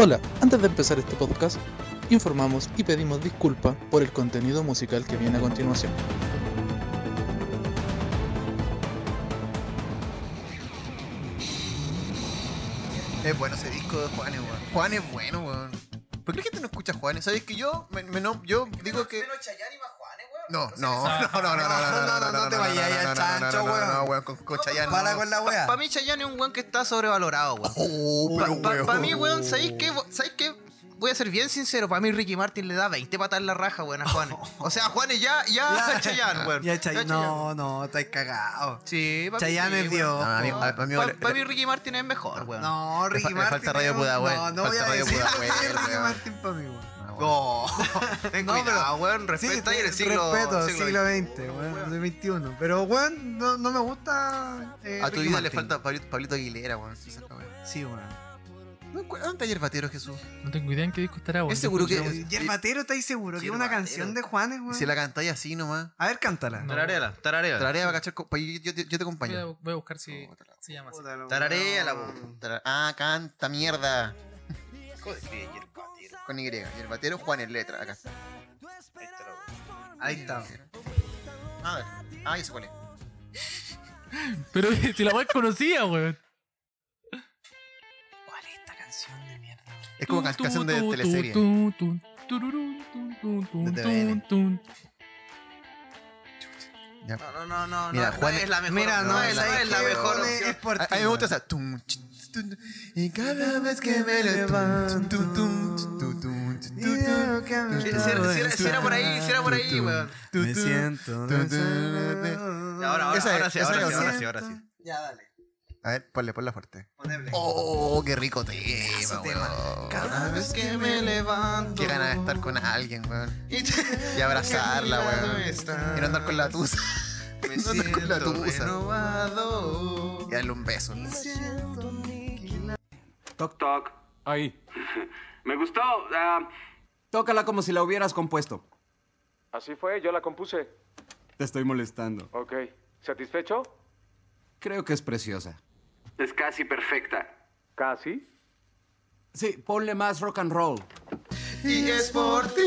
Hola, antes de empezar este podcast, informamos y pedimos disculpas por el contenido musical que viene a continuación. Es bueno ese disco de Juanes, weón. Juan es bueno, weón. ¿Por qué la gente no escucha a Juanes? ¿Sabes que yo, me, me no, yo digo que... no, no, no, no, no, no, no, no, no te vayas al chancho, no, weón. no, weón, con, Chayanne, Para no. con la wea. Para mí Chayanne es un weón que está sobrevalorado, weón. Oh, Para weón. mí, weón, ¿sabéis qué? ¿Sabéis qué? Voy a ser bien sincero, para mí Ricky Martin le da 20 patas en la raja, weón, a Juanes. O sea, Juanes ya, ya, Ya. Chayanne, weón. Ya, Chay- Ya no, no, estáis cagado. Sí, para mí Chayanne es Dios. Mí- Para mí Ricky Martin es mejor, weón. No, Ricky fa- le Martin. falta Radio un- Pudahuel, No, no voy a decir Ricky weón. Martin para mí, weón. No, ten No, cuidado, pero- weón, respeta y el siglo... Respeto, siglo siglo XX, weón, del 21. Pero, weón, no, no me gusta. eh, A tu vida le falta Pablito, Pablito Aguilera, weón. Sí, saca, weón. Weón. ¿No encu- ¿Dónde está Yerbatero, Jesús? No tengo idea en qué disco estará, weón. Es seguro que- Yerbatero, ¿estáis seguro que es una canción de Juanes, weón? si la cantáis así nomás. A ver, cántala. No. Tarareala, tarareala. Trarea va a cachar. pa- Yo, yo, yo te Voy a, acompaño. voy a buscar si se llama así. Tarareala, Tra- Ah, canta mierda. ¿Cómo Con Y. Yerbatero, Juan en letra. Acá está. Ahí está. A ver. Ah, sé cuál es. Pero si la weá es conocida, weón. ¿Cuál es esta canción de mierda? Es como can- canción de teleserie. De De TVN. Ya. No, no, no, no. Mira, no, Juan- no es la mejor. Mira, no, no es la, ¿sabes no es la qué, mejor opción. Es por A, ti, a mí me gusta esa. tum, ch, tum, Y cada vez que me levanto. tum, tum, tum, tum, Si- era- si era por ahí, si era por ahí, weón. Me siento. Ahora, ahora, ahora sí, ahora sí, ahora sí, ahora sí. Ya, dale. A ver, ponle, ponla fuerte. Ponle. Oh, qué rico tema, weón. Cada vez que me levanto. Qué ganas de estar con alguien, weón. Y, abrazarla, weón. no andar con la tusa. Me no andar con la siento tusa. renovado. Y darle un beso. Toc toc. Ahí. Me gustó. ah, Tócala como si la hubieras compuesto. así fue, yo la compuse. Te estoy molestando. Ok. ¿Satisfecho? Creo que es preciosa. Es casi perfecta. ¿Casi? Sí, ponle más rock and roll. Y es por ti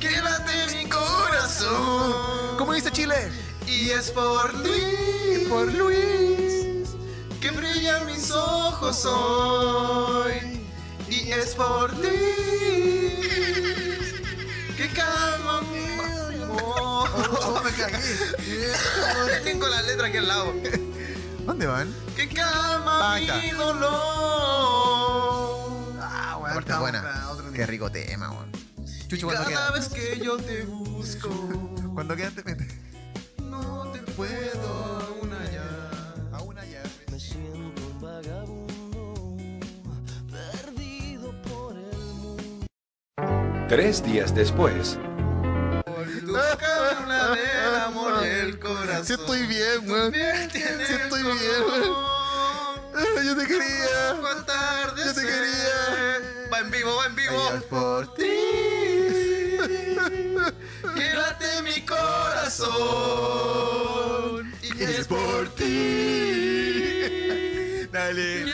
que late mi corazón. ¿Cómo dice Chile? Y es por Luis, por Luis, que brillan mis ojos hoy. Y es por ti, que calma mi amor. me cagué. Tengo la letra aquí al lado. ¿Dónde van? Que calma Ah, mi está. dolor. Ah, Aparte estamos buena. otro Qué rico tema, weón. Chucho, cuando cada queda. vez que yo te busco, Cuando queda te mete. no te puedo Tres días después, del amor y el corazón. Sí estoy bien, weón. Sí estoy bien, weón. Yo te quería. Yo te quería. Va en vivo, va en vivo. Y es por ti. Que late mi corazón. Y es por ti. Dale.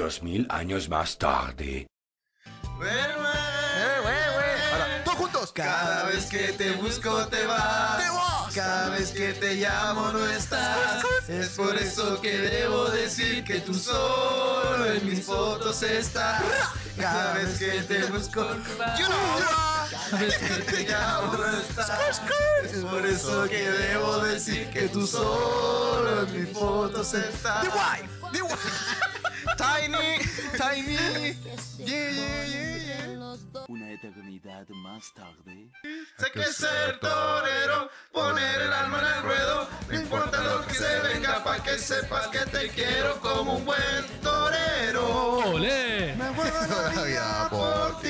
Dos mil años más tarde, Ahora, todos juntos. Cada vez que te busco te vas. Cada vez que te llamo no estás. Es por eso que debo decir que tú solo en mis fotos estás. Cada vez que te busco yo no. Cada vez que te llamo no estás. Es por eso que debo decir que tú solo en mis fotos estás. Tiny, tiny. Yeah, yeah, yeah, yeah. Una eternidad más tarde. Sé que ser torero, poner el alma en el ruedo, no importa lo que se venga, pa' que sepas que te quiero como un buen torero. ¡Ole! Me juego la vida por ti.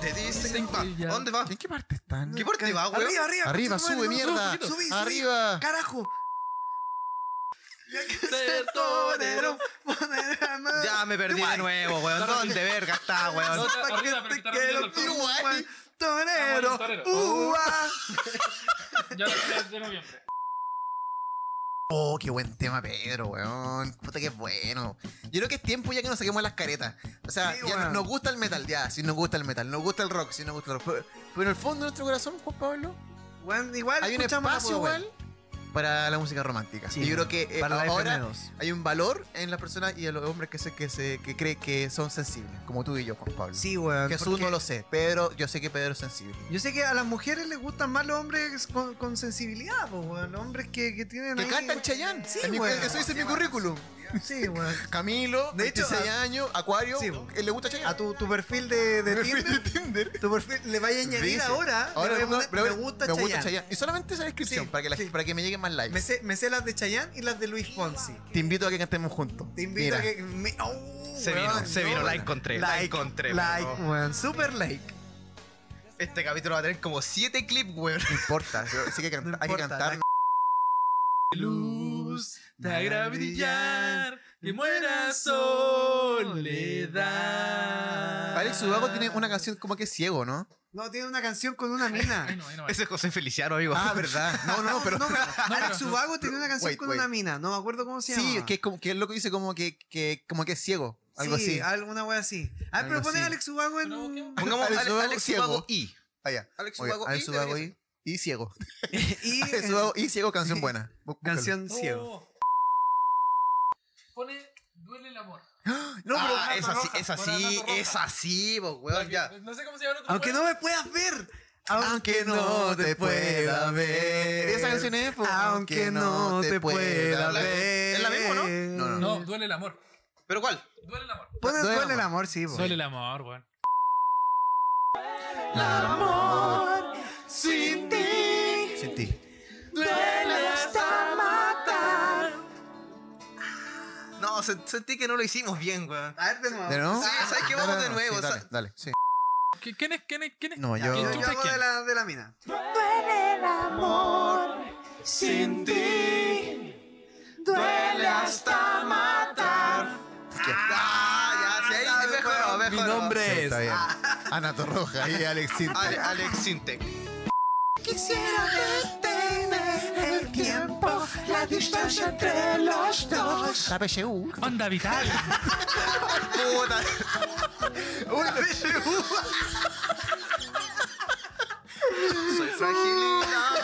Te dicen, pa. ¿dónde va? ¿En qué parte están? ¿Qué parte va, weón? Arriba, arriba. Arriba, sube, mierda. Subí, subí, Arriba. Carajo. Ser torero. Poner el alma- Ya me perdí de nuevo, weón. ¿Dónde verga está, weón? No, arriba, pero que repitiendo el coro. Igual. torero. Torero. Uh, ah. Ya 3 de noviembre. Oh, qué buen tema, Pedro, weón. Puta que bueno. Yo creo que es tiempo ya que nos saquemos las caretas. O sea, Sí, ya nos gusta el metal, ya, sí nos gusta el metal. Nos gusta el rock, sí nos gusta el rock. Pero, pero en el fondo de nuestro corazón, Juan Pablo, igual hay un espacio igual para la música romántica. Sí, y yo creo que eh, Para ahora FM2. hay un valor en las personas y en los hombres que se, que se que cree que son sensibles, como tú y yo, Juan Pablo. Sí, weón. Jesús porque no lo sé, Pedro, yo sé que Pedro es sensible. Yo sé que a las mujeres les gustan más los hombres con, con sensibilidad, pues, weón. Los hombres que, que tienen. Que ahí- cantan Chayanne. Sí, En mi- weón. Eso dice mi currículum. Sí, weón. Camilo, De hecho, 26 a- años, Acuario, Sí, él le gusta Chayanne. A tu, tu perfil de, de perfil Tinder, de Tinder. tu perfil le vaya a añadir Dice, ahora. Ahora le me, voy a poner, me- me gusta me gusta. Chayanne. Y solamente esa descripción Sí, para, que la- para que me lleguen más likes. Me sé, me sé las de Chayanne y las de Luis Fonsi. Te invito a que cantemos juntos. Te invito Mira. a que. me- oh, Se weón, vino, se no, vino, la weón. encontré, la Like, encontré, Like, weón. weón. Super like. Este capítulo va a tener como 7 clips, weón. No importa, sí sí que canta- No hay que importa, cantar. Luz te haga brillar, que muera soledad. Alex Subago tiene una canción como que es ciego, ¿no? No, tiene una canción con una mina. No, no. Ese es José Feliciano, amigo. Ah, verdad. No, no, no, pero. No, Alex Subago tiene una canción Wait, con wait. una mina. No me acuerdo cómo se llama. Sí, que es como que el loco dice como que, que como que es ciego. Algo sí, así. alguna wea así. A ver, Algo pero pone así. Alex Subago en. Pongamos Alex Alex, Subago Alex ciego. Subago y. Allá. Alex Subago Alex y Subago y, y ciego. y Alex Subago y ciego, canción buena. Canción ciego. Oh. Pone. No, pero. Ah, es así, roja, es así, es así, vos, weón, ya. No sé cómo se llama el otro. Aunque no me puedas ver. Aunque no te pueda ver. Esa canción es, po. Aunque no te pueda ver. ver. ¿Es la misma, no? No, no. No, duele el amor. ¿Pero cuál? Duele el amor. Duele duele el amor. amor, sí, po. Duele el amor, weón. Sin ti. Sin ti. No, se- sentí que no lo hicimos bien, weón. A ver, de nuevo. ¿De nuevo? Sí, ¿sabes qué? Vamos de nuevo, sí, dale, dale, sí. ¿Qui- ¿Quién es? ¿Quién es? ¿Quién es? No, Yo, yo. yo hago de la, de la mina. Sin ti. Duele hasta matar. Ah, ya, sí, ahí mejoró, mejoró. Mi nombre Sí, es. está bien. Ana Torroja y Alex Sintek. Ale- Alex Sintek. Quisiera el tiempo, la distancia entre los dos. La PSU. Onda vital. Puta. Una PSU. Soy fragilidad.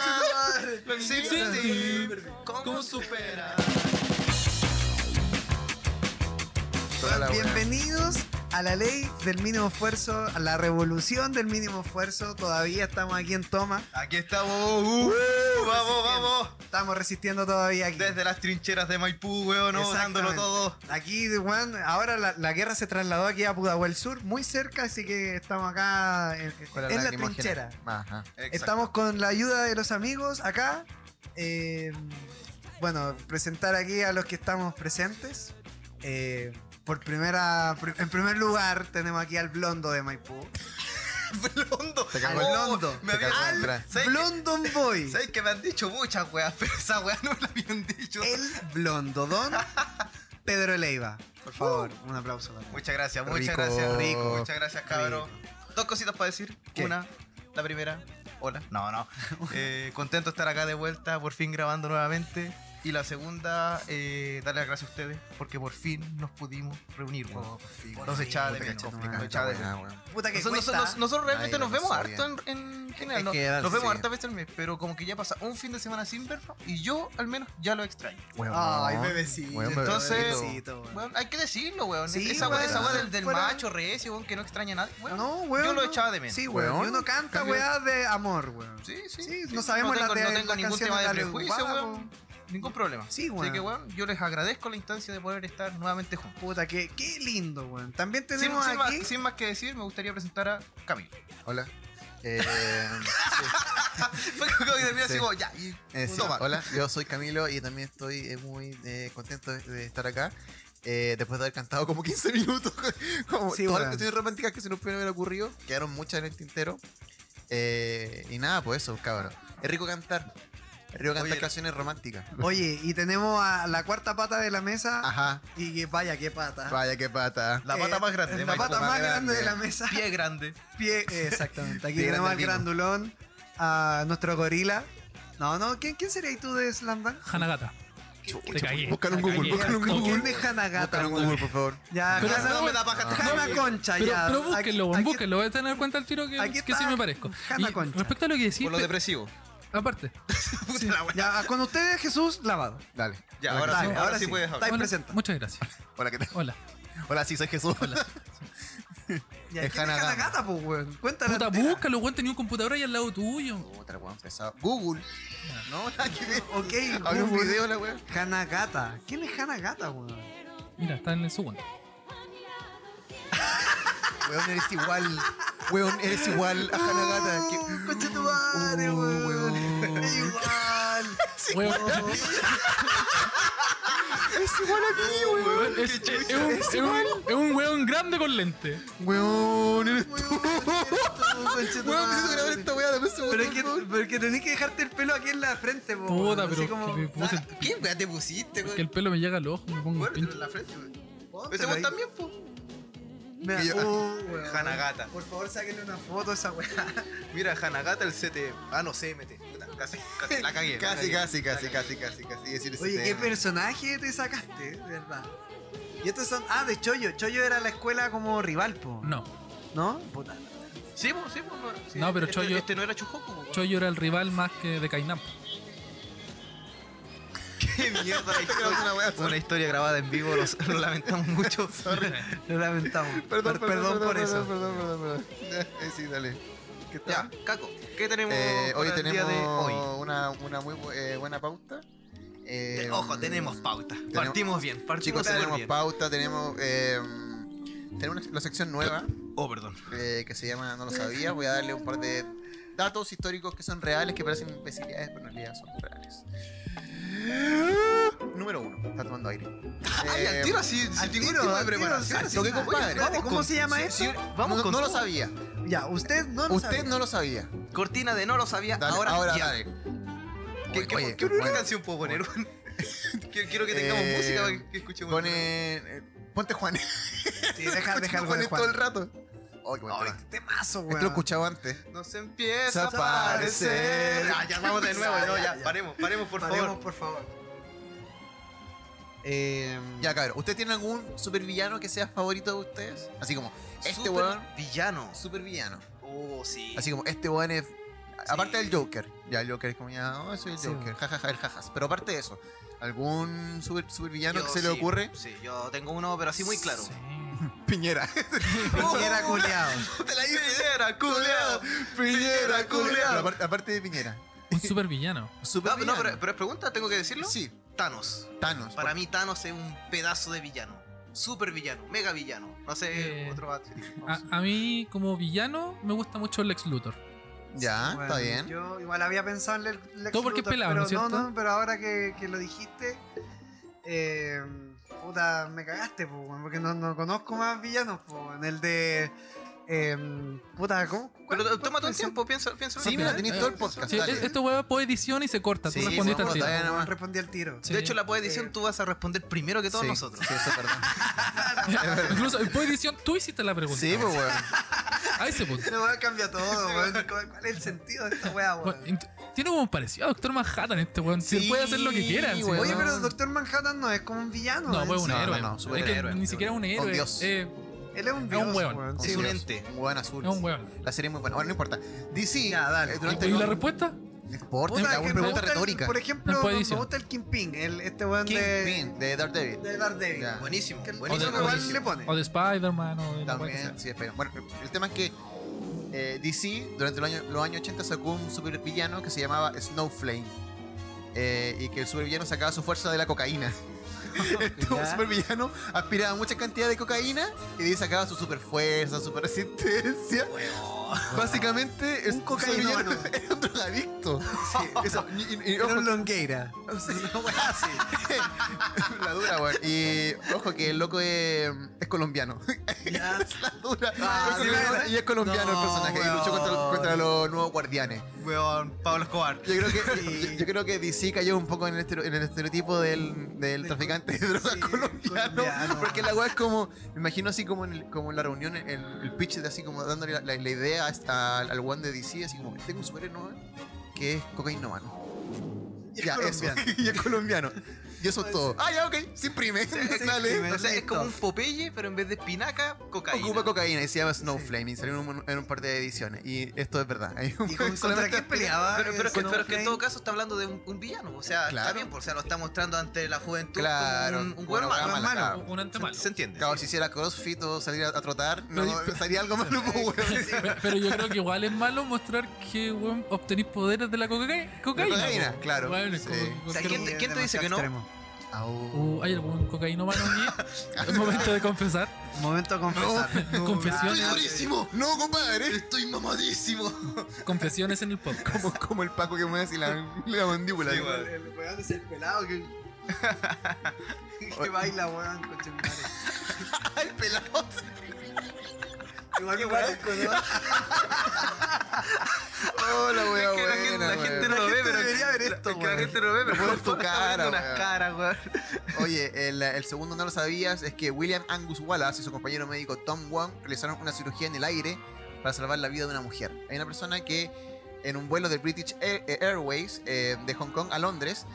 Sin ti. ¿Cómo superar? Bienvenidos a la ley del mínimo esfuerzo, a la revolución del mínimo esfuerzo. Todavía estamos aquí en toma. Aquí estamos. Uh, vamos, vamos. Estamos resistiendo todavía aquí. Desde las trincheras de Maipú, weón, no, dándolo todo. Aquí, weón, ahora la, la guerra se trasladó aquí a Pudahuel Sur, muy cerca, así que estamos acá en, la trinchera. Ajá. Estamos con la ayuda de los amigos acá. Eh, bueno, presentar aquí a los que estamos presentes. Eh, por primera, pri- en primer lugar tenemos aquí al blondo de Maipú. Blondo. Te cagó Al el- blondo. Me Te había- cagó Al- atrás. Blondon Boy. ¿Sabes que me han dicho muchas weas? Pero esa wea no me la habían dicho. El blondo don Pedro Leiva. Por favor, un aplauso. para él. Muchas gracias, muchas Rico. gracias, Rico. Muchas gracias, cabrón. Dos cositas para decir. ¿Qué? Una, la primera, hola. No, no. Eh, contento de estar acá de vuelta, por fin grabando nuevamente. Y la segunda, eh, darle las gracias a ustedes, porque por fin nos pudimos reunir, weón. Nos echaba de Puta, menos. qué complicado. Nos echaba de menos. weón. Puta que Nosotros, cuesta. nosotros- realmente Ay, nos vemos harto en, en general. ¿no? que, nos vemos sí. hartas veces al mes, pero como que ya pasa un fin de semana sin verlo y yo al menos ya lo extraño. Weón. Ay, bebecito. Weón, Entonces- bebecito, weón. Weón, hay que decirlo, weón. Sí, esa weá weón. esa del, del Fuera- macho recio, weón, que no extraña a nadie. weón. No, weón. Yo lo no. echaba de menos. Sí, weón. Weón. Y uno canta weá de amor, weón. Sí, sí. Sí, no sabemos no de- no tengo ningún tema de prejuicio, weón. Ningún problema. Sí, Así weón. que, weón, yo les agradezco la instancia de poder estar nuevamente juntos. Puta, qué, qué lindo, weón. También Sin, tenemos sin más, aquí. sin más que decir, me gustaría presentar a Camilo. Hola. Eh, Fue como que terminé así Sí. como, ya, y eh, sí, toma. hola, yo soy Camilo y también estoy eh, muy eh, contento de, de estar acá. Eh, después de haber cantado como 15 minutos, como Sí, todas weón. las cuestiones románticas que se nos pueden haber ocurrido, quedaron muchas en el tintero. Eh, y nada, pues eso, cabrón. Es rico cantar. Río canta Oye, canciones románticas. Oye, y tenemos a la cuarta pata de la mesa. Ajá. Y que vaya, qué pata. Vaya, qué pata. La Eh, pata más grande. La pata más grande de la mesa. Pie grande. Pie, exactamente. Aquí Pie tenemos al grandulón, a nuestro gorila. No, no, ¿quién, quién sería tú de Slamdan? Hanagata. Te cagué. Búscalo en Google, búscalo en ¿Con Google. ¿Quién es Hanagata? Búscalo en Google, por favor. Ya, Pero no me da paja. Hana Concha, Pero, ya. pero búsquenlo, búsquenlo. Voy a tener en cuenta el tiro que, que sí me parezco. Hanna Concha. respecto a lo que decís, Por lo depresivo. Aparte, Ya, con ustedes, Jesús Lavado. Dale. Ya, Hola, ahora ¿qué sí, ahora sí puedes Está hablar. ahí Hola, presenta. muchas gracias. Hola, ¿qué tal? Hola. Hola, sí, soy Jesús. Ya, Es ¿quién es Hanagata. Hanagata, pues, weón? Cuéntame. Puta, búscalo, weón, tenía un computador ahí al lado tuyo. Otra weón pesado. Google. No, nada que ver. Ok, Abre un Google. video la weón. Hanagata. ¿Quién es Hanagata, weón? Mira, está en el segundo. Weón, eres igual. Weón, eres igual a Hanagata. Oh, que- concha tu madre, Oh, weón. Es igual. Weón, Es igual a ti, weón. es, es- es un, es un- es un weón grande con lente. Weón, eres tú. Weón, necesito grabar esta weá. Dame un segundo. Pero es que, pero es que tenés que dejarte el pelo aquí en la frente, po, Puta, weón. pero Así como- que me puse- ¿Qué weá te pusiste, que güey? el pelo me llega al ojo, me pongo Bueno, en la frente. Póntelo Ese weón también, pues. Mira, Que yo- oh, weón. Hanagata. Por favor, sáquenle una foto a esa weá. Mira, Hanagata el CT. Ah, no, CMT. Puta, Casi, casi la cagué. la Casi, cagué. casi, La casi, cagué. casi, casi, casi. Decir Oye, ¿qué personaje te sacaste? De verdad. Y estos son. Ah, de Choyo. Choyo era la escuela como rival, po. No, ¿No? Puta. Sí, pues, sí, pues. No, sí, No, pero este, Choyo- Este no era Chujoku. Choyo era el rival más que de Kainan. Qué mierda la grabando una historia. Una historia grabada en vivo, lo, lo lamentamos mucho. Lo lamentamos. Perdón, Per- perdón, por perdón, eso. Perdón, perdón, perdón. Sí, dale. ¿Qué tal? Ya, Caco, ¿qué tenemos Eh, hoy el día tenemos de hoy? Una, una muy eh, buena pauta. Eh, Ojo, tenemos pauta. Partimos bien, partimos Chicos, tenemos bien. pauta, tenemos, eh, tenemos una, una sección nueva Oh, perdón. eh, que se llama No lo sabía. Voy a darle un par de datos históricos que son reales, que parecen imbecilidades, pero en realidad son reales. Número uno, está tomando aire. Ay, Eh, al tiro, así, sin al ningún tiro, tipo de al tiro, preparación. sí, Lo que sí. compadre. Oye, espérate, ¿Cómo con- se llama sí, esto? sí, vamos no, con no lo todo. sabía. Ya, usted no lo Usted sabe. no lo sabía. Cortina de no lo sabía, Dale, ahora, ahora ya. dale. ¿Qué, qué, Oye, qué bueno. canción puedo poner? quiero, quiero que tengamos Eh, música para que, escuchemos. Pone. eh, ponte Juanes. Sí, deja, algo de Juanes todo el Juan. rato. Ay, qué temazo, Esto lo he escuchado antes. Nos empieza a aparecer. Ya, ya, vamos de nuevo. Ya, no, ya. Paremos, paremos, por Paremos, favor. por favor. Eh, Ya, cabrón. ¿Usted tiene algún supervillano que sea favorito de ustedes? Así como, este Super weón, Villano. supervillano. Oh, sí. Así como, este weón es. Aparte del Joker. Ya, el Joker es como, ya, oh, soy el Sí, Joker. Jajaja, el jajas. Pero aparte de eso, ¿algún super, supervillano Yo que se le ocurre? Sí, yo tengo uno, pero así muy claro. Sí. Piñera. Piñera culiao. Te la hice. Piñera, culeado. Piñera, culeado. aparte, aparte de Piñera. Un super villano. No, no, pero, pero es pregunta, ¿tengo que decirlo? Sí, Thanos. Thanos. Para mí Thanos es un pedazo de villano. Super villano, mega villano. No sé, Eh, otro a mí, como villano, me gusta mucho Lex Luthor. Ya, Bueno, está bien. Yo igual había pensado en Lex Todo porque es Luthor, pelado, pero ¿no es cierto? No, no, pero ahora que, que lo dijiste, eh, puta, me cagaste, po, porque no, no conozco más villanos, po, en el de, eh, puta, ¿cómo? Pero ¿Cuál- tómate cuál un tiempo, piensa, piensa. Sí, mira, tenéis Eh, todo el podcast. Sí, dale. esto weón por edición y se corta. Sí, Tú respondiste al tiro. No, respondí al tiro. Sí. De hecho, la poedición Eh, tú vas a responder primero que todos Sí, nosotros. Sí, eso es verdad. Incluso en edición tú hiciste la pregunta. Sí, pues, weón. A ese punto. Esta weá cambia todo, weón. ¿Cuál es el sentido de esta weá, weón? Tiene como parecido a Doctor Manhattan este weón. Sí, Sí, puede hacer lo que quiera. sí, weón. Oye, ¿no? pero Doctor Manhattan no es como un villano. No, pues un No, héroe. no, no, es superhéroe. que ni siquiera un héroe. dios. Él es un Es dios, un weón. weón. Es Sí, un ente. Un weón azul. es un weón. La serie es muy buena. Bueno, no importa. DC. Ya, dale. eh, durante ¿Y el- la respuesta? No importa, es una pregunta retórica. por ejemplo, me gusta el Kingpin, el, este weón de... Kingpin, de Daredevil. De Daredevil. Ya. Buenísimo. Que el- buenísimo. O de- le pone. O de Spider-Man o de También, sí, pero Bueno, el tema es que eh, DC durante los años, los años 80 sacó un supervillano que se llamaba Snowflame. Eh, y que el supervillano sacaba su fuerza de la cocaína. Este supervillano aspiraba mucha cantidad de cocaína y de ahí sacaba su super fuerza, super resistencia. Básicamente es Un cocainómano. es un drogadicto. Eso, y, y- y Era ojo, un longueira. La dura, weón. Y ojo que el loco es, es colombiano. Ya. es la dura. Ah, Es sí, colombiano ¿verdad? y es colombiano No, el personaje. Y luchó contra, los nuevos guardianes. Weón, Pablo Escobar. Yo creo que, yo, yo creo que DC cayó un poco en el, estero- en el estereotipo del, del traficante de drogas Sí, colombiano. colombiano. Porque la weá es como, me imagino así como en, el- como en la reunión, el, el pitch de así como dándole la, la- la idea a- al one de DC, así como, tengo un superhéroe que es cocainómano. Y es Ya, eso. colombiano. y es colombiano. Y eso es todo. Ah, ya, ok, se imprime. Dale. imprime. O sea, es como un Popeye, pero en vez de espinaca, cocaína. Ocupa cocaína y se llama Snowflame y salió en un, en un par de ediciones. Y esto es verdad. Hay un- ¿Y con, contra peleaba? Pero, pero, es que, ese pero es que en todo caso está hablando de un, un villano. O sea, Claro. está bien, pues, o sea, lo está mostrando ante la juventud Claro, como un, un bueno, buen malo. cámara, malo. claro. Un antemalo. Se entiende. Claro, si hiciera crossfit o salir a, a trotar, no, Pero- sería algo malo, pues. Pero, pero yo creo que igual es malo mostrar que weón, obtenéis poderes de la coca- cocaína. cocaína, claro, sí. como O sea, cualquier- ¿quién te- quién te dice que no? Au. Uh, ¿Hay algún cocainómano aquí? Es momento de confesar. Momento de confesar. Confesiones. ¡Estoy durísimo! ¡No, compadre! Estoy mamadísimo. Confesiones en el podcast. Como, como el Paco que mueve así la, la mandíbula. Sí. El weón es el pelado que. que baila, weón, con ¡Ay, pelado! Igual que ¿no? ¡Oh, la wea Es que la gente, la weón. no La ve, gente pero. debería ver la- esto, es que la weón. gente no ve, pero pones tu cara, unas weón. caras, weón. Oye, el, el segundo no lo sabías, es que William Angus Wallace y su compañero médico Tom Wong realizaron una cirugía en el aire para salvar la vida de una mujer. Hay una persona que en un vuelo de British Air- eh, Airways eh, de Hong Kong a Londres,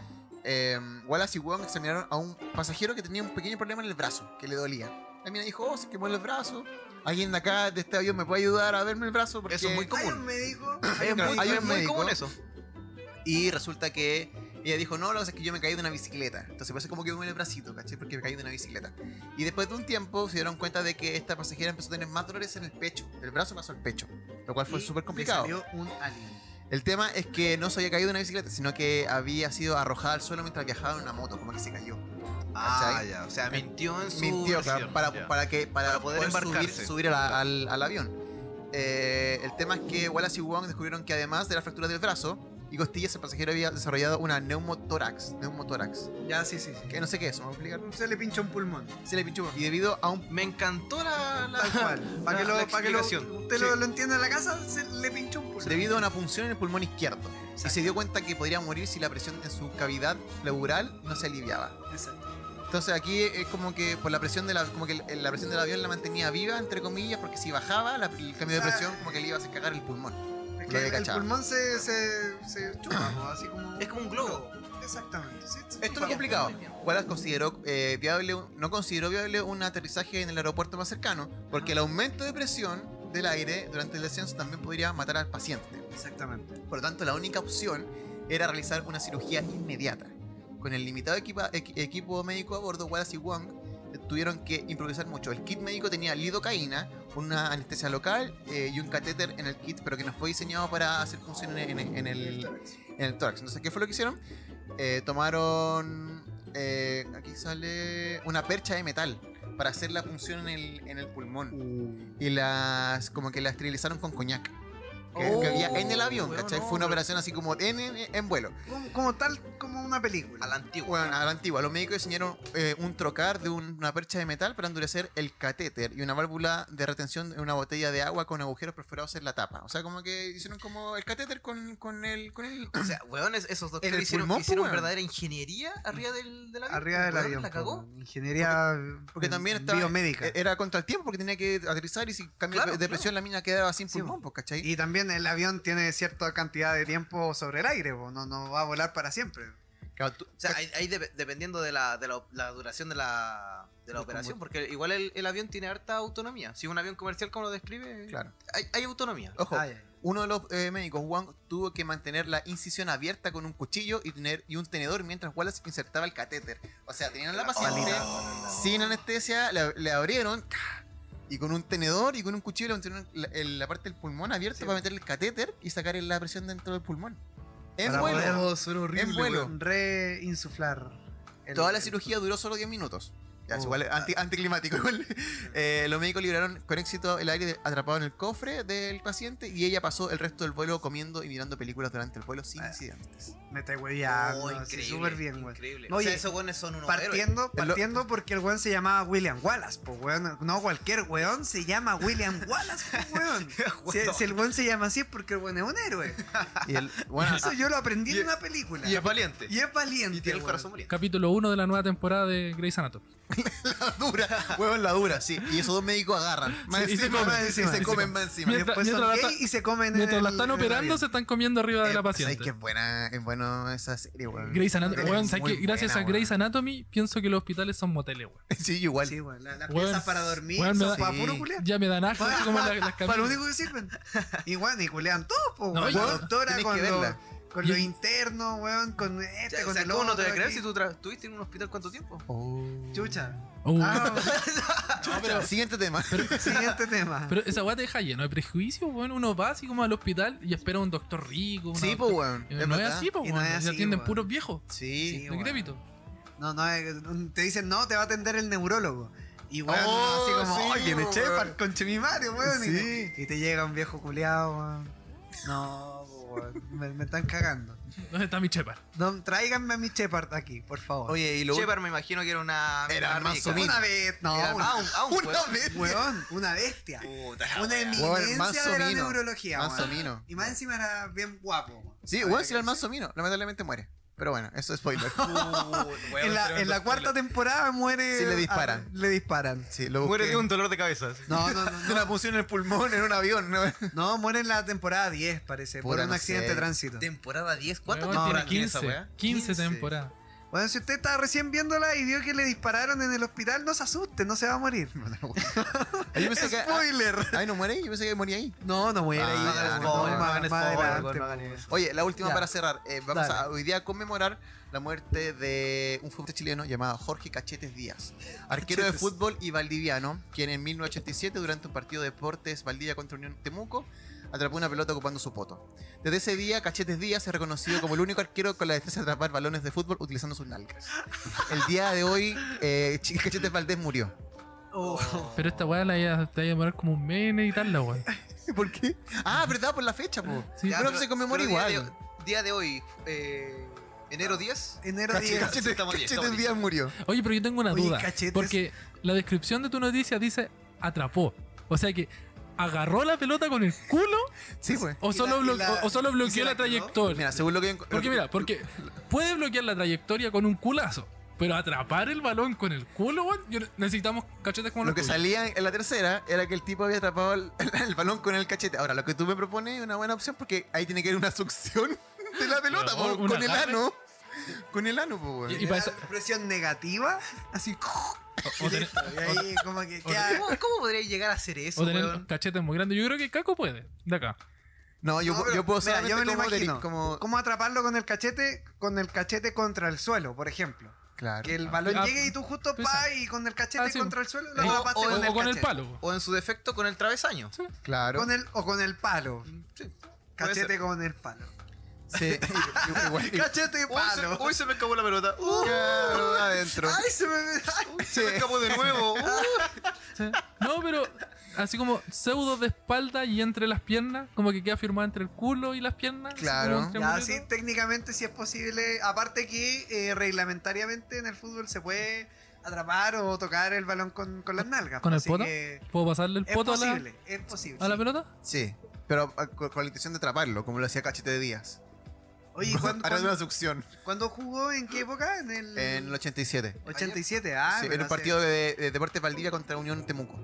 eh, Wallace y Wong examinaron a un pasajero que tenía un pequeño problema en el brazo, que le dolía. La mina dijo, oh, se quemó el brazo. Alguien de acá, de este avión, me puede ayudar a verme el brazo. Porque Eso es muy Hay común. un médico. Es muy, hay un es muy médico. común eso. Y resulta que ella dijo, no, lo que pasa es que yo me caí de una bicicleta. Entonces parece como que me duele el bracito, ¿cachai? Porque me caí de una bicicleta. Y después de un tiempo se dieron cuenta de que esta pasajera empezó a tener más dolores en el pecho. Del brazo pasó al pecho. Lo cual fue súper le complicado. salió un alien. El tema es que no se había caído de una bicicleta, sino que había sido arrojada al suelo mientras viajaba en una moto, como que se cayó. Ah, ya. O sea, mintió en su. Mintió, claro, para, para que para, Para poder poder, subir, la- al, al avión. Eh, el tema es que Wallace y Wong descubrieron que además de la fractura del brazo y costillas, el pasajero había desarrollado una neumotórax. Neumotórax. Ya, sí, sí. sí. Que no sé qué es, ¿me voy a explicar? Se le pincha un pulmón. Se le pinchó. Y debido a un. Me encantó la. la Tal cual. Para que, lo, la para que lo, usted Sí. lo, lo entienda en la casa, se le pinchó un pulmón. Debido a una punción en el pulmón izquierdo. Y se dio cuenta que podría morir si la presión en su cavidad pleural no se aliviaba. Exacto. Entonces aquí es como que por la presión de la, como que la presión del avión la mantenía viva, entre comillas, porque si bajaba la- el cambio de O sea, presión como que le iba a hacer cagar el pulmón. Es que el pulmón se, se, se chupa, ¿no? así como. Es como un globo. Exactamente. sí, sí. Esto es complicado. Wallace consideró eh, viable, no consideró viable un aterrizaje en el aeropuerto más cercano, porque el aumento de presión del aire durante el descenso también podría matar al paciente. Exactamente. Por lo tanto, la única opción era realizar una cirugía inmediata. Con el limitado equipa- equipo médico a bordo, Wallace y Wong tuvieron que improvisar mucho. El kit médico tenía lidocaína, una anestesia local eh, y un catéter en el kit, pero que no fue diseñado para hacer función en, en- en el, en el tórax. Entonces, ¿qué fue lo que hicieron? Eh, tomaron. eh, aquí sale. Una percha de metal para hacer la punción en el, en el pulmón. Y las. como que la esterilizaron con coñac. Que, que había en el avión, ¿cachai? no, Fue una operación así como en, en- en vuelo. Como, como tal, como una película. A la antigua. Bueno, a la antigua, los médicos diseñaron eh, un trocar de un- una percha de metal para endurecer el catéter y una válvula de retención en una botella de agua con agujeros perforados en la tapa. O sea, como que hicieron como el catéter con, con el. Con el O sea, weón, es- esos doctores hicieron, pulmón, hicieron pues, weón. verdadera ingeniería arriba del, del avión. Arriba del Weón, avión. La cagó. po. Ingeniería porque eh, también estaba, biomédica. eh, era contra el tiempo porque tenía que aterrizar y si cambia Claro, de presión la mina quedaba sin pulmón, pues, ¿cachai? Y también el avión tiene cierta cantidad de tiempo sobre el aire. No, no va a volar para siempre. Claro, tú- O sea, ahí, ahí dep- dependiendo de la, de la, la duración de la, de la operación, porque igual el, el avión tiene harta autonomía. Si es un avión comercial, como lo describe, Claro. hay, hay autonomía. Ojo, Ay, ay. uno de los eh, médicos, Wang, tuvo que mantener la incisión abierta con un cuchillo y tener y un tenedor mientras Wallace insertaba el catéter. O sea, tenían a la paciente sin anestesia, le, le abrieron y con un tenedor y con un cuchillo le mantuvieron la, parte del pulmón abierta para meter el catéter y sacar la presión dentro del pulmón. En Para vuelo. poder En vuelo. reinsuflar. el- Toda la cirugía duró solo 10 minutos. Ya, es igual es anti- anticlimático. igual. Eh, los médicos liberaron con éxito el aire de- atrapado en el cofre del paciente y ella pasó el resto del vuelo comiendo y mirando películas durante el vuelo sin Ah. incidentes. Me está hueveando. Oh, increíble. súper bien, güey. Increíble. Oye, o sea, esos buenos son unos héroes. Partiendo, lo- partiendo porque el weón se llamaba William Wallace, pues weón. No cualquier weón se llama William Wallace, po, weón. si, si el weón se llama así es porque el weón es un héroe. Y el, bueno, Eso ah, yo lo aprendí y- en una película. Y es valiente. Y es valiente. Y tiene el corazón valiente. Capítulo 1 de la nueva temporada de Grey's Anatomy. la dura, huevón la dura, sí. Y esos dos médicos agarran. Más Sí, y se encima, comen, más y encima, se y se comen. más encima. Y Mientras- después son la gay y se comen Mientras en la el- están operando, se están comiendo arriba de Eh, la ¿sabes paciente. que es buena, es bueno esa serie, weón. Grey's Anatomy, Es weón, ¿sabes muy que gracias buena, a Grey's weón. Anatomy pienso que los hospitales son moteles, weón. Sí, igual. Sí, weón. la- Las Weón, piezas para dormir weón, me son da- para Sí. puro culiar. Ya me dan asco, así como la- las Para lo único que sirven. Weón, y culean todos, po, No, La doctora Tenés con Y- los internos, weón, con este, Ya, con o sea, el ¿Cómo no te voy a otro creer si tú estuviste en un hospital cuánto tiempo? Oh. Chucha. Uh, Ah, Siguiente tema. siguiente tema. Pero esa weá te deja lleno de prejuicios, weón. Uno va así como al hospital y espera un doctor rico. sí, doctor- pues, weón. Y no es así, pues, Y no weón. así, atienden weón. puros viejos. Sí. Sí, De weón. crédito. No, no, te dicen, no, te va a atender el neurólogo. Y weón, Oh, así como, sí, ¡ay, viene weón. Shepard con Chimimario, weón! Y, Sí. te, y te llega un viejo culiado, weón. No, me, me están cagando. ¿Dónde está mi chepa? No, tráiganme a mi Shepard aquí, por favor. Oye, y lo Shepard me imagino que era una... Era una más vez, no, Era- una, ah, un- ah, un Una weón, una bestia. Puta, Una eminencia Weón, de la neurología, mino. Y más encima era bien guapo, weón. Sí, weón, si era el mino. Lamentablemente muere. Pero bueno, eso es spoiler. En la, tremendo en la cuarta spoiler. temporada muere. Sí, le disparan. a- le disparan. Sí, lo Muere de un dolor de cabeza. No, no, no. De una punción en el pulmón en un avión. ¿no? No, muere en la temporada 10, parece, por un no accidente sé. de tránsito. Temporada 10. ¿Cuántas temporadas tiene tiene esa 15, weá? 15 15. temporadas. Bueno, si usted está recién viéndola y vio que le dispararon en el hospital, no se asuste, no se va a morir. Pensé que. Spoiler. Ay, no muere ahí. Yo pensé que moría ahí. No, no muere Ah, ahí. no no, spoiler. Oye, la última Ya. para cerrar. Eh, vamos Dale. a hoy día conmemorar la muerte de un futbolista chileno llamado Jorge Cachetes Díaz, arquero de fútbol y valdiviano, quien en 1987, durante un partido de deportes Valdivia contra Unión Temuco, atrapó una pelota ocupando su poto. Desde ese día, Cachetes Díaz es reconocido como el único arquero con la destreza de atrapar balones de fútbol utilizando sus nalgas. El día de hoy, eh, Ch- Cachetes Valdés murió. Oh. Pero esta weá la iba- a demorar como un mes en editarla, weón. ¿Por qué? Ah, ¿verdad? Por la fecha, po. Sí. Ya, Pero pero- se conmemora día igual. de- Día de hoy, eh, enero 10. Enero Cache- 10. Cachetes, Estamos estamos Díaz murió. Oye, pero yo tengo una Oye, duda. cachetes. Porque la descripción de tu noticia dice atrapó. O sea que agarró la pelota con el culo Sí, pues. o solo, la- o- o solo bloqueó la trayectoria. Mira, según lo que... Porque mira, porque puede bloquear la trayectoria con un culazo. Pero atrapar el balón con el culo, weón, yo- necesitamos cachetes como Lo los que tuyos. salía en la tercera era que el tipo había atrapado el, el balón con el cachete. Ahora, lo que tú me propones es una buena opción porque ahí tiene que haber una succión de la pelota Pero, po, ¿un con el ano. Con el ano, pues, weón. Y- y para eso- Presión negativa, así. O, o tener, Y ahí como que o- queda. ¿Cómo, cómo podría llegar a hacer eso, o tener weón? cachetes muy grandes. Yo creo que Caco puede. De acá. No, yo, No, pero, yo puedo mira, yo me lo como, imagino. como- ¿Cómo atraparlo con el cachete? Con el cachete contra el suelo, por ejemplo. Claro. Que el balón Ah, llegue y tú justo pues, pa y con el cachete ah, sí. contra el suelo lo O- atrapaste o- con, O, el, o con el palo. O en su defecto con el travesaño. Claro. Con el, o con el palo. Sí. Cachete con el palo. Sí, igual. Cachete y Uy, se, palo. uy, se me escapó la pelota. Uh, Claro, adentro. Ay, se me. ay. se me escapó de nuevo. Uh. Sí. No, pero así como pseudo de espalda y entre las piernas, como que queda firmado entre el culo y las piernas. así Claro. como un Ya, triangulito. sí, técnicamente sí es posible. Aparte que eh, reglamentariamente en el fútbol se puede atrapar o tocar el balón con, con las nalgas. ¿Con el así poto? ¿Puedo pasarle el poto a la, posible, es posible. a la sí. pelota? Sí, pero ah, con, con la intención de atraparlo, como lo hacía Cachete de Díaz. Oye, ¿cuándo, Ahora de una succión. cuándo jugó? ¿En qué época? En el En el 87. 87. Ah, Sí, en un partido de, de Deportes Valdivia contra Unión Temuco.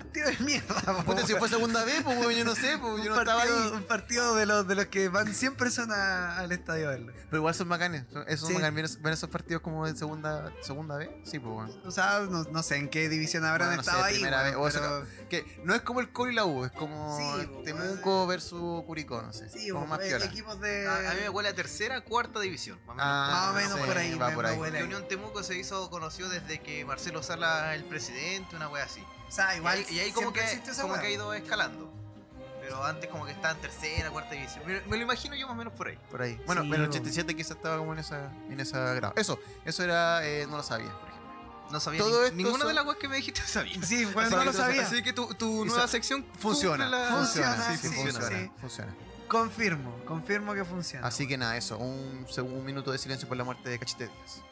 Un partido de mierda. Puta, si fue segunda vez, pues weón, yo no sé, pues un, yo no estaba partido, ahí. un partido de los, de los que van 100 personas al estadio a verlo. Pero igual son bacanes. son- Esos Sí. son bacanes. ¿Ven, esos partidos como de segunda, segunda vez? Sí, pues bueno. O sea, no, no sé en qué división habrán Bueno, no sé, estado ahí. primera weón, vez, o pero- Que no es como el Colo y la U, es como Sí, Temuco versus Curicó, no sé. Sí, como o- más eh, piola. equipos de. A, a mí me huele a tercera, cuarta división. Más o menos. Ah, más o menos sí, por ahí. va me- por me ahí. ahí. Unión Temuco se hizo conocido desde que Marcelo Sala el presidente, una wea así. O sea, Y igual. ahí, y ahí como, que, como que ha ido escalando. Pero antes como que estaba en tercera, cuarta división. Me, me lo imagino yo más o menos por ahí. Por ahí. Bueno, Sí, en el bo. 87 quizás estaba como en esa, en esa grado. Eso, eso era, eh, no lo sabía, por ejemplo. No sabía Todo ni- ninguna son- de las weas que me dijiste sabía. Sí, bueno, no lo sabía. Así que tu, tu Y nueva sección Funciona, la- funciona, Funciona, sí, sí, funciona, sí. funciona. Confirmo, confirmo que funciona. Así que nada, eso, un, un minuto de silencio por la muerte de Cachete Díaz.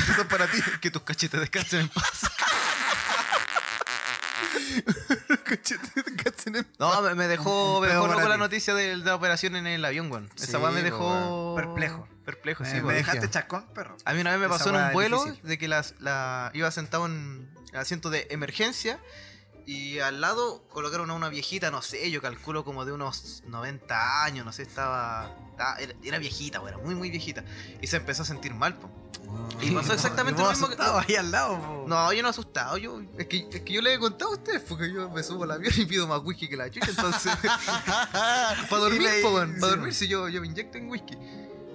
Son para ti. Que tus cachetes descansen en paz. cachetes descansen en No, me, dejó, me dejó loco la ti. noticia de, de la operación en el avión, weón. Esa Sí, weá me po, dejó. Perplejo. Perplejo, Me- sí, me weón. dejaste chacón, perro. A mí una vez me Esa pasó en un vuelo difícil. de que las, la, iba sentado en el asiento de emergencia y al lado colocaron a una viejita, no sé, yo calculo como de unos 90 años, no sé, estaba... estaba- era, era viejita, weón, era muy, muy viejita. Y se empezó a sentir mal, po. Y pasó exactamente lo mismo que... Ahí al lado, po. No, yo no asustado, yo, es que, es que yo le he contado a ustedes, porque yo me subo al avión y pido más whisky que la chucha, entonces... para dormir, po, sí, para dormir si yo, yo me inyecto en whisky.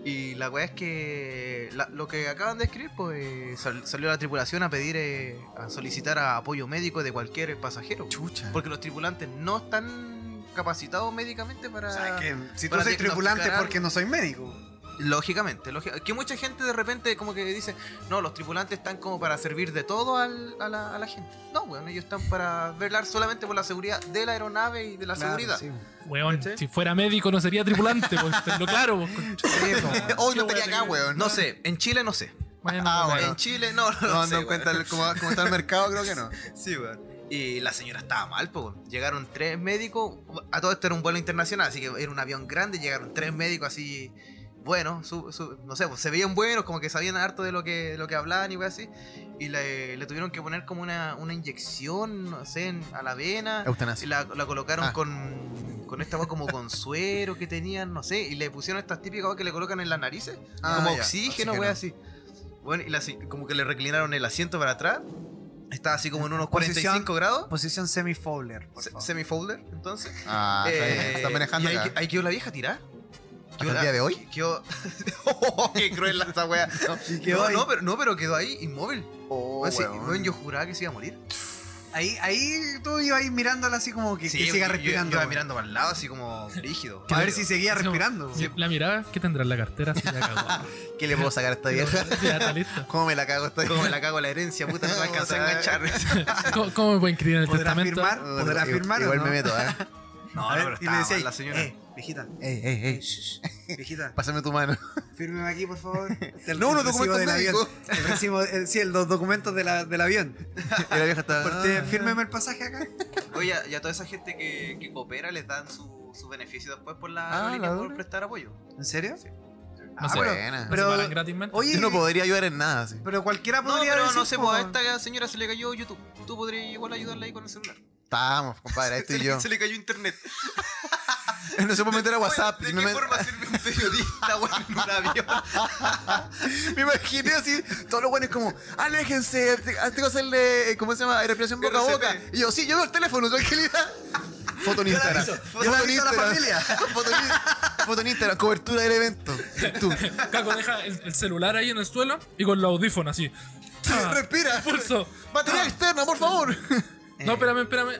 Y la weá es que la- lo que acaban de escribir, pues eh, sal- salió la tripulación a pedir, eh, a solicitar a apoyo médico de cualquier pasajero. Chucha. Porque los tripulantes no están capacitados médicamente para... O sea, que si tú soy tripulante porque no soy médico. Lógicamente, lógica- que mucha gente de repente como que dice, no, los tripulantes están como para servir de todo al- a, la, a la gente. No, weón, ellos están para velar solamente por la seguridad de la aeronave y de la Claro, seguridad. sí. Weón, si fuera médico no sería tripulante, pues, tenlo claro. pues. Hoy no estaría acá, weón. No sé, en Chile no sé. Bueno, Ah, bueno. En Chile no, no, No, no no sé, en cuenta cómo, cómo está el mercado, creo que no. Sí, weón. Y la señora estaba mal, pues. weón. Llegaron tres médicos. A todo esto era un vuelo internacional, así que era un avión grande. Llegaron tres médicos así. Bueno, su- su- no sé, pues se veían buenos, como que sabían harto de lo que, lo que hablaban y así. Y le, le tuvieron que poner como una, una inyección, no sé, en- a la vena. Y la, la colocaron Ah. con, con esta weá como con suero que tenían, no sé. Y le pusieron estas típicas que le colocan en las narices. Ah, como ya, oxígeno, wey así. Bueno, y la- como que le reclinaron el asiento para atrás. Estaba así como en unos 45 grados. Posición semi-fowler, por Se-. Semi-folder, entonces. Ah, está Eh, está manejando y ahí, ahí quedó la vieja tirada. ¿Hasta el día de hoy? Quedó... Oh, ¡Qué cruel esa wea! No, quedó no, no, pero, no, pero quedó ahí inmóvil. Oh, Weón, sí, weón. yo juraba que se iba a morir. Ahí, ahí tú ibas ahí mirándola así como que, Sí, que yo- siga yo- respirando. Yo, iba mirando para el lado, así como rígido. A ver si seguía Así como- respirando. Sí, La mirada, ¿qué tendrá en la cartera? Si ya cagó. ¿Qué le puedo sacar a esta vieja? Sí, ya está listo. ¿Cómo me la cago esta Como me la cago la herencia, puta, no me alcanza a enganchar. ¿Cómo, cómo me pueden escribir en el ¿Podrá testamento? firmar? ¿Podrá firmar o Igual no? me meto, ¿eh? No, no, pero y le decía, la señora. eh, viejita, Ey, viejita, Pásame tu mano. fírmeme aquí, por favor. El, No, unos documentos del avión. El recibo, el- sí, el- los documentos de la- del avión. Y la vieja está. Porque, fírmeme el pasaje acá. Oye, y a toda esa gente que, que coopera les dan su, su beneficio después por la Ah, aerolínea la por prestar apoyo. ¿En serio? No Ah, sé. pero- Buena. ¿No pero-? Oye, Yo no podría ayudar en nada, sí. pero cualquiera No, podría pero decir, no sé, pues a esta señora se le cayó YouTube. Tú podrías igual ayudarla ahí con el celular. Estamos, compadre, esto y yo. se le cayó internet. No se puede meter a WhatsApp. ¿De qué me... forma sirve un periodista, weón, en un avión? me imaginé así, todos los buenos como, aléjense, te- tengo que hacerle, eh, ¿cómo se llama? Respiración boca a boca. Y yo, sí, yo veo el teléfono, tranquilidad. Foto en Instagram. Foto en aviso a la Instagram. familia. Foto en, foto en Instagram, cobertura del evento. Tú, Caco deja el, el celular ahí en el suelo y con los audífonos así. Ah, respira. Pulso. Batería externa, por favor. No, espérame, espérame.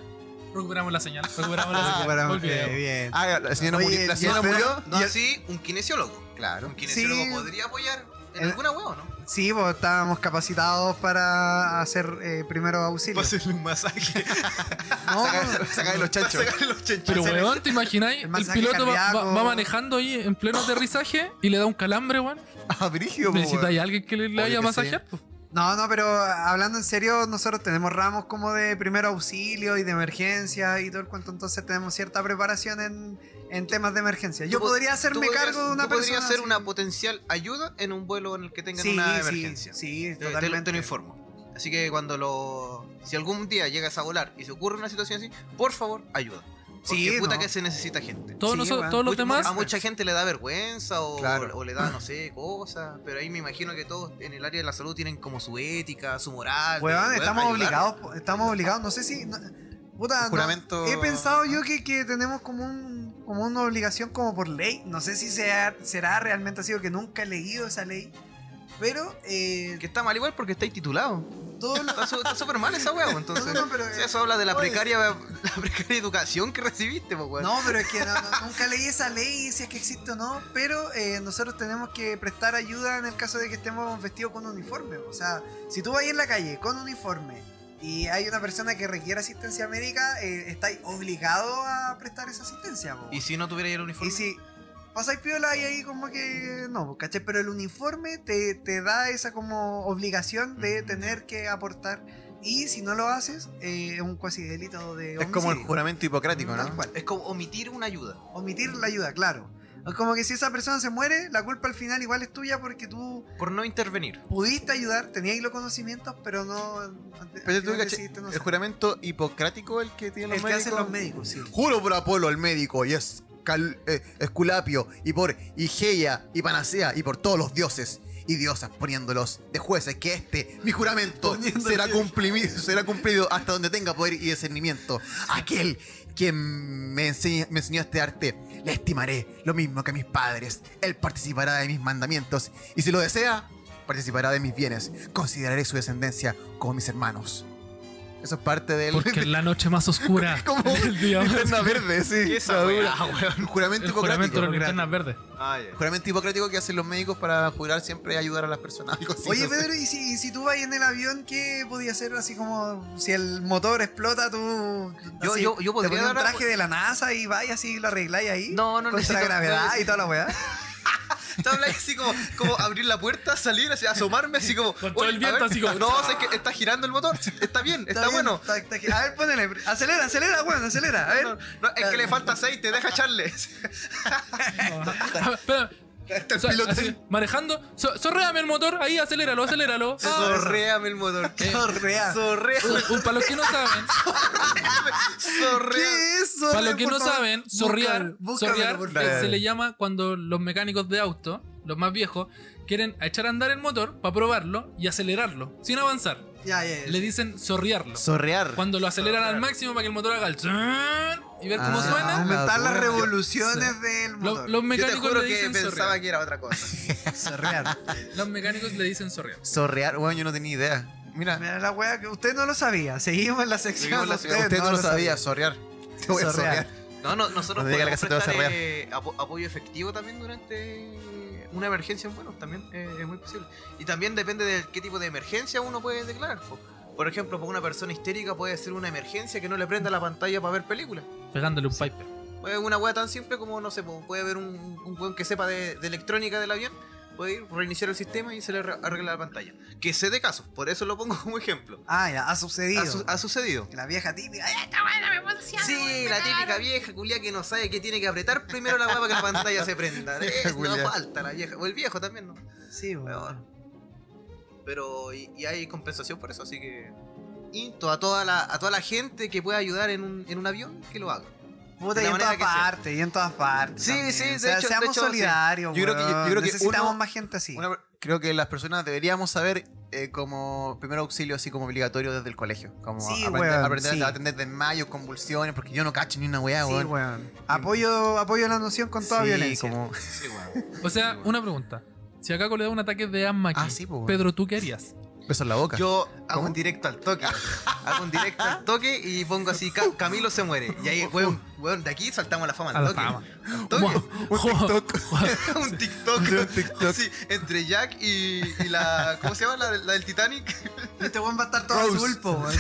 Recuperamos la señal. Recuperamos la señal. Recuperamos, eh, bien. Ah, la señora Oye, murió. La señora murió. No, Y el- sí, un kinesiólogo. Claro. Un kinesiólogo Sí. podría apoyar en El- alguna hueá, ¿o ¿no? Sí, pues estábamos capacitados para hacer eh, primero auxilio. hacerle un masaje. No, Saca- saca de los chanchos. Sacarle los chanchos. Pero, weón, ¿te imagináis? el piloto va, manejando ahí en pleno aterrizaje y le da un calambre, weón. Ah, brígido, po, Necesita weón. alguien que le, le a que masajear. pues. No, no, pero hablando en serio, nosotros tenemos ramos como de primero auxilio y de emergencia y todo el cuento, entonces tenemos cierta preparación en, en temas de emergencia. Yo podría hacerme podrías- cargo de una tú persona. podrías ser una potencial ayuda en un vuelo en el que tengan sí, una emergencia. Sí, te, totalmente. te lo informo. Así que cuando lo. Si algún día llegas a volar y se ocurre una situación así, por favor, ayuda. Porque Sí, puta no. que se necesita gente. Todos, Sí, nosotros- todos los demás. A mucha gente le da vergüenza o, Claro. o le da, no sé, cosas. Pero ahí me imagino que todos en el área de la salud tienen como su ética, su moral. poder estamos ayudar. obligados, estamos obligados, no sé si... no- puta, no, Juramento- he pensado yo que, que tenemos como un como una obligación como por ley, no sé si sea, será realmente así o que nunca he leído esa ley, pero... eh, Que está mal igual porque estáis titulados. todo lo- Está súper mal esa weá, entonces. No, no, pero, Sí, eso habla de la oye. precaria, la precaria educación que recibiste, pues, weón. No, pero es que no- nunca leí esa ley, si es que existe o no, pero eh, nosotros tenemos que prestar ayuda en el caso de que estemos vestidos con uniforme. O sea, si tú vas en la calle con uniforme y hay una persona que requiere asistencia médica, eh, estáis obligado a prestar esa asistencia. po. Y si no tuviera el uniforme. Y si pasáis piola y ahí como que no, ¿cachai? Pero el uniforme te, te da esa como obligación de tener que aportar. Y si no lo haces, eh, es un cuasi delito de Es como el homicidio. juramento hipocrático, Tal ¿no? cual. Es como omitir una ayuda. Omitir la ayuda, claro. Es como que si esa persona se muere, la culpa al final igual es tuya porque tú Por no intervenir. pudiste ayudar, tenías los conocimientos, pero no. Pero tú, decidiste no el hacer. juramento hipocrático el que tienen El los que médicos. hacen los médicos, sí. Juro por Apolo, el médico, y es Cal- eh, Esculapio, y por Igeia y Panacea, y por todos los dioses y diosas poniéndolos de jueces, que este, mi juramento, será cumplido, será cumplido hasta donde tenga poder y discernimiento. Aquel quien me, enseña- me enseñó este arte, le estimaré lo mismo que a mis padres. Él participará de mis mandamientos, y si lo desea, participará de mis bienes. Consideraré su descendencia como mis hermanos. Eso es parte del... Porque en la noche más oscura como del día linterna verde, sí. ¿Qué esa la weá? El juramento El juramento hipocrático. de las linternas verdes. Ah, El juramento hipocrático que hacen los médicos para jurar siempre ayudar a las personas. Oye. Pedro, ¿y si, y si tú vas en el avión, qué podía hacer así como si el motor explota, tú. Yo- así, yo- yo te podría pones un traje de la NASA y vas y así lo arregláis ahí? No, no Contra necesito- gravedad no y toda la weá. Tú hablas así como, como abrir la puerta, salir, así, asomarme, así como. Con todo "Oye, el viento, ver". así como- No, sé que está girando el motor. Está bien, está, bien, bueno. está- está- a ver, ponele. Acelera, acelera, weón, acelera. A ver. No, no, es que le falta aceite, deja echarle. Ah, espera. Está el So- piloto así, ahí. manejando, so- sorréame el motor, ahí, aceléralo, aceléralo. Ah, Zorréame el motor. Zorrea. Zorréame. un- un- para los que no saben, Zorréame. ¿Qué es eso? para los que no favor, saben, búscamelo, zorrear por eh, se le llama cuando los mecánicos de auto, los más viejos, quieren echar a andar el motor para probarlo y acelerarlo, sin avanzar. Ya, ya, ya. Le dicen zorrearlo. Zorrear. Cuando lo aceleran al máximo para que el motor haga el y ver cómo Ah, suena. Aumentar las Yo- revoluciones sí. del Lo- motor. los Yo te mecánicos juro le que dicen pensaba que era otra cosa. Zorrear. Los mecánicos le dicen zorrear. Zorrear, bueno, yo no tenía idea. Mira, Mira la weá que usted no lo sabía. Seguimos en la sección. La- usted, usted no lo sabía, sabía. zorrear. Te voy a zorrear. No, no, nosotros la podemos prestar eh, apo- apoyo efectivo también durante una emergencia, bueno, también eh, es muy posible. Y también depende de qué tipo de emergencia uno puede declarar. po. Por ejemplo, para una persona histérica puede ser una emergencia que no le prenda la pantalla para ver películas. Pegándole un piper. Puede una wea tan simple como, no sé, po, puede haber un, un weón que sepa de, de electrónica del avión, puede ir, reiniciar el sistema y se le re- arregla la pantalla. Que sé de casos, por eso lo pongo como ejemplo. Ah, ya, ha sucedido. Ha, su- ha sucedido. La vieja típica. ¡Ay, Sí, la típica vieja culia que no sabe que tiene que apretar primero la weá para que la pantalla se prenda. Es- no falta la vieja. O el viejo también, ¿no? Sí, weón. Pero y, y hay compensación por eso, así que. Y a toda la, a toda la gente que pueda ayudar en un, en un avión, que lo haga. Puta, De y en todas partes, y en todas partes. Sí, también. sí, de O sea, hecho- de seamos hecho, sí. solidarios, Yo creo que- yo weón. creo que Necesitamos uno- más gente así. Una- creo que las personas deberíamos saber eh, como primer auxilio así como obligatorio desde el colegio. Como Sí, aprender, weón, aprender sí. a atender desmayos, convulsiones, porque yo no cacho ni una weá, Sí, weón. weón. Apoyo, apoyo la noción con toda Sí, violencia. como- O sea, una pregunta. Si acá le da un ataque de asma aquí, Ah, sí, pues, Pedro, ¿tú qué harías? Beso en la boca. Yo hago ¿Cómo? un directo al toque. hago un directo al toque y pongo así, "Ca- Camilo se muere. Y ahí, weón, weón, de aquí saltamos a la fama A al la toque. fama. Al toque. un TikTok. un TikTok. Un TikTok. Sí, entre Jack y, y la. ¿Cómo se llama? La, la del Titanic. Este weón va a estar todo Rose. azul, po, weón.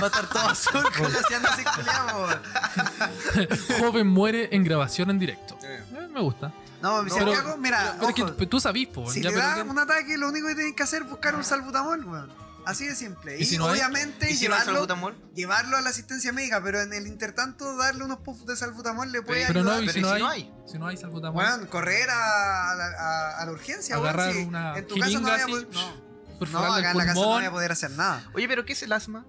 Va a estar todo azul con la haciendo así. Joven muere en grabación en directo. Eh, me gusta. No, si pero- mira, Pero es que ojo, tú- sabís, po, si ya, le pero da que- un ataque, lo único que tienes que hacer es buscar un salbutamol, weón. Así de simple. ¿Y Y, si no hay? obviamente ¿Y si no hay llevarlo, salbutamol? llevarlo a la asistencia médica, pero en el intertanto darle unos puffs de salbutamol le puede Pero no, ayudar. y Pero si ¿y no si hay, no hay? si no hay salbutamol, Weón, correr a, la, a- a la urgencia, weón, agarrar si una en tu casa no jeringa vaya a así, poder- No, no, acá en la casa no vaya a poder hacer nada. Oye, pero ¿qué es el asma?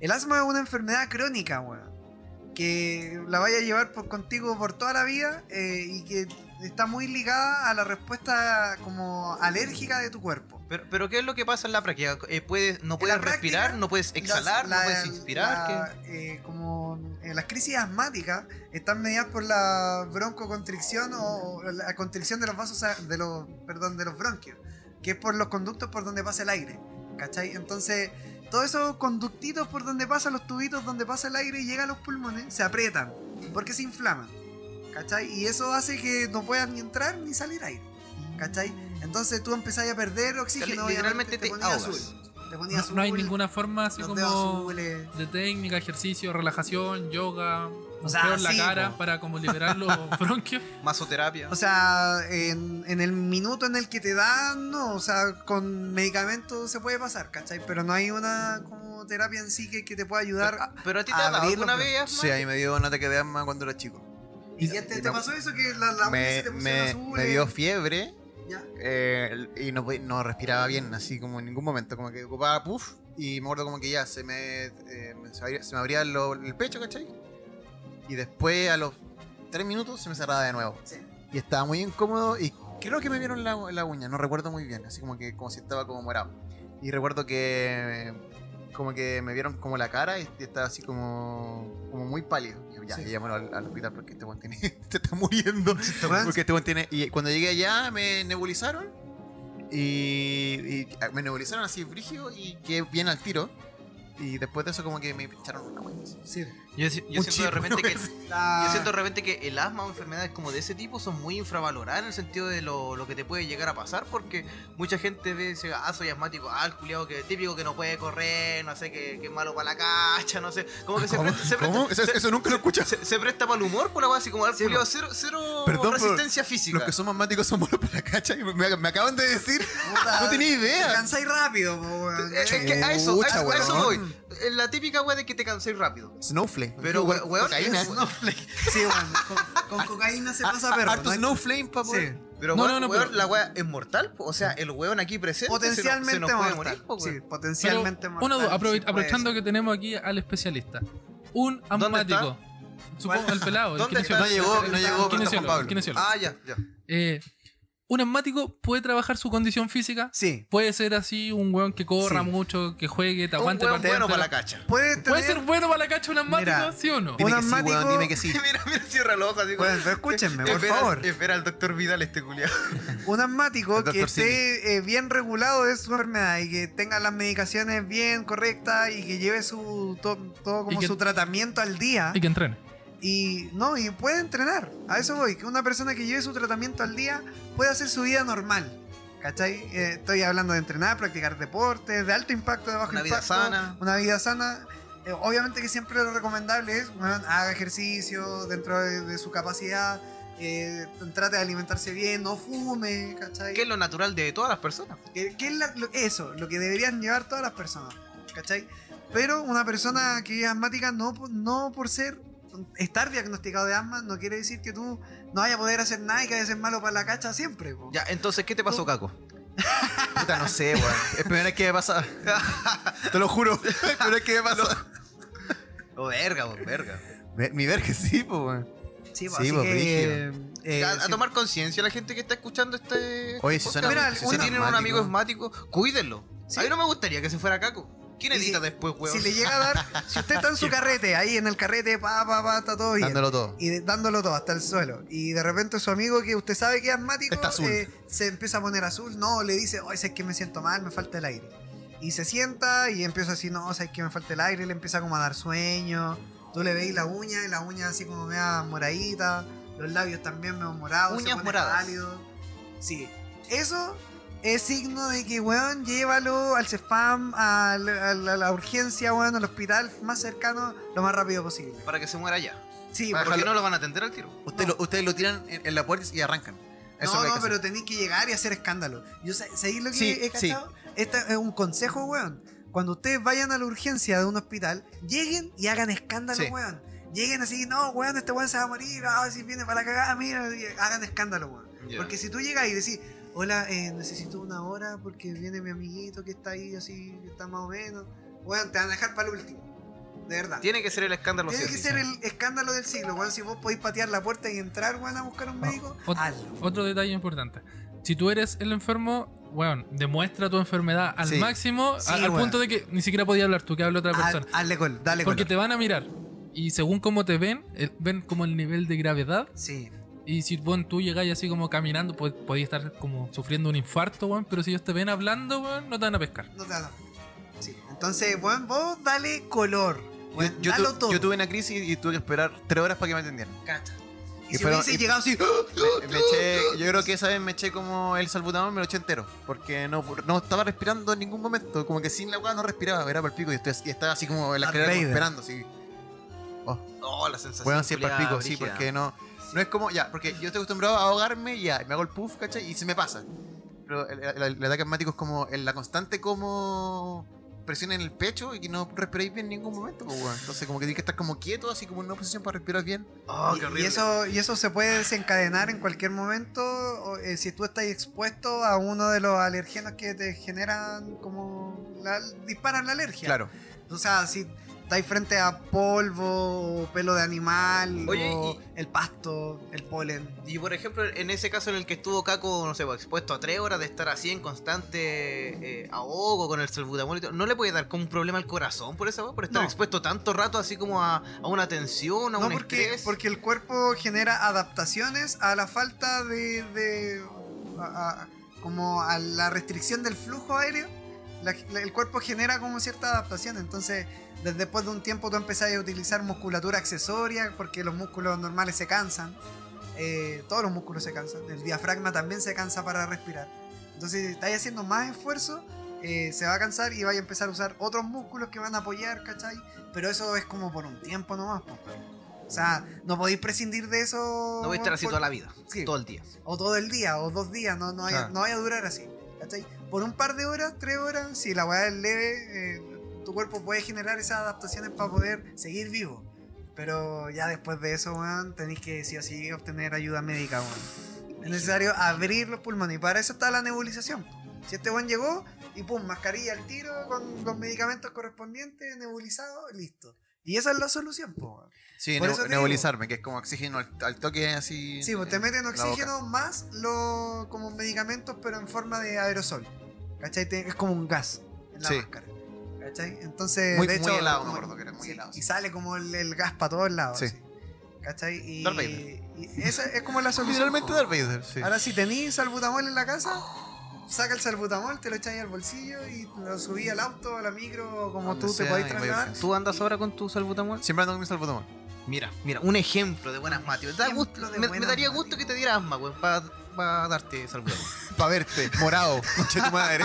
El asma es una enfermedad crónica, weón. Que la vaya a llevar por, contigo por toda la vida eh, y que está muy ligada a la respuesta como alérgica de tu cuerpo. Pero, pero ¿qué es lo que pasa en la práctica? Eh, puedes, ¿No En puedes práctica, respirar? ¿No puedes exhalar? ¿No puedes inspirar? eh, como eh, las crisis asmáticas están mediadas por la broncoconstricción o, la constricción de los vasos, de los, perdón, de los bronquios, que es por los conductos por donde pasa el aire. ¿Cachai? Entonces, todos esos conductitos por donde pasan los tubitos, donde pasa el aire y llega a los pulmones, se aprietan, porque se inflaman. ¿Cachai? Y eso hace que no puedan ni entrar ni salir aire. ¿Cachai? Entonces tú empezás a perder oxígeno. literalmente obviamente, te ponías ahogas. azul. Te ponías No, azul. no hay ninguna forma así como azules. de técnica, ejercicio, relajación, yoga, O sea, la sí, cara po. para como liberar los bronquios. Masoterapia. O sea, en, en el minuto en el que te dan, no, o sea, con medicamentos se puede pasar, ¿cachai? Pero no hay una como terapia en sí que, que te pueda ayudar. Pero a ti te ha dado abrir alguna vez, asma? Sí, ahí me dio un ataque de asma cuando era chico. ¿Y ya te, y te no- pasó eso que la, la uña se Me, te me, azules? me dio fiebre Ya. eh, y no, respiraba bien, así como en ningún momento. Como que ocupaba puff y me acuerdo como que ya se me, eh, me- se, abría, se me abría lo- el pecho, ¿cachai? Y después a los tres minutos se me cerraba de nuevo. Sí. Y estaba muy incómodo y creo que me vieron la, la uña, no recuerdo muy bien, así como que como si estaba como morado. Y recuerdo que como que me vieron como la cara y estaba así como, como muy pálido. Ya, Sí. al, al hospital porque este weón tiene, te está muriendo. Porque este weón tiene. Y cuando llegué allá me nebulizaron. Y, y me nebulizaron así brígido y que bien al tiro. Y después de eso como que me pincharon una weá. así. Sí. Yo, yo siento de repente que yo siento de repente que el asma o enfermedades como de ese tipo son muy infravaloradas en el sentido de lo, lo que te puede llegar a pasar porque mucha gente ve dice, ah, soy asmático, ah, el culiado que típico que no puede correr, no sé, que, que es malo para la cacha, no sé, como que se ¿Cómo? presta, se presta- ¿Cómo? Eso, se- eso nunca lo escuché. se, se presta para el humor por la base, así como al Sí, culiado cero, cero Perdón, resistencia física. Los que son asmáticos son malos para la cacha. y Me, me acaban de decir. Puta, No tenía Te idea. cansáis rápido, po, weón. Es que a eso, a a eso voy. Es la típica weá de que te canséis rápido. Snowflake. Pero, we- weón, cocaína. Snowflake. Sí, weón. Con, con cocaína se pasa A- perro. Harto ¿no? Snowflame para poder. Sí. Pero, No, weón, no, no, weón, pero- la weá es mortal. O sea, el weón aquí presente se nos- Potencialmente se nos puede mortal. morir. sí, potencialmente Pero, mortal. una duda, aprove- sí aprovechando ser. que tenemos aquí al especialista. Un ¿Dónde asmático. Supongo el pelado. el ¿Dónde está? kinesiólogo. No llegó, no El llegó Juan Pablo. el. Ah, ya, ya. Eh, un asmático puede trabajar su condición física. Sí. Puede ser así un weón que corra Sí. mucho, que juegue, te Un aguante weón partido bueno para la cacha. Puede tener... ¿Puede ser bueno para la cacha un asmático, Mira, sí o no? Dime Un que sí, weón, asmático- dime que sí. mira, mira, cierra los ojos así como- Bueno, pero escúchenme, por Espera- favor. Espera al doctor Vidal este culiado. Un asmático que esté eh, bien regulado de su enfermedad y que tenga las medicaciones bien correctas y que lleve su to- todo como que- su tratamiento al día Y que entrene. Y no y puede entrenar a eso voy que una persona que lleve su tratamiento al día puede hacer su vida normal ¿cachai? Eh, estoy hablando de entrenar practicar deportes de alto impacto de bajo Una vida impacto sana. una vida sana Eh, obviamente que siempre lo recomendable es haga ejercicio dentro de, de su capacidad eh, trate de alimentarse bien no fume ¿cachai? Que es lo natural de todas las personas. Que, que es la- lo- eso, lo que deberían llevar todas las personas, ¿cachai? Pero una persona que es asmática no, no por ser estar diagnosticado de asma no quiere decir que tú no vayas a poder hacer nada y que vayas a ser malo para la cacha siempre. po. Ya, entonces, ¿qué te pasó, Caco? Puta, no sé, weón. Es primera vez que me pasa. Te lo juro. Es primera vez que me pasa. Oh, verga, oh, verga. Ve- Mi verga sí, pues, weón. Sí, po, Sí, así po, que, eh, a, a sí. tomar conciencia la gente que está escuchando este. Oye, si suena- Mira, si si suena tienen un amigo asmático, cuídenlo. Sí. A mí no me gustaría que se fuera Caco. ¿Quién edita si- después, weón? Si le llega a dar, si usted está en su carrete, ahí en el carrete, pa, pa, pa, está todo bien. Dándolo todo. y de- dándolo todo hasta el suelo. Y de repente su amigo que usted sabe que es asmático Está azul. eh, se empieza a poner azul. No, le dice, oye, es que me siento mal, me falta el aire. Y se sienta y empieza así, no, sabes que me falta el aire, le empieza como a dar sueño. Tú le veis la uña y la uña así como media moradita, los labios también medio morados. se Uñas pone moradas. pálido. Sí. Eso es signo de que, weón, llévalo al CEFAM, a la, a la- a la urgencia, weón, al hospital más cercano lo más rápido posible. Para que se muera ya. Sí, Porque dejarlo- no lo van a atender al tiro. Usted lo- ustedes lo tiran en, en la puerta y arrancan. Eso no, es lo que hay no, pero tenéis que llegar y hacer escándalo. Yo sé- ¿Sabéis lo que Sí, he sí. Este es un consejo, weón. Cuando ustedes vayan a la urgencia de un hospital, lleguen y hagan escándalo, Sí. weón. Lleguen así, no, weón, este weón se va a morir, ah, si viene para la cagada, mira, hagan escándalo, weón. Porque si tú llegas y decís, hola, eh, necesito una hora porque viene mi amiguito que está ahí así, que está más o menos, weón, te van a dejar para el último. De verdad. Tiene que ser el escándalo Tiene que sí. ser el escándalo del siglo, weón. Si vos podéis patear la puerta y entrar, weón, a buscar un médico, Ot- hazlo. Otro detalle importante. Si tú eres el enfermo, weón, demuestra tu enfermedad al Sí. máximo, Sí, al punto de que ni siquiera podía hablar tú, que hable otra persona. Hazle gol, dale Porque te van a mirar. Y según cómo te ven, eh, ven como el nivel de gravedad. Sí. Y si bueno, tú llegáis así como caminando, pues podías estar como sufriendo un infarto, weón. Pero si ellos te ven hablando, weón, no te van a pescar. No te van a- Sí. Entonces, weón, vos dale color. Yo, weón, yo dalo tu- todo. yo tuve una crisis y tuve que esperar tres horas para que me atendieran. Cacha. Y, Y si fueron- hubiese y- llegado así, Me, me eché, yo creo que esa vez me eché como el salbutamol, me lo eché entero. Porque no, no estaba respirando en ningún momento. Como que sin la weá no respiraba, era para el pico. Y, estoy- y estaba así como en la escalera esperando. Así. Oh, la sensación. Weón, sí, para el culiada pico, sí, porque no. No es como, ya, porque yo estoy acostumbrado a ahogarme y ya, me hago el puff, ¿cachai? Y se me pasa. Pero el, el- el ataque asmático es como la constante como presión en el pecho y que no respiréis bien en ningún momento, pues. Entonces como que tienes que estar como quieto, así como en una posición para respirar bien. Oh, qué y, y eso, y eso se puede desencadenar en cualquier momento o, eh, si tú estás expuesto a uno de los alergenos que te generan como la, disparan la alergia. Claro. O sea, si estáis frente a polvo pelo de animal Oye, o y- el pasto, el polen. Y por ejemplo, en ese caso en el que estuvo Caco, no sé, pues, expuesto a tres horas de estar así en constante eh, ahogo con el salbutamol y todo, ¿no le puede dar como un problema al corazón por eso, por estar No. expuesto tanto rato así como a, a una tensión, a No, un porque, estrés? porque el cuerpo genera adaptaciones a la falta de. de- a- a- como a la restricción del flujo aéreo. La- la- el cuerpo genera como cierta adaptación. Entonces, desde después de un tiempo tú empezás a utilizar musculatura accesoria porque los músculos normales se cansan. Eh, todos los músculos se cansan. El diafragma también se cansa para respirar. Entonces, si estáis haciendo más esfuerzo, eh, se va a cansar y vais a empezar a usar otros músculos que van a apoyar, ¿cachai? Pero eso es como por un tiempo nomás. po. O sea, no podéis prescindir de eso. no voy a estar así por- toda la vida, Sí. todo el día. O todo el día, o dos días, no, no, vaya, Claro. no vaya a durar así. ¿cachai? Por un par de horas, tres horas, si la weá es leve, eh, tu cuerpo puede generar esas adaptaciones para poder seguir vivo. Pero ya después de eso, weón, tenéis que sí o sí obtener ayuda médica, weón. Es necesario abrir los pulmones y para eso está la nebulización. Si este weón llegó y pum, mascarilla al tiro con los medicamentos correspondientes, nebulizado, listo. Y esa es la solución, po. Sí, Por te nebulizarme, que es como oxígeno al, al toque así. Sí, pues te meten oxígeno más lo, como medicamentos, pero en forma de aerosol. ¿Cachai? Es como un gas en la Sí. máscara. ¿Cachai? Entonces, Muy- de muy hecho, helado, como- me acuerdo que era muy sí, helado, Y sí. sale como el, el gas para todos lados. Sí. así. ¿Cachai? Y, Darth Vader. y esa es como la solución. Literalmente. Darth Vader, sí. Ahora, si tenéis salbutamol en la casa, saca el salbutamol, te lo echáis al bolsillo y lo subí al auto, a la micro, como Donde tú te sea, voy trasladar. ¿Tú andas ahora con tu salbutamol? Siempre ando con mi salbutamol. Mira, mira, un ejemplo de buen asmático. Da gusto- de me, me daría gusto que te diera asma, weón, para darte salbutamol. Para verte, morado, tu madre.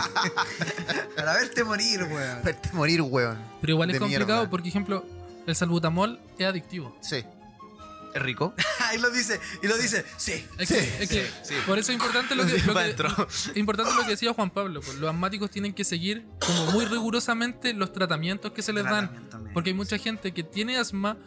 Para verte morir, weón. verte morir, weón. Pero igual es complicado mierda. porque, ejemplo, el salbutamol es adictivo. Sí. ¿Es rico? y lo dice, y lo dice, sí. Es que, es que por eso es importante lo que, lo que- es importante lo que decía Juan Pablo. pues, los asmáticos tienen que seguir como muy rigurosamente los tratamientos que se les dan. Porque hay mucha gente que tiene asma,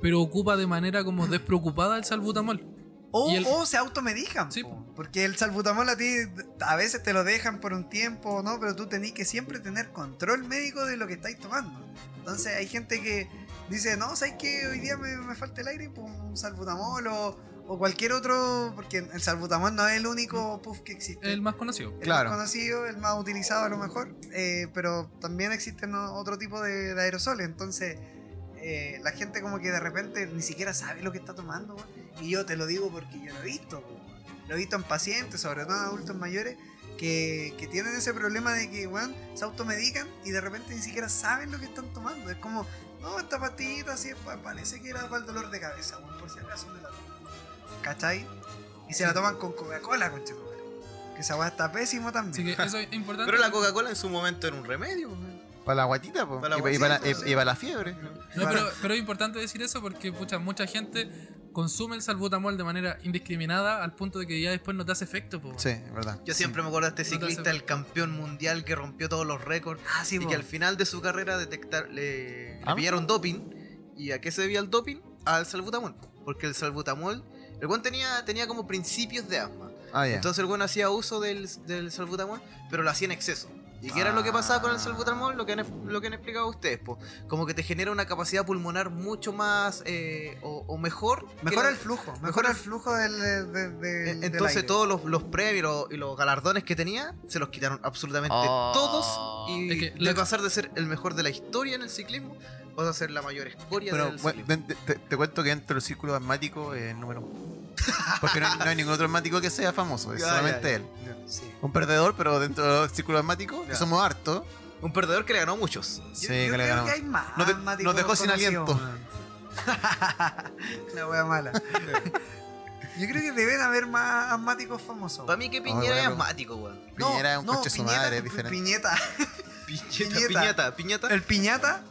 pero ocupa de manera como despreocupada el salbutamol. O, el- o se automedican. Sí, po. Porque el salbutamol a ti a veces te lo dejan por un tiempo, ¿no? Pero tú tenés que siempre tener control médico de lo que estáis tomando. Entonces hay gente que dice, no, ¿sabes qué? Hoy día me, me falta el aire, pues un salbutamol o, o cualquier otro, porque el salbutamol no es el único puff que existe. El más conocido. el Claro. más conocido, el más utilizado a lo mejor, eh, pero también existen otro tipo de, de aerosoles, entonces eh, la gente como que de repente ni siquiera sabe lo que está tomando, weón. Y yo te lo digo porque yo lo he visto, lo he visto en pacientes, sobre todo en adultos mayores, que, que tienen ese problema de que weón, se automedican y de repente ni siquiera saben lo que están tomando, es como, no, esta pastillita así pa- parece que era para el dolor de cabeza, weón, por si acaso me la tomo, ¿cachai? Y se la toman con Coca-Cola, conchetumare. Que esa weá está pésimo también. Así que eso es importante. Pero la Coca-Cola en su momento era un remedio. weón. Para la guatita, po. Para la y para la fiebre. No, pero, pero es importante decir eso porque pucha, mucha gente consume el salbutamol de manera indiscriminada al punto de que ya después no te hace efecto. po. Sí, es verdad. Yo siempre me acuerdo de este ciclista, el campeón mundial que rompió todos los récords. Ah, sí, y po. que al final de su carrera detectar, le, le ¿Ah? pillaron doping. ¿Y a qué se debía el doping? Al salbutamol. Porque el salbutamol, el buen tenía, tenía como principios de asma. Ah, ya. Entonces el buen hacía uso del, del salbutamol, pero lo hacía en exceso. ¿Y qué era lo que pasaba con el salbutamol? Lo que han, lo que han explicado ustedes, po. como que te genera una capacidad pulmonar mucho más eh, o, o mejor. Mejora el flujo, mejora el flujo del, de, de- de- Eh, del Entonces aire. todos los, los premios y los, galardones que tenía se los quitaron absolutamente Oh. todos y Es que de pasar de ser el mejor de la historia en el ciclismo vas a ser la mayor escoria Pero del bueno, ciclismo. te, te- te cuento que dentro del círculo asmático es el número uno. Porque no, hay- no hay ningún otro asmático que sea famoso, es Ya, solamente ya, ya. él. Sí. Un perdedor, pero dentro del círculo asmático, que somos hartos, Un perdedor que le ganó a muchos. Sí, Yo- que yo le creo ganamos. que hay más Nos de- asmáticos nos dejó sin aliento. La wea mala. Yo creo que deben haber más asmáticos famosos. Para mí que Piñera es asmático, weón. Piñera es un coche su madre, es diferente. Piñeta. Piñeta, Piñeta. piñata, piñata. El piñata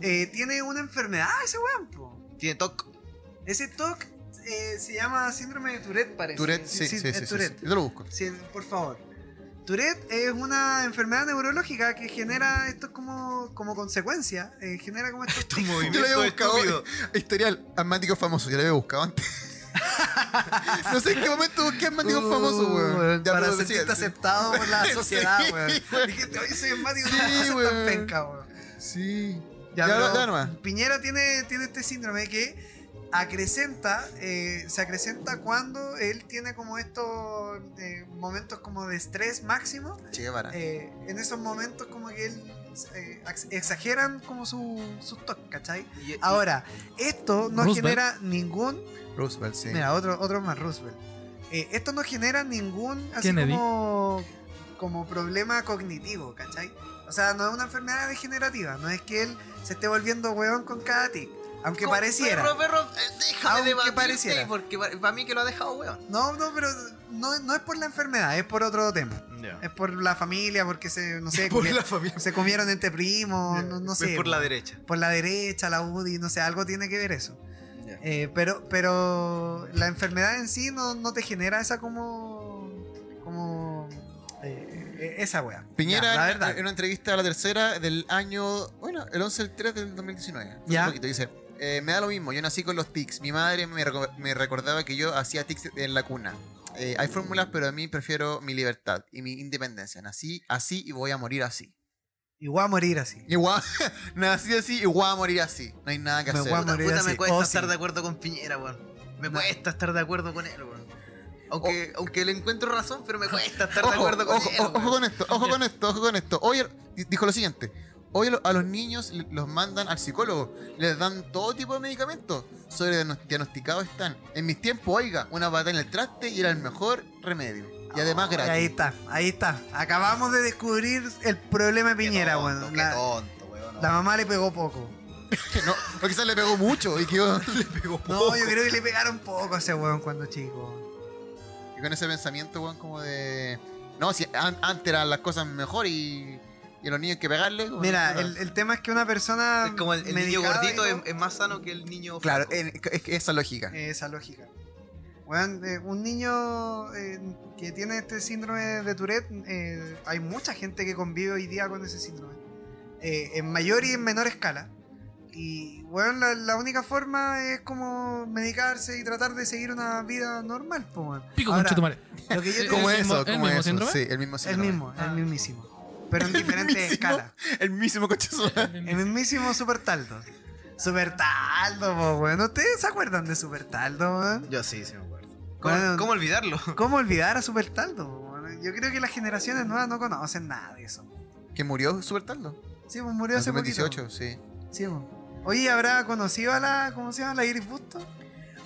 eh, tiene una enfermedad, ese weón. po. Tiene TOC. Ese TOC eh, se llama síndrome de Tourette, parece. Tourette, sí, sí, sí. Yo lo busco. Sí, por favor. Tourette es una enfermedad neurológica que genera esto como, como consecuencia. eh, genera como estos tics. Yo lo había buscado. Historial, asmático famoso. Yo lo había buscado antes. no sé en qué momento busqué asmático Uh, famoso, weón. weón, Ya, para pero sentirte sigue, sí. aceptado por la Sí, sociedad, weón. weón. Dijiste, oye, soy asmático, Sí, no ser tan weón. penca, weón. Sí. Ya, Ya, pero ya nomás. Piñera tiene, tiene este síndrome que acrecenta, eh, se acrecenta cuando él tiene como estos eh, momentos como de estrés máximo. Che Guevara. Eh, en esos momentos como que él eh, ex- exageran como su, sus toques, ¿cachai? Y- y- Ahora, esto no Roosevelt. genera ningún... Roosevelt, sí. Mira, otro, otro más, Roosevelt. Eh, esto no genera ningún así Kennedy. como, como problema cognitivo, ¿cachai? O sea, no es una enfermedad degenerativa, no es que él se esté volviendo hueón con cada tic, aunque pareciera. Perro, perro, eh, déjame Aunque pareciera. Porque para mí que lo ha dejado, weón. No, no, pero no, no es por la enfermedad, es por otro tema. Es por la familia, porque se, no sé, Por comi- la familia. se comieron entre primos, no, no sé. Es por la derecha. por la derecha, la UDI, no sé, algo tiene que ver eso. Eh, pero, pero la enfermedad en sí no, no te genera esa como. como. eh, eh, esa wea. Piñera, Ya, la en- verdad. en una entrevista a la tercera del año, bueno, el 11 del 3 del 2019. hace Ya. Un poquito, dice, eh, me da lo mismo, yo nací con los tics. Mi madre me, reco- me recordaba que yo hacía tics en la cuna. Eh, hay fórmulas, pero a mí prefiero mi libertad y mi independencia. Nací así y voy a morir así. Igual a morir así. Igual, nací así y voy a morir así. No hay nada que Me hacer. voy a morir puta, así. me cuesta Oh, estar sí. de acuerdo con Piñera, weón. Me No. cuesta estar de acuerdo con él, weón. Aunque, aunque le encuentro razón, pero me cuesta estar de Ojo, acuerdo con ojo, él. ojo, ojo con esto, ojo con esto, ojo con esto. Hoy dijo lo siguiente. Hoy a los niños los mandan al psicólogo, les dan todo tipo de medicamentos. Sobre diagnosticados están. En mis tiempos, oiga, una patada en el traste y era el mejor remedio. Y además Y gratis. ahí está, ahí está. Acabamos de descubrir el problema de Piñera, weón. Qué La, tonto, weón. la mamá le pegó poco. no, quizás le pegó mucho y quedó le pegó No, yo creo que le pegaron poco a ese weón cuando chico. Y con ese pensamiento, weón, como de. No, si an- antes eran las cosas mejor y. Y a los niños hay que pegarle. Mira, el, el tema es que una persona. Es como el, el niño gordito es, es más sano que el niño. Claro, es que esa lógica. Esa lógica. Weón, eh, un niño eh, que tiene este síndrome de Tourette, eh, hay mucha gente que convive hoy día con ese síndrome. Eh, en mayor y en menor escala. Y, weón, la, la única forma es como medicarse y tratar de seguir una vida normal, weón. Pico Ahora, con. Lo que yo te ¿Cómo ¿El eso? mismo- el ¿Cómo mismo eso? síndrome? Sí, el mismo el el mismísimo. Pero en diferentes mismísimo. escalas. El mismo coche su madre. El mismísimo Super Taldo. Super Taldo, po, weón. ¿Ustedes se acuerdan de Super Taldo, weón? Yo sí, sí me acuerdo. ¿Cómo, Bueno, cómo olvidarlo? ¿Cómo olvidar a Super Taldo? weón? Yo creo que las generaciones nuevas no conocen nada de eso. ¿Que murió Super Taldo? Sí, pues murió En hace poquito. 2018, sí. Sí, pues. Oye, ¿habrá conocido a la. ¿Cómo se llama? La Iris Busto?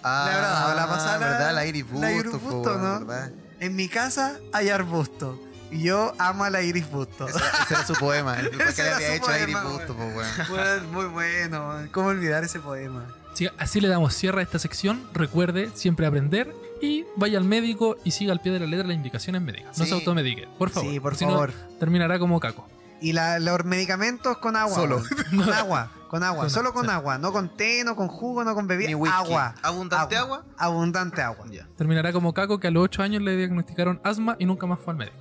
Ah, habrá dado la pasada la- ¿verdad? La Iris la Iris Busto, po, Busto, weón, ¿no? ¿verdad? En mi casa hay arbusto. Y yo amo a la Iris Busto. Ese, ese era su poema. El Ese que le había hecho a Iris poema, Busto, po, weón. Weón, muy bueno. ¿Cómo olvidar ese poema? Sí, así le damos cierre a esta sección. Recuerde siempre aprender y vaya al médico y siga al pie de la letra las indicaciones médicas. No Sí. se automedique, por favor. Sí, por si no, favor. terminará como caco. Y la- los medicamentos con agua. Solo. Con agua, con agua. Solo con sí. agua. No con té, no con jugo, no con bebida. Ni. Agua. ¿Abundante agua? Abundante agua. Terminará como caco que a los 8 años le diagnosticaron asma y nunca más fue al médico.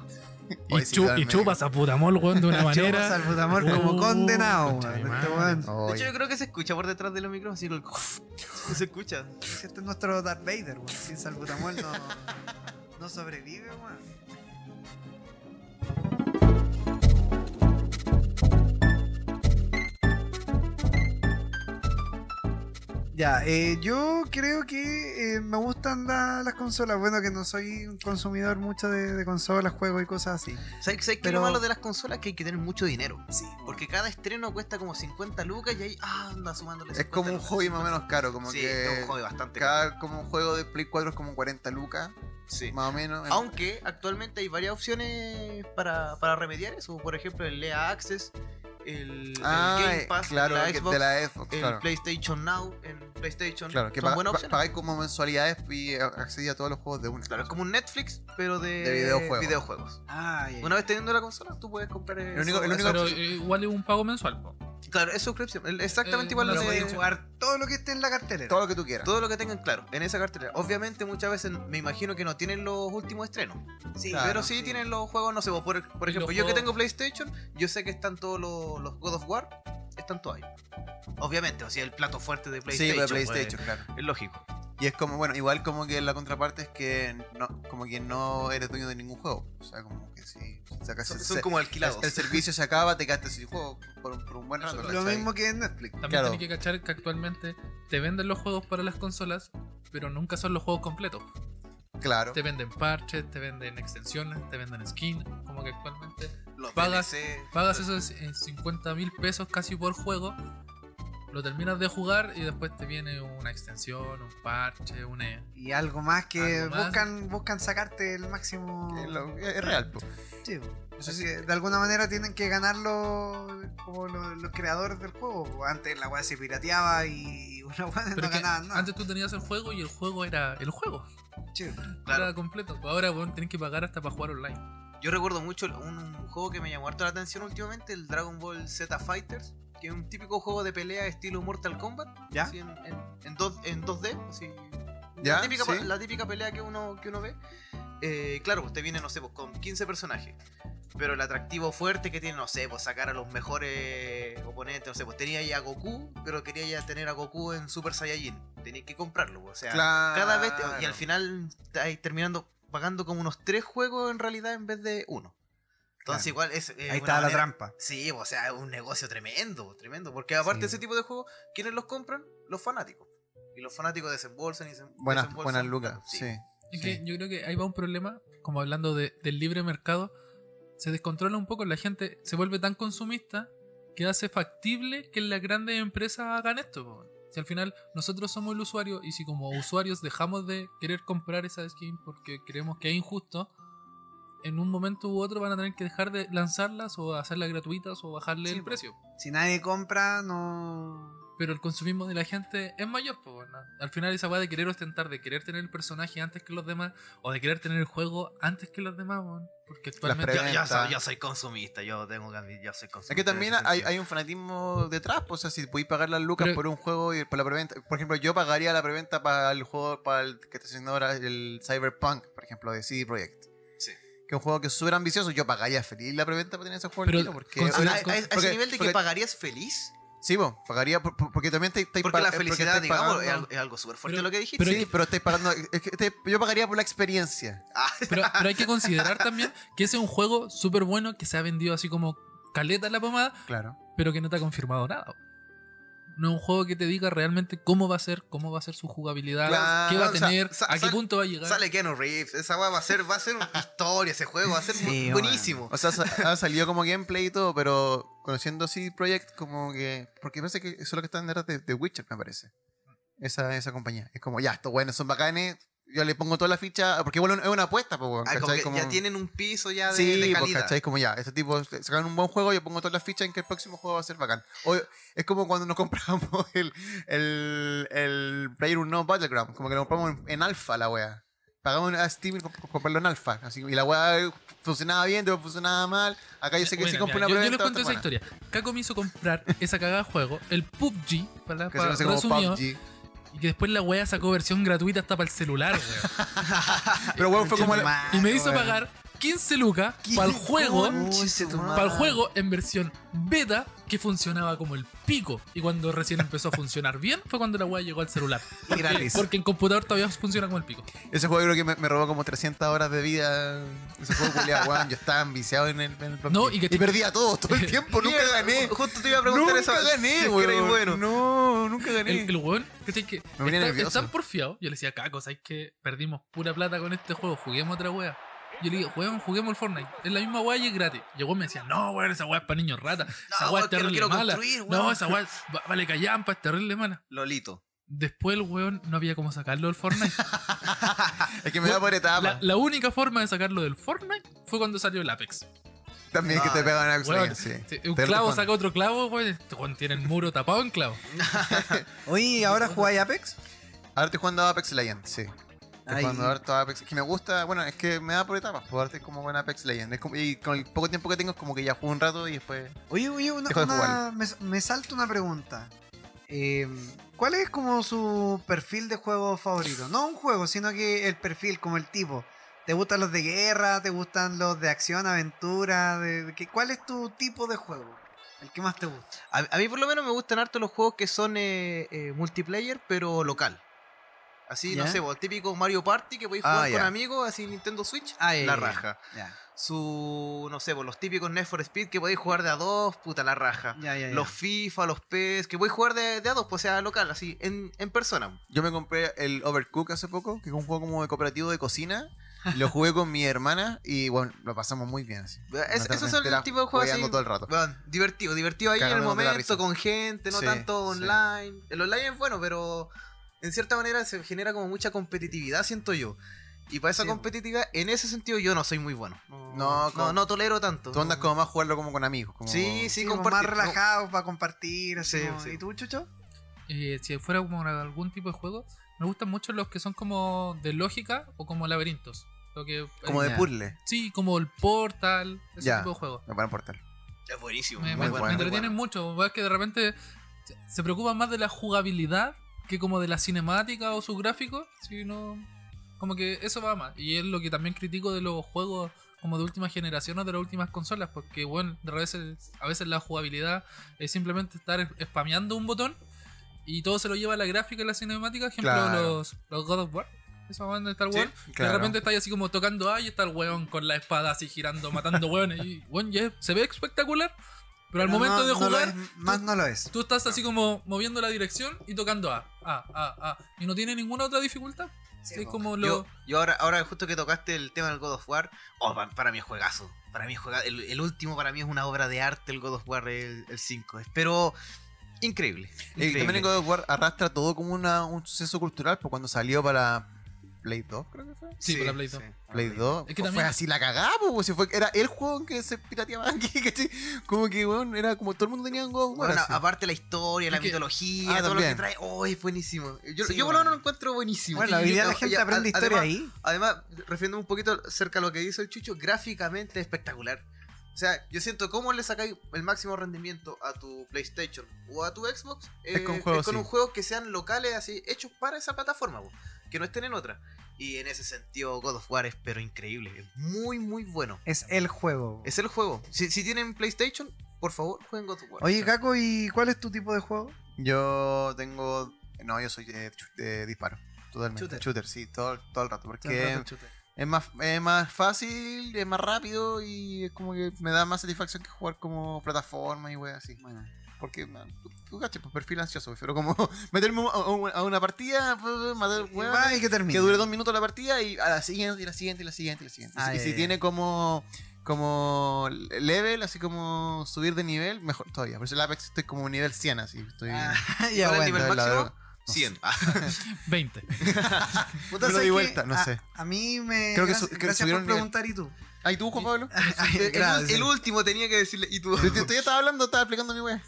Y, sí, chu- y chupas a putamol, weón, de una Chupas manera. al putamor como Uh, condenado, weón. Este weón. De hecho, yo creo que se escucha por detrás de los micros, así el... se escucha. Este es nuestro Darth Vader, weón. Sin salbutamol no, no sobrevive, weón. Ya, eh, yo creo que eh, me gustan la- las consolas. Bueno, que no soy un consumidor mucho de, de consolas, juegos y cosas así. ¿Sabes, sabes qué Pero- es lo malo de las consolas? Que hay que tener mucho dinero. Sí, Porque cada estreno cuesta como 50 lucas y ahí ah, anda sumándole Es 50 como un hobby más o 50. menos caro, como sí, que es un hobby bastante caro. cada como un juego de Play 4 es como 40 lucas Sí. más o menos. Aunque actualmente hay varias opciones para, para remediar eso. Por ejemplo, el EA Access, el, el Ah, Game eh, Pass claro, de la Xbox, de la Xbox, el claro. PlayStation Now en PlayStation. Claro, que son paga- buenas pa- opciones. pagáis como mensualidades y accedí a todos los juegos de una. Claro, es como un Netflix, pero de, De videojuegos. videojuegos. Ah, ya. Una vez teniendo la consola, tú puedes comprar eso- único- el único- Pero eh, igual es un pago mensual. po. Claro, es suscripción. el- Exactamente Eh, igual una lo podéis jugar todo lo que esté en la cartelera. Todo lo que tú quieras. Todo lo que tengan claro en esa cartelera. Obviamente muchas veces me imagino que no tienen los últimos estrenos. Sí, Claro, pero sí, tienen los juegos, no sé, por, por ejemplo, yo que tengo PlayStation, yo sé que están todos los, los God of War, están todos ahí. Obviamente, o sea, el plato fuerte de Sí, PlayStation. de pues, PlayStation, claro. es lógico. Y es como, bueno, igual como que la contraparte es que no, como que no eres dueño de ningún juego. O sea, como que si sacas Son, el- son como alquilados. el servicio se acaba, te quedaste sin juego por, un- por un buen rato. Lo ¿cachai? mismo que en Netflix. También Claro. tenés que cachar que actualmente te venden los juegos para las consolas, pero nunca son los juegos completos. Claro. Te venden parches, te venden extensiones, te venden skins. Como que actualmente Los pagas- DLC. pagas esos eh, 50 mil pesos casi por juego, lo terminas de jugar y después te viene una extensión, un parche, un... eh, Y algo más que Algo más. buscan buscan sacarte el máximo. Es, lo- es real, po. Sí, po. Eso sí. de alguna manera tienen que ganarlo como los, los creadores del juego. po. Antes la weá se pirateaba y una weá no ganaban nada. antes tú tenías el juego y el juego era el juego. Sí. Claro. Era completo. Ahora bueno, tenés que pagar hasta para jugar online. Yo recuerdo mucho un, un juego que me llamó harto la atención últimamente, el Dragon Ball Z Fighters, que es un típico juego de pelea estilo Mortal Kombat. ¿Ya? así en, en, en dos, en 2D, así. ¿Ya? La típica, Sí. la típica pelea que uno, que uno ve. Eh, claro, pues te viene, no sé, pues, con 15 personajes. Pero el atractivo fuerte que tiene, no sé, pues sacar a los mejores oponentes, no sé, pues tenía ya a Goku, pero quería ya tener a Goku en Super Saiyajin. Tenías que comprarlo, pues, o sea, Claro. cada vez, y al final estáis terminando pagando como unos tres juegos en realidad en vez de uno. Entonces Claro. igual es... eh, Ahí estaba la trampa. Sí, o sea, es un negocio tremendo, tremendo. Porque aparte de ese tipo de juegos, ¿quiénes los compran? Los fanáticos. Y los fanáticos desembolsan y desem- Buenas, desembolsan. buenas lucas, Sí. sí. Es Sí. que yo creo que ahí va un problema, como hablando de- del libre mercado, se descontrola un poco, la gente se vuelve tan consumista que hace factible que las grandes empresas hagan esto. Si al final nosotros somos el usuario y si como usuarios dejamos de querer comprar esa skin porque creemos que es injusto, en un momento u otro van a tener que dejar de lanzarlas o hacerlas gratuitas o bajarle Sí, el po. precio. Si nadie compra, no. Pero el consumismo de la gente es mayor, pues bueno. Al final esa weá de querer ostentar, de querer tener el personaje antes que los demás, o de querer tener el juego antes que los demás, weón. Porque actualmente. Yo, yo soy, yo soy consumista, yo tengo que yo soy consumista. Es que también hay, un fanatismo detrás, pues, o sea, si podéis pagar las lucas Pero- por un juego y por la preventa. Por ejemplo, yo pagaría la preventa para el juego para el que está haciendo ahora el Cyberpunk, por ejemplo, de CD Projekt. Que es un juego que es súper ambicioso. Yo pagaría feliz la preventa para tener ese juego. Pero tiro, porque, con- A, a- a Porque- ese nivel de que pagarías feliz. Sí, vos, pagaría por- por- porque también te, estáis Porque pa- la eh, porque felicidad, digamos, pagando- es algo, es algo súper fuerte Pero- lo que dijiste. pero sí, que- pero estáis pagando. es que te- yo pagaría por la experiencia. Ah, Pero, pero hay que considerar también que ese es un juego súper bueno que se ha vendido así como caleta en la pomada, Claro. pero que no te ha confirmado nada. No es un juego que te diga realmente cómo va a ser, cómo va a ser su jugabilidad, Claro, qué va a o sea, tener, a qué sal- punto va a llegar. sale Keanu Reeves. Esa weá va a ser, va a ser una historia ese juego, va a ser Sí, bu- buenísimo. O sea, ha salido como gameplay y todo, pero conociendo CD Projekt, como que. Porque parece que eso es lo que están detrás de, de Witcher, me parece. Esa, esa compañía. Es como, ya, estos buenos son bacanes. Yo le pongo toda la ficha. Porque bueno, es una apuesta, pues, weón, Ah, Como- Ya tienen un piso ya de, Sí, de pues, calidad. ¿cachai? Como ya, este tipo sacan un buen juego, yo pongo todas las fichas en que el próximo juego va a ser bacán. O, es como cuando nos compramos el, el, el Player No Battleground, como que lo compramos en, en alfa la wea. Pagamos a Steam y comp- comprarlo en alfa. Así, y la wea funcionaba bien, después funcionaba mal. Acá yo sé que Mira, sí compré una yo, yo les cuento esa historia. Caco me hizo comprar esa cagada de juego, el PUBG, para, para. Y que después la wea sacó versión gratuita hasta para el celular, weón. Pero bueno, fue como. la- y me hizo weón. pagar 15 lucas para el juego, para el juego en versión beta que funcionaba como el pico. Y cuando recién empezó a funcionar bien fue cuando la wea llegó al celular. Porque, gratis. porque en computador todavía funciona como el pico. Ese juego creo que me, me robó como 300 horas de vida. Ese juego culiado, weón. Yo estaba enviciado en el, en el. No, y que- perdía todo, todo el tiempo. nunca gané. Justo te iba a preguntar Nunca eso. gané, si es que weón. bueno. No, nunca gané. El, el weón, ¿cachai? Que Me está, nervioso. es tan porfiado. Yo le decía, Caco, ¿sabes que Perdimos pura plata con este juego, juguemos otra wea. Yo le digo, weón, juguemos el Fortnite. Es la misma wea y es gratis. Llegó y me decía, no, weón, esa wea es para niños rata. Esa No, wea weón, es no terrible quiero mala. no, esa wea va- vale callampa, es terrible mala. Lolito. Después el weón no había cómo sacarlo del Fortnite. Es que me da por etapa. La, la única forma de sacarlo del Fortnite fue cuando salió el Apex. También que te pegan en Apex Weón, sí. sí, un Te clavo saca otro clavo, weón. Este weón tiene el muro tapado en clavo. Oye, ¿y ¿ahora jugáis Apex? Ahora estoy jugando Apex Legends, sí. Jugando harto Apex. Es que me gusta, bueno, es que me da por etapas. Jugarte como buen Apex Legends. Es como- y con el poco tiempo que tengo es como que ya juego un rato y después. Oye, oye, una, de una- me, me salta una pregunta. Eh, ¿Cuál es como su perfil de juego favorito? No un juego, sino que el perfil, como el tipo. ¿Te gustan los de guerra? ¿Te gustan los de acción, aventura? De, ¿Cuál es tu tipo de juego? El que más te gusta. A, a mí por lo menos me gustan harto los juegos que son eh, eh, multiplayer, pero local. Así, no sé, vos, el típico Mario Party que podéis Ah, jugar con ya. amigos, así Nintendo Switch, Ah, la raja. Ya, Su, no sé, vos, los típicos Need for Speed que podéis jugar de a dos, puta, la raja. ya. Los FIFA, los PES, que podéis jugar de, de a dos, pues sea local, así, en, en persona. Yo me compré el Overcook hace poco, que es un juego como de cooperativo de cocina. Lo jugué con mi hermana y bueno, lo pasamos muy bien. Así. Es- esos son el tipo de juegos así, todo el rato. Weón, divertido, divertido ahí en el momento, con gente, no Sí, tanto sí. online. El online es bueno, pero en cierta manera se genera como mucha competitividad, siento yo. Y para esa Sí. competitividad, en ese sentido yo no soy muy bueno. No, No, no, como- no tolero tanto. Tú andas como más jugarlo como con amigos. Como... Sí, sí, Sí, como compartir. más relajado para compartir. Así Sí, como- sí. ¿Y tú, Chucho? Eh, si fuera como algún tipo de juego, me gustan mucho los que son como de lógica o como laberintos. Lo que, Como de Ya. puzzle. Sí, como el Portal, ese Ya. tipo de juegos. Me van a importar. Es buenísimo. Me, me- bueno, me muy entretienen mucho. Es que de repente se- se preocupan más de la jugabilidad que como de la cinemática o sus gráficos. sino como que eso va más. Y es lo que también critico de los juegos como de última generación o de las últimas consolas. Porque, bueno, de veces, a veces la jugabilidad es simplemente estar spameando un botón y todo se lo lleva a la gráfica y la cinemática. Ejemplo, Claro. los, los God of War. Esa banda de Star Sí, Wars. claro. De repente está ahí así como tocando, ay, está el weón con la espada así girando, matando weones. Y, weón, se ve espectacular. Pero al momento no- de no jugar, es- más no lo es. tú estás así como moviendo la dirección y tocando A, A, A, A. Y no tiene ninguna otra dificultad. Sí, como lo. Yo, yo ahora, ahora justo que tocaste el tema del God of War, oh, pa- para mí es juegazo. Para mí es juega- el, el último para mí es una obra de arte, el God of War, el, el 5. Pero increíble. Y increíble. también en God of War arrastra todo como una, un suceso cultural, pues cuando salió para Play 2, creo que fue. Sí, para Play 2. Play 2. Es que fue también- así la cagada, pues, si fue, era el juego en que se pirateaba aquí, ¿cachai? Como que, weón, era como todo el mundo tenía un War. Bueno, así. aparte la historia, la Es que- mitología, Ah, todo lo que trae, oh, es buenísimo. Yo, Sí, yo por bueno. lo menos lo encuentro buenísimo. Bueno, hoy yo- día la gente ya, aprende a- historia además, ahí. Además, refiriendo un poquito acerca de lo que dice el Chucho, gráficamente espectacular. O sea, yo siento cómo le sacáis el máximo rendimiento a tu PlayStation o a tu Xbox Es con eh, juegos es con así. un juego que sean locales, así, hechos para esa plataforma, que no estén en otra. Y en ese sentido, God of War es pero increíble, es muy, muy bueno. Es el juego. Es el juego. Si, si tienen PlayStation, por favor, jueguen God of War. Oye, Caco, ¿y cuál es tu tipo de juego? Yo tengo. No, yo soy de, de disparo. Totalmente. Shooter. Shooter, sí, todo, todo el rato. Todo el Porque rato es más, es más fácil, es más rápido y es como que me da más satisfacción que jugar como plataforma y wey así. Bueno. Porque, tú, pues perfil ansioso, pero como meterme a, una partida, pues, matar va y que termine. que dure dos minutos la partida y a la siguiente, y la siguiente, y la siguiente, y la siguiente. Ah, y si ya. tiene como como level, así como subir de nivel, mejor todavía. Por eso el Apex estoy como nivel 100, así. Estoy Ah, ¿Cuál ya, el bueno. nivel máximo? droga. No 100. 20. Puta, Yo lo ¿sabes di qué? vuelta, no A- sé. A mí me. Creo que gracias, su- que gracias subieron por nivel. preguntar, ¿y tú? ¿Ah, y tú, Juan Pablo? Ay, el, último tenía que decirle, ¿y tú? Yo estaba hablando, estaba explicando mi wea.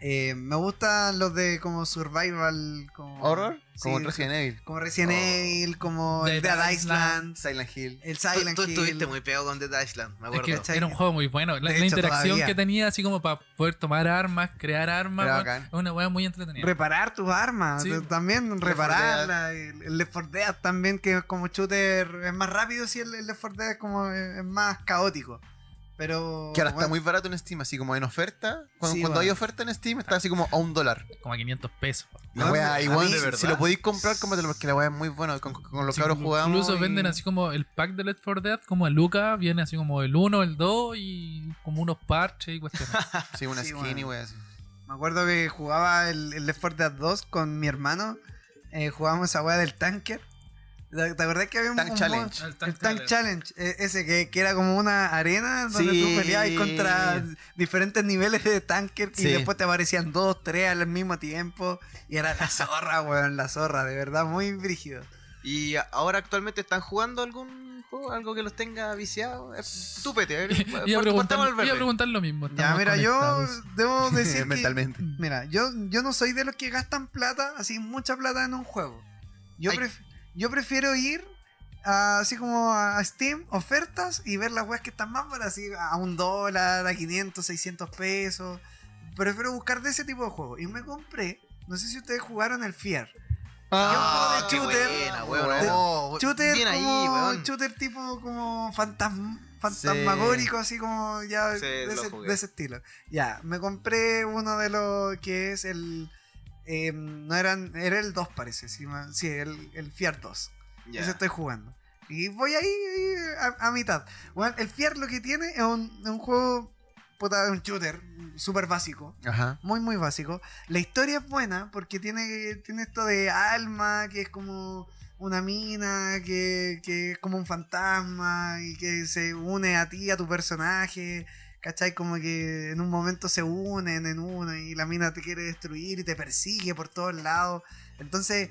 Eh, me gustan los de como survival, como ¿Horror? Sí, Como en Resident Evil. como Resident Oh. Evil, como Dead el Dead Island. Island, Silent Hill. el Tú, Silent tú Hill. estuviste muy pegado con Dead Island, me Es acuerdo. que era un juego muy bueno. La, De la hecho, interacción todavía. que tenía, así como para poder tomar armas, crear armas, es una weá muy entretenida. Reparar tus armas, Sí. también Left 4 repararlas. El Left 4 Dead también, que como shooter es más rápido, si el, Left 4 Dead es como es más caótico. Pero. Que ahora está muy barato en Steam, así como en oferta. Cuando, Sí, cuando hay oferta en Steam está así como a un dólar. Como a 500 pesos. La No, wea, a igual, mí, si- lo podéis comprar, cómpratelo porque la wea es muy buena. Con, con los Sí, cabros jugamos. Incluso y- venden así como el pack de Left 4 Dead, como a Luca, viene así como el 1, el 2 y como unos parches y cuestiones. Sí, una Sí, skin bueno. y wea así. Me acuerdo que jugaba el, el Left 4 Dead 2 con mi hermano. Eh, jugábamos esa weá del tanker. ¿Te acordás que había un, Tank un Challenge. mod- El Tank el Tank Challenge. Challenge, eh, ese que, que era como una arena donde Sí. tú peleabas contra diferentes niveles de tanker y después te aparecían dos, tres al mismo tiempo y era la zorra, weón, la zorra, de verdad, muy brígido. ¿Y ahora actualmente están jugando algún juego? ¿Algo que los tenga viciados? Tú, Pete, a ver, Iba a, preguntar, al iba a verde. preguntar lo mismo. Ya, mira, yo debo decir que, Mentalmente. mira, yo, yo no soy de los que gastan plata, así mucha plata en un juego. Yo, Ay. Yo prefiero ir a- así como a Steam, ofertas, y ver las weas que están más baratas, así a un dólar, a 500, 600 pesos. Prefiero buscar de ese tipo de juegos. Y me compré, no sé si ustedes jugaron el Fear. Ah, qué shooter. buena, weón. De- No, Shooter bien ahí, como, weón. shooter tipo como fantasm- fantasmagórico, así como ya Sí, de, ese, de ese estilo. Ya, me compré uno de los que es el... eh, no eran, era el 2 parece, sí, sí, el, el Fiar 2. Ya. Ese estoy jugando. Y voy ahí, a, a mitad. Bueno, el Fiar lo que tiene es un, es un juego, puta, un shooter súper básico Ajá. muy muy básico. La historia es buena porque tiene, tiene esto de alma, que es como una mina, que, que es como un fantasma y que se une a ti, a tu personaje. ¿Cachai? Como que en un momento se unen en uno y la mina te quiere destruir y te persigue por todos lados. Entonces,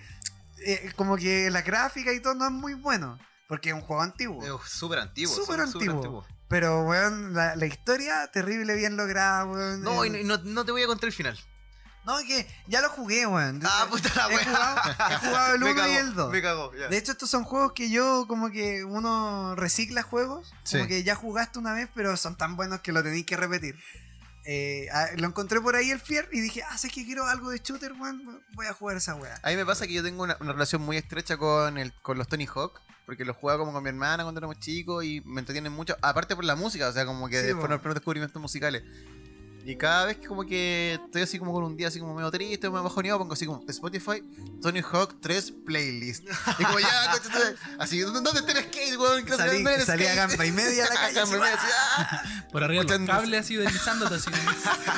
eh, como que la gráfica y todo no es muy bueno. Porque es un juego antiguo. Es súper antiguo. Súper antiguo. Pero, weón, la, la historia terrible bien lograda, weón. No, y no, no te voy a contar el final. No, es que ya lo jugué, weón. Ah, puta la he, wea. jugado, he jugado el Me 1 y el 2. Me cagó, ya. De hecho, estos son juegos que yo, como que uno recicla juegos. Como Sí. que ya jugaste una vez, pero son tan buenos que lo tenéis que repetir. Eh, ah, lo encontré por ahí el Fier y dije, ah, sé que quiero algo de shooter, weón. Voy a jugar esa wea. A mí me pasa que yo tengo una, una relación muy estrecha con, el, con los Tony Hawk. Porque los jugaba como con mi hermana cuando éramos chicos y me entretienen mucho. Aparte por la música, o sea, como que Sí, fueron los primeros descubrimientos musicales. Y cada vez que como que estoy así como con un día así como medio triste, medio bajoneado, pongo así como Spotify, Tony Hawk 3 playlist. Y como ya, coche, así, ¿dónde está el skate, weón? Salí, el salí a skate. gamba y media a la calle. Gamba y así, media, así, ah, Por arriba de los escuchando- cables así deslizándote así.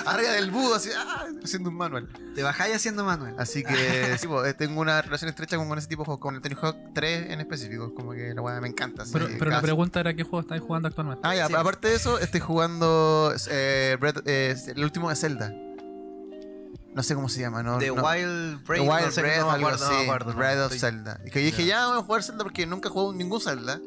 arriba del búho, así, ah, haciendo un manual. Te bajáis haciendo manual. Así que sí, eh, tengo una relación estrecha con, con ese tipo de juegos, con el Tony Hawk 3 en específico. Como que la weá me encanta. así, Pero, pero la pregunta era qué juego estáis jugando actualmente. Ah, ya, Sí. aparte de eso, estoy jugando eh, Breath- eh, el último de Zelda. No sé cómo se llama, ¿no? The no- Wild The Breath. Wild no sé, Breath, no algo así. Breath of estoy- Zelda. Y que yo dije, ya voy a jugar Zelda porque nunca he jugado ningún Zelda.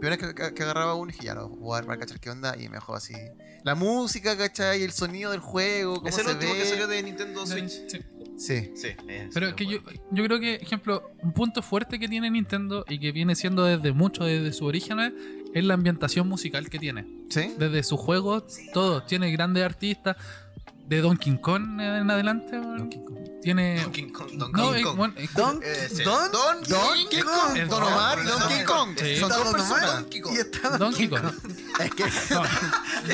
Primera vez que, que- agarraba uno y dije, ya lo voy a jugar para cachar qué onda. Y me dejó así. La música, ¿cachai? El sonido del juego, cómo Es el se último ve. que salió de Nintendo Switch. Sí. Sí. Sí, es Pero es que yo, yo creo que, ejemplo, un punto fuerte que tiene Nintendo y que viene siendo desde mucho, desde su origen, es la ambientación musical que tiene. ¿Sí? Desde sus juegos, todo. Tiene grandes artistas. De Donkey Kong en adelante, weón. Tiene. Donkey Kong, No, Donkey eh, Kong. Don. Don, Don- Donkey Kong. Kong, Don Don- Omar y Don- Donkey Kong. Son dos personas. Donkey Kong. y está Donkey Kong. Es que No.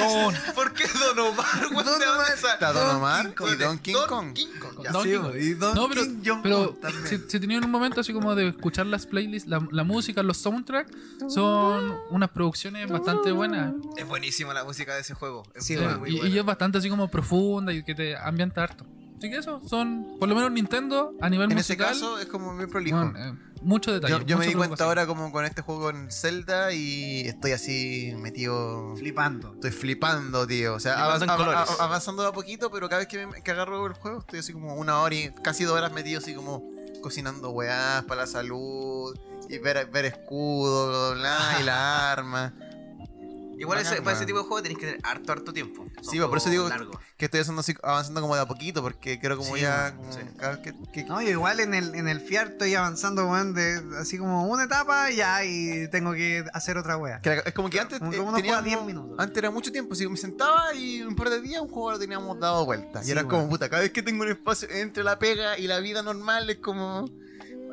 Don. ¿Por qué Don Omar? Don ¿De dónde Omar. está Don Omar Donkey Kong. y Donkey Don Kong. King Kong, Donkey y Don No, pero, King Jong pero Un tenía momento así como de escuchar las playlists, la, música, los soundtracks, son unas producciones bastante buenas. Es buenísima la música de ese juego. Y es bastante así como profunda y que te ambienta harto. Así que eso, son, por lo menos Nintendo, a nivel En ese musical, caso es como muy prolijo. bueno, eh, mucho detalle. Yo, yo me di cuenta ahora como con este juego en Zelda y estoy así metido. Flipando. Estoy flipando, tío. O sea, en av- av- avanzando de a poquito, pero cada vez que, me- que agarro el juego estoy así como una hora y casi dos horas metido así como cocinando weás para la salud y ver, ver escudo, bla, y la arma. Igual ese- para ese tipo de juego tenés que tener harto, harto tiempo. Son Sí, por eso digo que estoy haciendo así, avanzando como de a poquito porque quiero como Sí, ya... como sí. cada vez que, que- No, yo igual en el, en el Fiar estoy avanzando, weón, de así como una etapa y ya, y tengo que hacer otra wea. es como que antes Como que eh, uno juega teníamos- 10 minutos. Antes era mucho tiempo, así que me sentaba y un par de días un juego lo teníamos dado vuelta. Y era como, puta, cada vez que tengo un espacio entre la pega y la vida normal es como...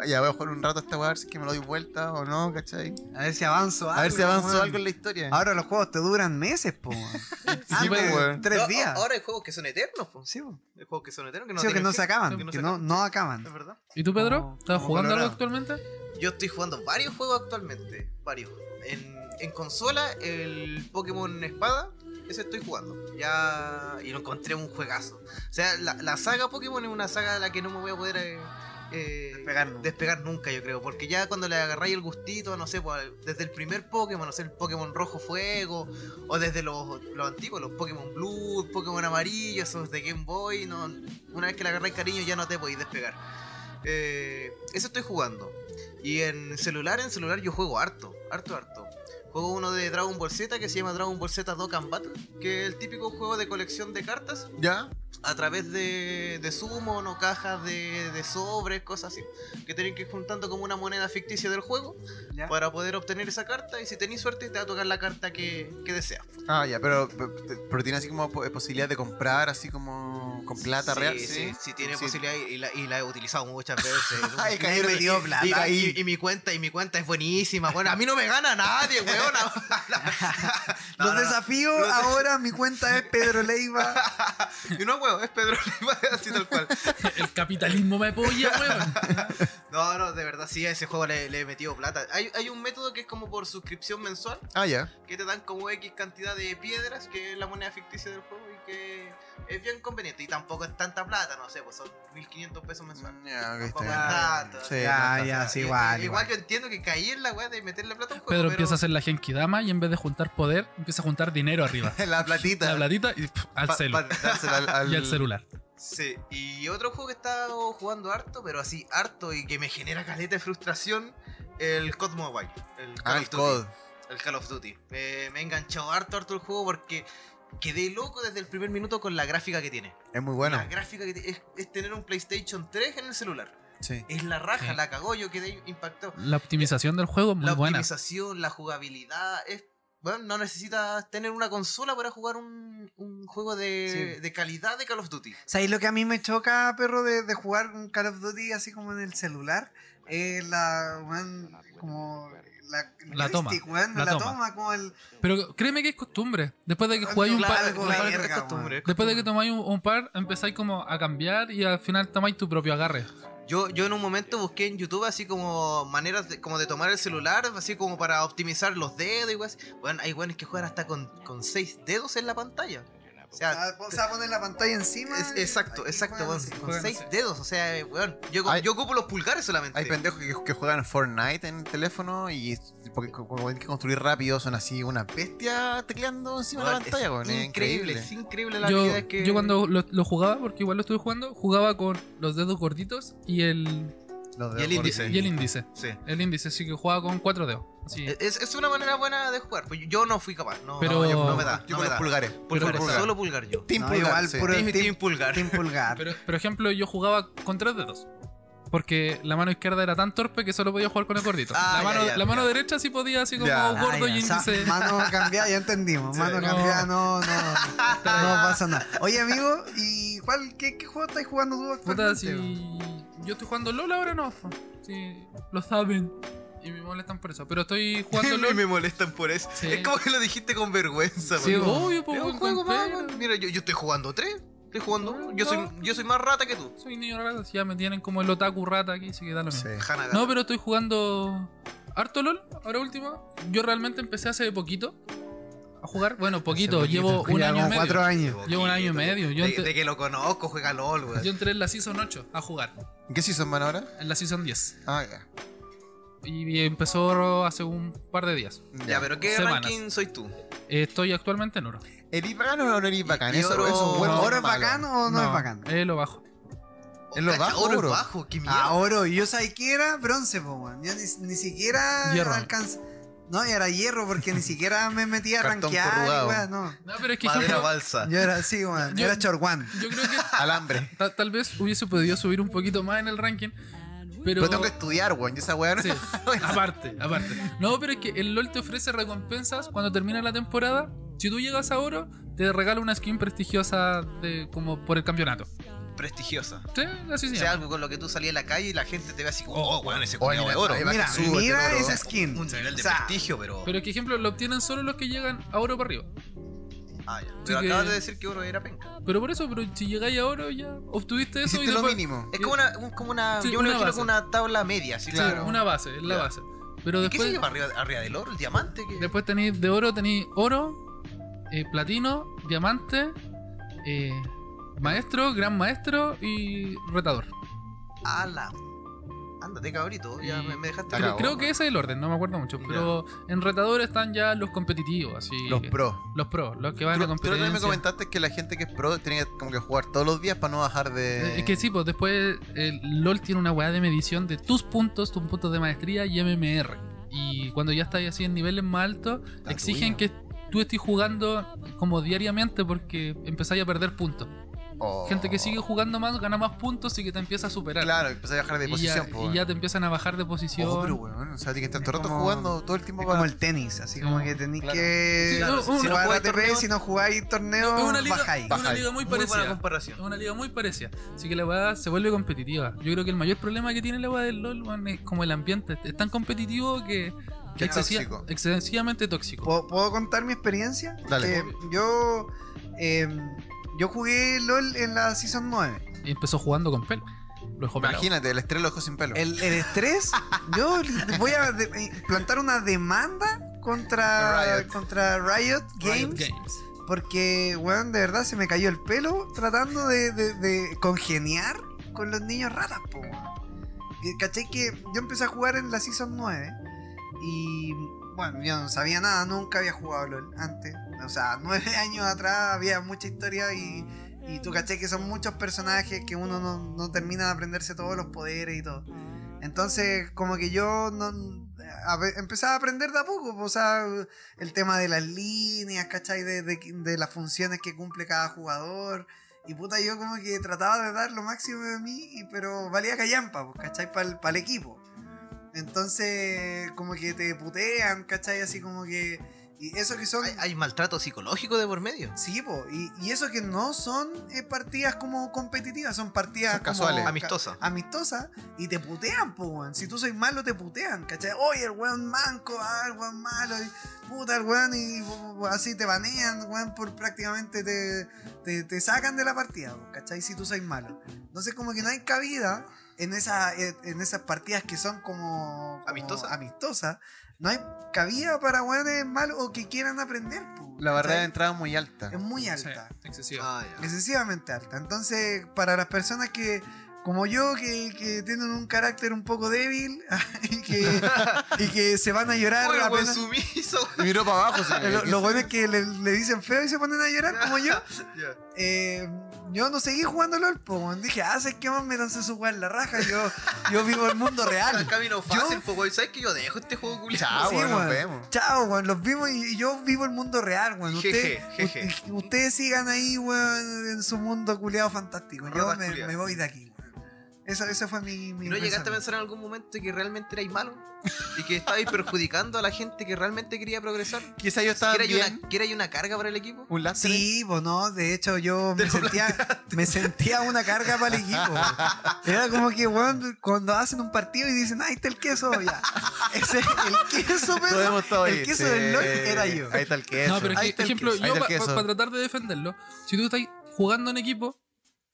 Ya voy a jugar un rato a esta weá, a ver si es que me lo doy vuelta o no, ¿cachai? A ver si avanzo algo. A ver si avanzo algo en la historia. Ahora los juegos te duran meses, po. pues, weón. tres No, días. Ahora hay juegos que son eternos, po. Sí, po. Hay juegos que son eternos que no, Sí, que no se acaban, que no que se no, acaban. no acaban. Es verdad. ¿Y tú, Pedro? Como- ¿Estás como jugando algo actualmente? Yo estoy jugando varios juegos actualmente. Varios. En, en consola, el Pokémon Espada. Ese estoy jugando. Ya. Y lo encontré un juegazo. O sea, la, la saga Pokémon es una saga de la que no me voy a poder. eh, eh, Despegar nunca. despegar nunca, yo creo. Porque ya cuando le agarráis el gustito, no sé, pues, desde el primer Pokémon, no sé, el Pokémon rojo fuego, o desde los, los antiguos, los Pokémon Blue, Pokémon amarillo, esos de Game Boy, no, una vez que le agarráis cariño ya no te podéis despegar. Eh, eso estoy jugando. Y en celular, en celular yo juego harto, harto, harto. Juego uno de Dragon Ball Z que se llama Dragon Ball Z Dokkan Battle, que es el típico juego de colección de cartas ¿Ya? a través de, de summon o cajas de, de sobres, cosas así, que tienen que ir juntando como una moneda ficticia del juego ¿Ya? para poder obtener esa carta y si tenéis suerte te va a tocar la carta que, que deseas. Ah, ya, pero, pero, pero tiene así como po- posibilidad de comprar, así como con plata sí, real. Sí, sí, tiene Sí. posibilidad y la, y la he utilizado muchas veces. Ay, Y- cayeron- y- metió plata. y- mi cuenta, y mi cuenta es buenísima. Bueno, a mí no me gana nadie, weón. No, Los no, no. desafíos, ahora mi cuenta es Pedro Leiva. Y no, weón, es Pedro Leiva, así tal cual. El capitalismo me apoya, weón. No, no, de verdad, sí, a ese juego le, le he metido plata. Hay, hay un método que es como por suscripción mensual, Ah, ya. que te dan como X cantidad de piedras, que es la moneda ficticia del juego, y que es bien conveniente. Y tampoco es tanta plata, no sé, pues son 1500 pesos mensuales. Ya, bien. tanto. Sí, Ya, no, ya, sí, igual. igual. yo entiendo que caí en la weá de meterle plata a un juego. Pedro pero- empieza a hacer la Genkidama y en vez de juntar poder, empieza a juntar dinero arriba. La platita. La platita y pff, al Pa- celu. pa- dársela al, al- Y al celular. Sí, y otro juego que he estado jugando harto, pero así harto y que me genera caleta de frustración, el COD Mobile. El Call Ah, of el Duty. COD. El Call of Duty. Eh, me he enganchado harto, harto el juego porque quedé loco desde el primer minuto con la gráfica que tiene. Es muy bueno. La gráfica que tiene es, es tener un PlayStation 3 en el celular. Sí. Es la raja, Sí. la cagó, yo quedé impactado. La optimización del juego es muy la buena. optimización, la jugabilidad, es... Bueno, no necesitas tener una consola para jugar un, un juego de, Sí. de calidad de Call of Duty. ¿Sabéis lo que a mí me choca, perro, de, de jugar un Call of Duty así como en el celular? Es la, como... La, toma, la toma. toma. como el... Pero créeme que es costumbre. Después de que jugáis un par, costumbre, después de que tomáis un, un par, empezáis como a cambiar y al final tomáis tu propio agarre. Yo, yo en un momento busqué en YouTube así como maneras de, como de tomar el celular, así como para optimizar los dedos y. Bueno, hay weones que juegan hasta con, con seis dedos en la pantalla. O sea, O sea, poner la pantalla encima. es- exacto, exacto, weón. Con seis dedos, o sea, weón. Yo, Hay- yo ocupo los pulgares solamente. Hay pendejos que, que juegan Fortnite en el teléfono y porque como tienen que construir rápido son así una bestia tecleando encima de la pantalla, weón, es increíble, increíble. es increíble la Yo, habilidad que. yo cuando lo, lo jugaba, porque igual lo estuve jugando, jugaba con los dedos gorditos y el, Los Y el índice. y el índice. Sí. El índice, así que jugaba con cuatro dedos. Así. Es, es una manera buena de jugar. Pues yo no fui capaz. No, Pero- no, yo- no me da. Yo No con me los da. pulgares. Pulgares, Puro pulgar. solo pulgar yo. Team No, pulgar, igual, sí. puro Team- team, team pulgar. team pulgar. Pero, por ejemplo, yo jugaba con tres dedos. Porque la mano izquierda era tan torpe que solo podía jugar con el gordito. Ah, la mano, ya, la mano derecha sí podía así como Ya. Gordo y o sea, índice. mano cambiada, ya entendimos. Sí, Mano no. cambiada, no, no, no pasa nada. Oye, amigo, ¿y cuál, qué, qué juego estás jugando tú Puta, actualmente? si yo estoy jugando LOL ahora no. Sí, lo saben. Y me molestan por eso. Pero estoy jugando Y LOL. me molestan por eso. Sí. Es como que lo dijiste con vergüenza. Sí, obvio, pues, Es un juego más. Mira, yo, yo estoy jugando tres. Estoy jugando. No. Yo soy, yo soy más rata que tú. Soy niño rata, si ya me tienen como el otaku rata aquí, así que da lo mismo. Sí. No, pero estoy jugando harto LOL, ahora último. Yo realmente empecé hace poquito a jugar. Bueno, poquito, poquito, llevo un año y medio. cuatro años. Llevo un año y medio. Yo de, de que lo conozco, juega LOL, weón. Yo entré en la Season 8 a jugar, ¿En qué season van ahora? en la Season 10. Ah, ya. Y empezó hace un par de días. Ya, pero ¿qué Semanas. ranking soy tú? Estoy actualmente en oro. ¿Eres bacano o no eres bacano? y Eso, oro- eso es bueno. ¿Oro es bacano o no, es bacano? Es lo bajo. ¿Es lo bajo, oro oro? es bajo, qué mierda. Ah, oro. Y yo sabía que era bronce, po, weón. Yo ni, ni siquiera alcancé. No, yo era hierro porque ni siquiera me metía a Cartón rankear y corrugado. weón, no. No, pero es que Madera ejemplo, balsa. Yo era así, weón. Yo Yo- era chorguán. yo creo que Alambre. ta- tal vez hubiese podido subir un poquito más en el ranking. Pero, Pero tengo que estudiar, weón. Y esa weá no Sí, aparte, aparte. No, pero es que el LOL te ofrece recompensas cuando termina la temporada. Si tú llegas a oro, te regala una skin prestigiosa de como por el campeonato. Prestigiosa. Sí, así O se sea, algo con lo que tú salías a la calle y la gente te ve así como, Oh, oh, weón, ese culiao de mira, oro. Mira, súbete, mira oro. esa skin. Un nivel de O sea, prestigio, pero. Pero es que, ejemplo, lo obtienen solo los que llegan a oro para arriba. Ah, ya. Pero que- acabas de decir que oro era penca. Pero por eso, pero si llegáis a oro, ya obtuviste eso y Hiciste lo después. mínimo. Es como una, un- como una, Sí, yo me una lo imagino como una tabla media, así Sí, claro. una base, es la base. Pero ¿Y qué se después, lleva arriba, arriba del oro? ¿El diamante? ¿Qué? después tenéis de oro, tenéis oro, eh, platino, diamante, eh, maestro, gran maestro y retador. A la Ándate, cabrito. Ya me, me dejaste. Creo, creo que ese es el orden, no me acuerdo mucho. Pero en retador están ya los competitivos, así. Los pro. Los pros, los que van Tú, a otra vez me comentaste que la gente que es pro tiene que como que jugar todos los días para no bajar de. Eh, Es que sí, pues después el LOL tiene una weá de medición de tus puntos, tus puntos de maestría y MMR. Y cuando ya estás así en niveles más altos, exigen tuya. que tú estés jugando como diariamente porque empezáis a perder puntos. Oh. Gente que sigue jugando más, gana más puntos y que te empieza a superar. Claro, empecé a bajar de y, posición. ya, po, y weón. ya te empiezan a bajar de posición. Oh, pero weón, o sea, tienes que estar todo rato como- jugando todo el tiempo Es para. como el tenis, así como que tenéis Claro. que. Sí, no, si no, no no jugáis torneo- si no jugáis torneo, es una liga, bajáis. es una liga muy Muy buena parecida. comparación. Es una liga muy parecida. Así que la weá se vuelve competitiva. Yo creo que el mayor problema que tiene la weá del LOL weón, es como el ambiente. Es tan competitivo que. Que es excesiva- tóxico. excesivamente tóxico. ¿Puedo, puedo contar mi experiencia? Dale. Eh, yo, eh, yo jugué LOL en la Season 9. Y empezó jugando con pelo. Lo dejó pelado. Imagínate, el estrés lo dejó sin pelo. El, el estrés, yo voy a de- eh, plantar una demanda contra Riot. contra Riot Games. Riot Games. Porque, weón, de verdad se me cayó el pelo tratando de, de- de congeniar con los niños ratas, po. weón. Y caché que yo empecé a jugar en la Season 9 y, bueno, yo no sabía nada, nunca había jugado LOL antes. O sea, nueve años atrás había mucha historia y, y tú caché que son muchos personajes que uno no, no termina de aprenderse todos los poderes y todo. Entonces, como que yo no a empezaba a aprender de a poco, o sea, el tema de las líneas, ¿cachai? De, de, de las funciones que cumple cada jugador. Y puta, yo como que trataba de dar lo máximo de mí, pero valía callampa, pues, ¿cachai? Para el equipo. Entonces, como que te putean, ¿cachai? Así como que... Y eso que son... Hay, hay maltrato psicológico de por medio. Sí, po, y, y eso que no son eh, partidas como competitivas, son partidas Son como casuales. ca- Amistosa. amistosas y te putean, po, weón. Si tú sois malo, te putean, ¿cachai? Oye, el weón manco, ah, el weón malo, y puta, el weón, y así te banean, weón, por prácticamente te, te, te sacan de la partida, po, ¿cachai? Si tú sois malo. Entonces, como que no hay cabida en, esa, en esas partidas que son como, como ¿Amistosas? amistosas. No hay cabida para weones malos o que quieran aprender, po, La barrera de entrada es muy alta. es muy Sí, alta excesivo. Ah, ya. excesivamente alta. Entonces, para las personas que, como yo, que, que tienen un carácter un poco débil y, que, y que se van a llorar buen apenas. sumiso. Y miró para abajo. sí. Lo, lo bueno es que le, le dicen feo y se ponen a llorar, como yo. Ya. Eh, yo no seguí jugando LOL, po, weón. dije, ah, ¿sabes qué más me lancé su weá en la raja? Yo, yo vivo el mundo El real. camino fácil, Yo- po, güey. ¿Sabes que yo dejo este juego culiado? Chao, Sí, weón, nos weón. vemos. Chao, weón, los vimos y, yo vivo el mundo real, weón. Jeje, Usted- jeje. ustedes sigan ahí, weón, en su mundo culiado fantástico. Yo me voy de aquí, ese fue mi, mi ¿Y no llegaste a pensar en algún momento que realmente erais malo? ¿Y que estabais perjudicando a la gente que realmente quería progresar? Quizá yo estaba ¿Que era bien. una, que era una carga para el equipo? Un lastre. Sí, pues no, de hecho yo me sentía, me sentía una carga para el equipo. Era como que, weón, cuando hacen un partido y dicen, ahí está el queso, ya. Ese, el queso, pero el queso Sí. del LOL era yo. Ahí está el queso. No, pero es Ahí que, está el ejemplo, queso. Yo para queso. tratar de defenderlo, si tú estás jugando en equipo,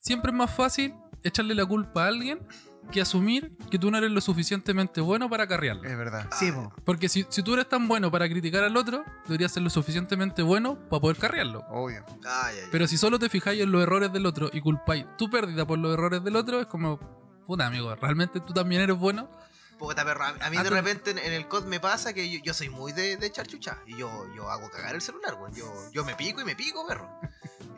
siempre es más fácil echarle la culpa a alguien que asumir que tú no eres lo suficientemente bueno para carrearlo. Es verdad. Sí, po. Porque si, si tú eres tan bueno para criticar al otro, deberías ser lo suficientemente bueno para poder carrearlo. Obvio. Ay, ay, Pero si solo te fijáis en los errores del otro y culpáis tu pérdida por los errores del otro, es como, puta amigo, ¿realmente tú también eres bueno? Puta perro, a a mí de tú- repente en, en el COD me pasa que yo, yo soy muy de, de echar chucha. Y yo, yo hago cagar el celular, weón. Yo, yo me pico y me pico, perro.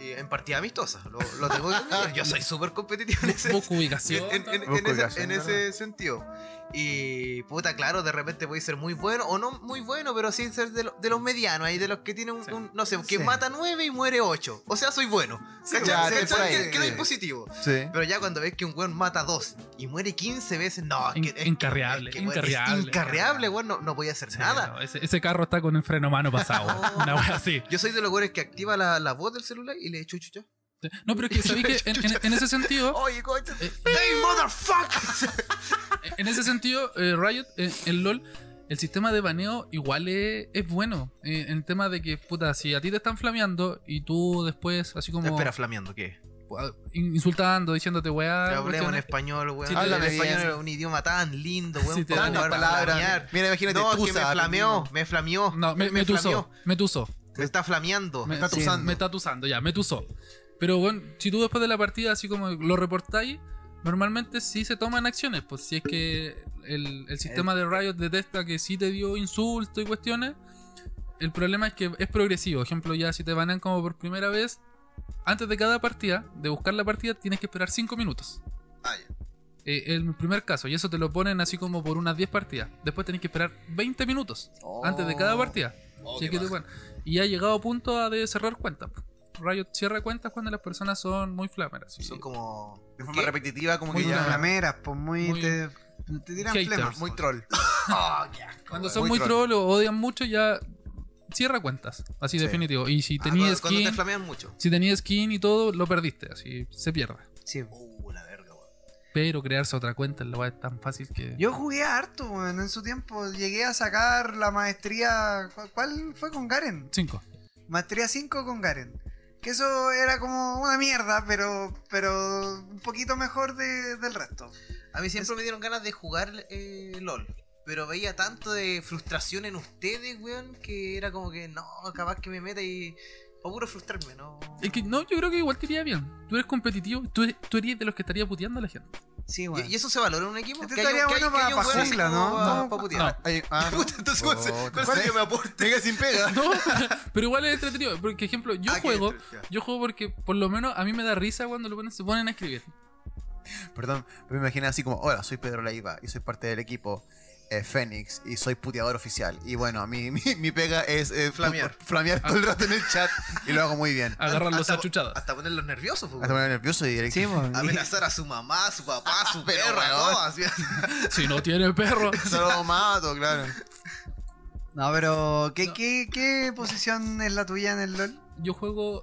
Y en partida amistosa. Lo, lo tengo que admitir. Yo soy súper competitivo en ese, Busco ubicación. en, en- en Busco ese, ubicación, en ¿verdad? ese sentido. Y puta, claro, de repente puede ser muy bueno, o no muy bueno, pero sí ser de, lo- de los medianos, ahí de los que tienen un, Sí. un- no sé, que Sí. mata nueve y muere ocho. O sea, soy bueno. ¿Cachai? ya, ¿Cachai? ahí, Que- que no sí. es positivo. Sí. Pero ya cuando ves que un weón mata dos y muere 15 veces, no, es que, es que- incarreable, es que, weón, incarreable. Es incarreable, weón, no, no podía hacer Sí, nada. no, ese, ese carro está con el freno mano pasado. Una wea así. Yo soy de los weones que activa la, la voz del celular y le echo chucha. No, pero es que sabéis que en, en- en ese sentido, Oye, coche. eh, ¡Hey, motherfucker! en ese sentido, eh, Riot, eh, en LOL, el sistema de baneo igual es, es bueno. Eh, en tema de que, puta, si a ti te están flameando y tú después, así como Espera, flameando, ¿qué? In- insultando, diciéndote weá. Te hablemos en español, weón. Sí, el háblame español un idioma tan lindo, weón. Sí, palabras. Mira, imagínate No, que tusa, me flameó, me flameó. No, me, me, flameó. tusó, me tusó. Me está flameando. Me, está sí, tusando. me está tusando, ya, me tusó. Pero bueno, si tú después de la partida así como lo reportáis, normalmente sí se toman acciones. Pues si es que el, el sistema de Riot detecta que sí te dio insulto y cuestiones, el problema es que es progresivo. Ejemplo, ya si te banean como por primera vez, antes de cada partida, de buscar la partida, tienes que esperar 5 minutos. Ah, ya. Eh, el primer caso, y eso te lo ponen así como por unas 10 partidas. Después tenés que esperar 20 minutos antes de cada partida. Oh, que te baja. ponen- y ha llegado a punto a de cerrar cuentas. Riot cierra cuentas cuando las personas son muy flameras. y- Son como. De forma ¿Qué? repetitiva, como Muy que ya. flameras, pues muy. Muy te, te tiran flemas. Muy troll. Asco, Cuando son muy, troll o odian mucho, ya cierra cuentas. Así Sí. definitivo. Y si Ah, tenías cuando, cuando skin, te flamean mucho. si tenías skin y todo, lo perdiste. Así se pierde. Sí. Uh, la verga, weón. Pero crearse otra cuenta en la web es tan fácil que. Yo jugué harto, weón, en su tiempo. Llegué a sacar la maestría. ¿cu- ¿Cuál fue con Garen? 5. Maestría 5 con Garen. Que eso era como una mierda, pero pero un poquito mejor de- del resto. A mí siempre me dieron ganas de jugar eh, LOL. Pero veía tanto de frustración en ustedes, weón, que era como que no, capaz que me meta y. O puro frustrarme, ¿no? Es que no, yo creo que igual te iría bien. Tú eres competitivo, tú, eres- tú eres de los que estaría puteando a la gente. Sí, ¿Y, weón. y eso se valora en un equipo? Este estaría bueno que haya pa- un pa' weón así jungla, como ¿no? No, pa' putear. Ay, ah, no. Puta, entonces, ¿cuál, se- Oh, cuál no sería mi aporte? Venga sin pega. No, pero igual es entretenido. Porque, ejemplo, yo Ah, juego, yo juego porque por lo menos a mí me da risa cuando lo ponen, se ponen a escribir. Perdón, pero me imaginé así como, hola, soy Pedro Leiva y soy parte del equipo eh, Fénix y soy puteador oficial. Y bueno, a mí mi, mi pega es eh, Flamear. flamear todo el rato en el chat y lo hago muy bien. Agarrarlos Hasta- a chuchadas. Hasta ponerlos nerviosos, pues, Hasta me nervioso y directo. Sí. Amenazar a su mamá, a su papá, a su así. Si no tiene perro. Solo lo mato, claro. No, pero ¿qué, No. qué, ¿qué posición es la tuya en el LOL? Yo juego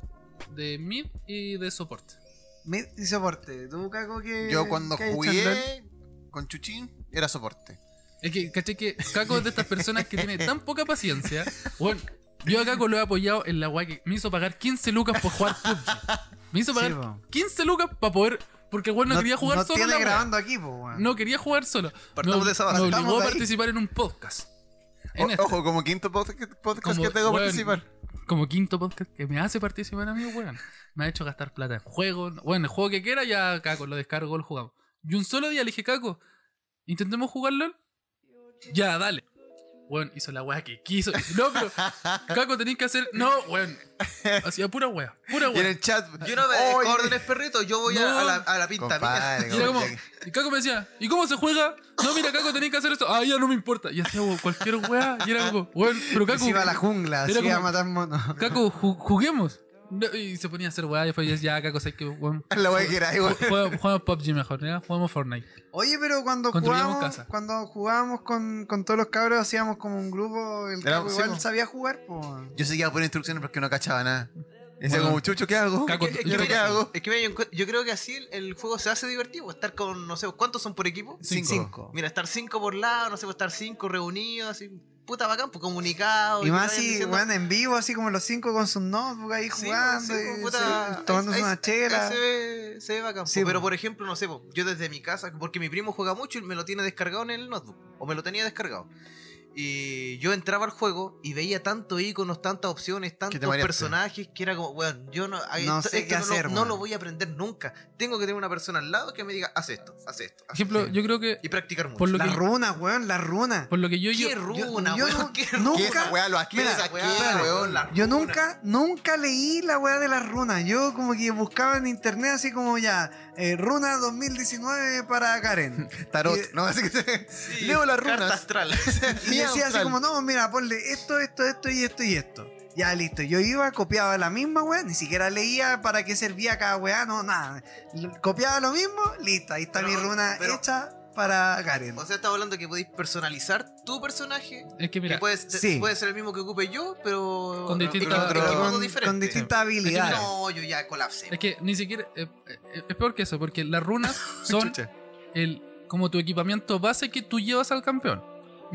de mid y de soporte. Mid y soporte. ¿Tú, Caco, qué Yo cuando jugué con Chuchín era soporte. Es que, caché que Caco es de estas personas que tiene tan poca paciencia. Bueno, yo a Caco lo he apoyado en la guay que me hizo pagar 15 lucas por jugar PUBG. Me hizo pagar Sí, po. 15 lucas para poder. Porque el no, quería jugar no solo. la grabando aquí. No quería jugar solo. Partamos me, de esa base. me obligó a participar en un podcast. En O- este. ojo, como quinto podcast, podcast Como, que tengo que participar. Como quinto podcast que me hace participar a mí, weón. Me ha hecho gastar plata en juegos. Bueno, el juego que quiera, ya Caco lo descargo, lo jugamos. Y un solo día le dije, Caco, intentemos jugar LOL. Ya, dale. Weón, hizo la weá que quiso. No, pero Caco tenéis que hacer. No, weón. Hacía pura weá. Pura Y en weá. el chat. Yo no me Oye, órdenes, perrito, yo voy a- No. a, la, a la pinta Compadre, mía. Y era como. como- Y Caco me decía, ¿y cómo se juega? No, mira, Caco, tenéis que hacer esto. Ah, ya no me importa. Y hacía weón, cualquier weá. Y era como, weón, pero Caco. se iba a la jungla, se era iba a como- matar monos. Caco, ju- juguemos. No, y se ponía a hacer weá. Y después ya, Caco, sé que, weón. La wea que era, igual. Juegamos PUBG mejor, ¿ya? Jugamos Fortnite. Oye, pero cuando jugábamos, casa. cuando jugábamos con, con todos los cabros, hacíamos como un grupo, el Era- sí, igual po. sabía jugar, pues. Yo seguía por instrucciones porque no cachaba nada. Y decía Bueno. como, Chucho, ¿qué hago? Caco, que, yo- ¿qué hago? es que mira, yo, yo creo que así el, el juego se hace divertido. Estar con, no sé, ¿cuántos son por equipo? Cinco. Cinco. Mira, estar cinco por lado, no sé, pues, estar cinco reunidos, así, puta bacán, pues comunicados. Y más si, diciendo- weón, en vivo, así como los cinco con sus notebooks ahí Sí, jugando, sí, y pues, puta, se- tomándose ahí- una ahí- chela. ahí Se ve, se ve bacán. Sí, po. pero po. por ejemplo, no sé, po, yo desde mi casa, porque mi primo juega mucho y me lo tiene descargado en el notebook, o me lo tenía descargado. Y yo entraba al juego y veía tantos iconos, tantas opciones, tantos personajes que era como, weón, yo no, No esto, sé esto qué no, hacer, lo, no lo voy a aprender nunca. Tengo que tener una persona al lado que me diga, haz esto, haz esto. haz ejemplo, esto". yo creo que. y practicar mucho. Por lo Las que, runas, weón, las runas. por lo que yo. yo ¿Qué runa, yo weón? ¿Qué nunca- weá, weá, weón, weón. la- Yo Runa. nunca, nunca leí la weá de las runas. Yo como que buscaba en internet así como ya, eh, runa 2019 para Karen. Tarot. Y- No, así que. Sí, Leo las carta runas. astral. Decía así como, no, mira, ponle esto, esto, esto y esto y esto. Ya, listo. Yo iba, copiaba la misma weá, ni siquiera leía para qué servía cada weá, no, nada. Copiaba lo mismo, listo. Ahí está Pero- mi runa pero- hecha para Karen. O sea, estaba hablando que podéis personalizar tu personaje. Es que mira. que puede, sí. puede ser el mismo que ocupe yo, pero Con distintas- con, distintas habilidades. No, yo ya colapsé. Es que ni siquiera. eh, eh, es peor que eso, porque las runas son el como tu equipamiento base que tú llevas al campeón.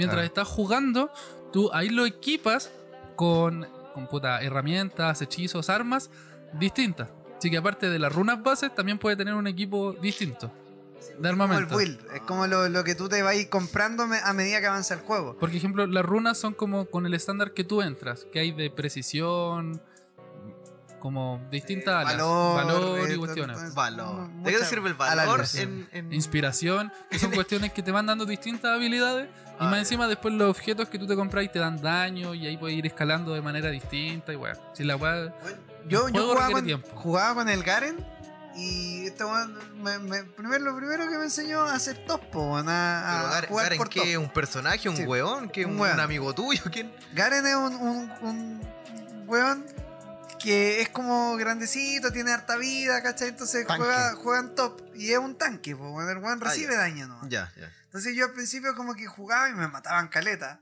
Mientras Ah. estás jugando, tú ahí lo equipas con, con puta, herramientas, hechizos, armas distintas. Así que aparte de las runas bases, también puede tener un equipo distinto de como el armamento. build. Es como lo, lo que tú te vas a ir comprando a medida que avanza el juego. Por ejemplo, las runas son como con el estándar que tú entras, que hay de precisión, como distintas valor, valor y eh, cuestiones. Valor. ¿De qué te sirve el valor alargas. en, en- Inspiración, que son cuestiones que te van dando distintas habilidades. Y Ah, más ya. encima, después los objetos que tú te compras y te dan daño. Y ahí puedes ir escalando de manera distinta. Y weá. Si la weá. Yo, yo jugaba, con, jugaba con el Garen y este weón me, me- primero, lo primero que me enseñó a hacer top, po, a, Garen, jugar Garen, por ¿qué? top. ¿Un personaje? ¿Un Sí. weón? ¿Qué? Un ¿Un, amigo tuyo? ¿Quién? Garen es un, un, un weón que es como grandecito, tiene harta vida, ¿cachai? Entonces juega, juega en top y es un tanque, weón, el weón Ah, recibe daño, ¿no? Ya, ya. Entonces yo al principio como que jugaba y me mataban caleta.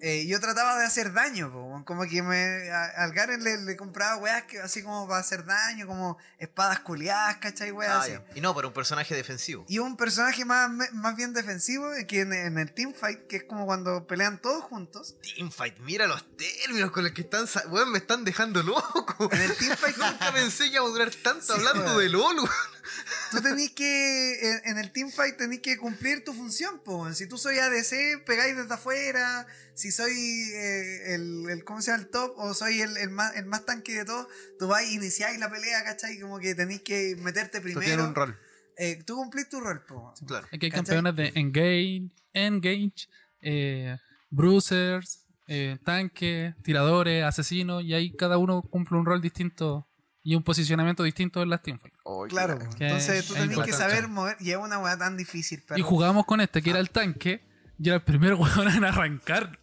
Eh, yo trataba de hacer daño, po, como que me, a- al Garen le, le compraba weas que, así como para hacer daño, como espadas culiadas, ¿cachai? Weas Ah, así. Y no, pero un personaje defensivo. Y un personaje más, más bien defensivo eh, que en, en el teamfight, que es como cuando pelean todos juntos. Teamfight, mira los términos con los que están. Weón, me están dejando loco. En el teamfight Nunca pensé que a durar tanto Sí, hablando weón. de LOL, weón. tú tenés que, en, en el teamfight tenés que cumplir tu función, po. Si tú soy ADC, pegáis desde afuera. Si soy eh, el, el, ¿cómo se llama? El top o soy el, el más, el más tanque de todos, tú vas y iniciáis la pelea, ¿cachai? Como que tenés que meterte Tú primero. tienes un rol. Eh, tú cumplís tu rol, po. Claro. Que hay ¿Cachai? campeones de Engage, Engage, eh, Bruisers, eh, tanque, tiradores, asesinos. Y ahí cada uno cumple un rol distinto y un posicionamiento distinto en las teamfights. Claro, Que entonces tú tenés que saber mover. Y es una weá tan difícil, pero. Y jugábamos con este, que era el tanque, y era el primer weón en arrancar.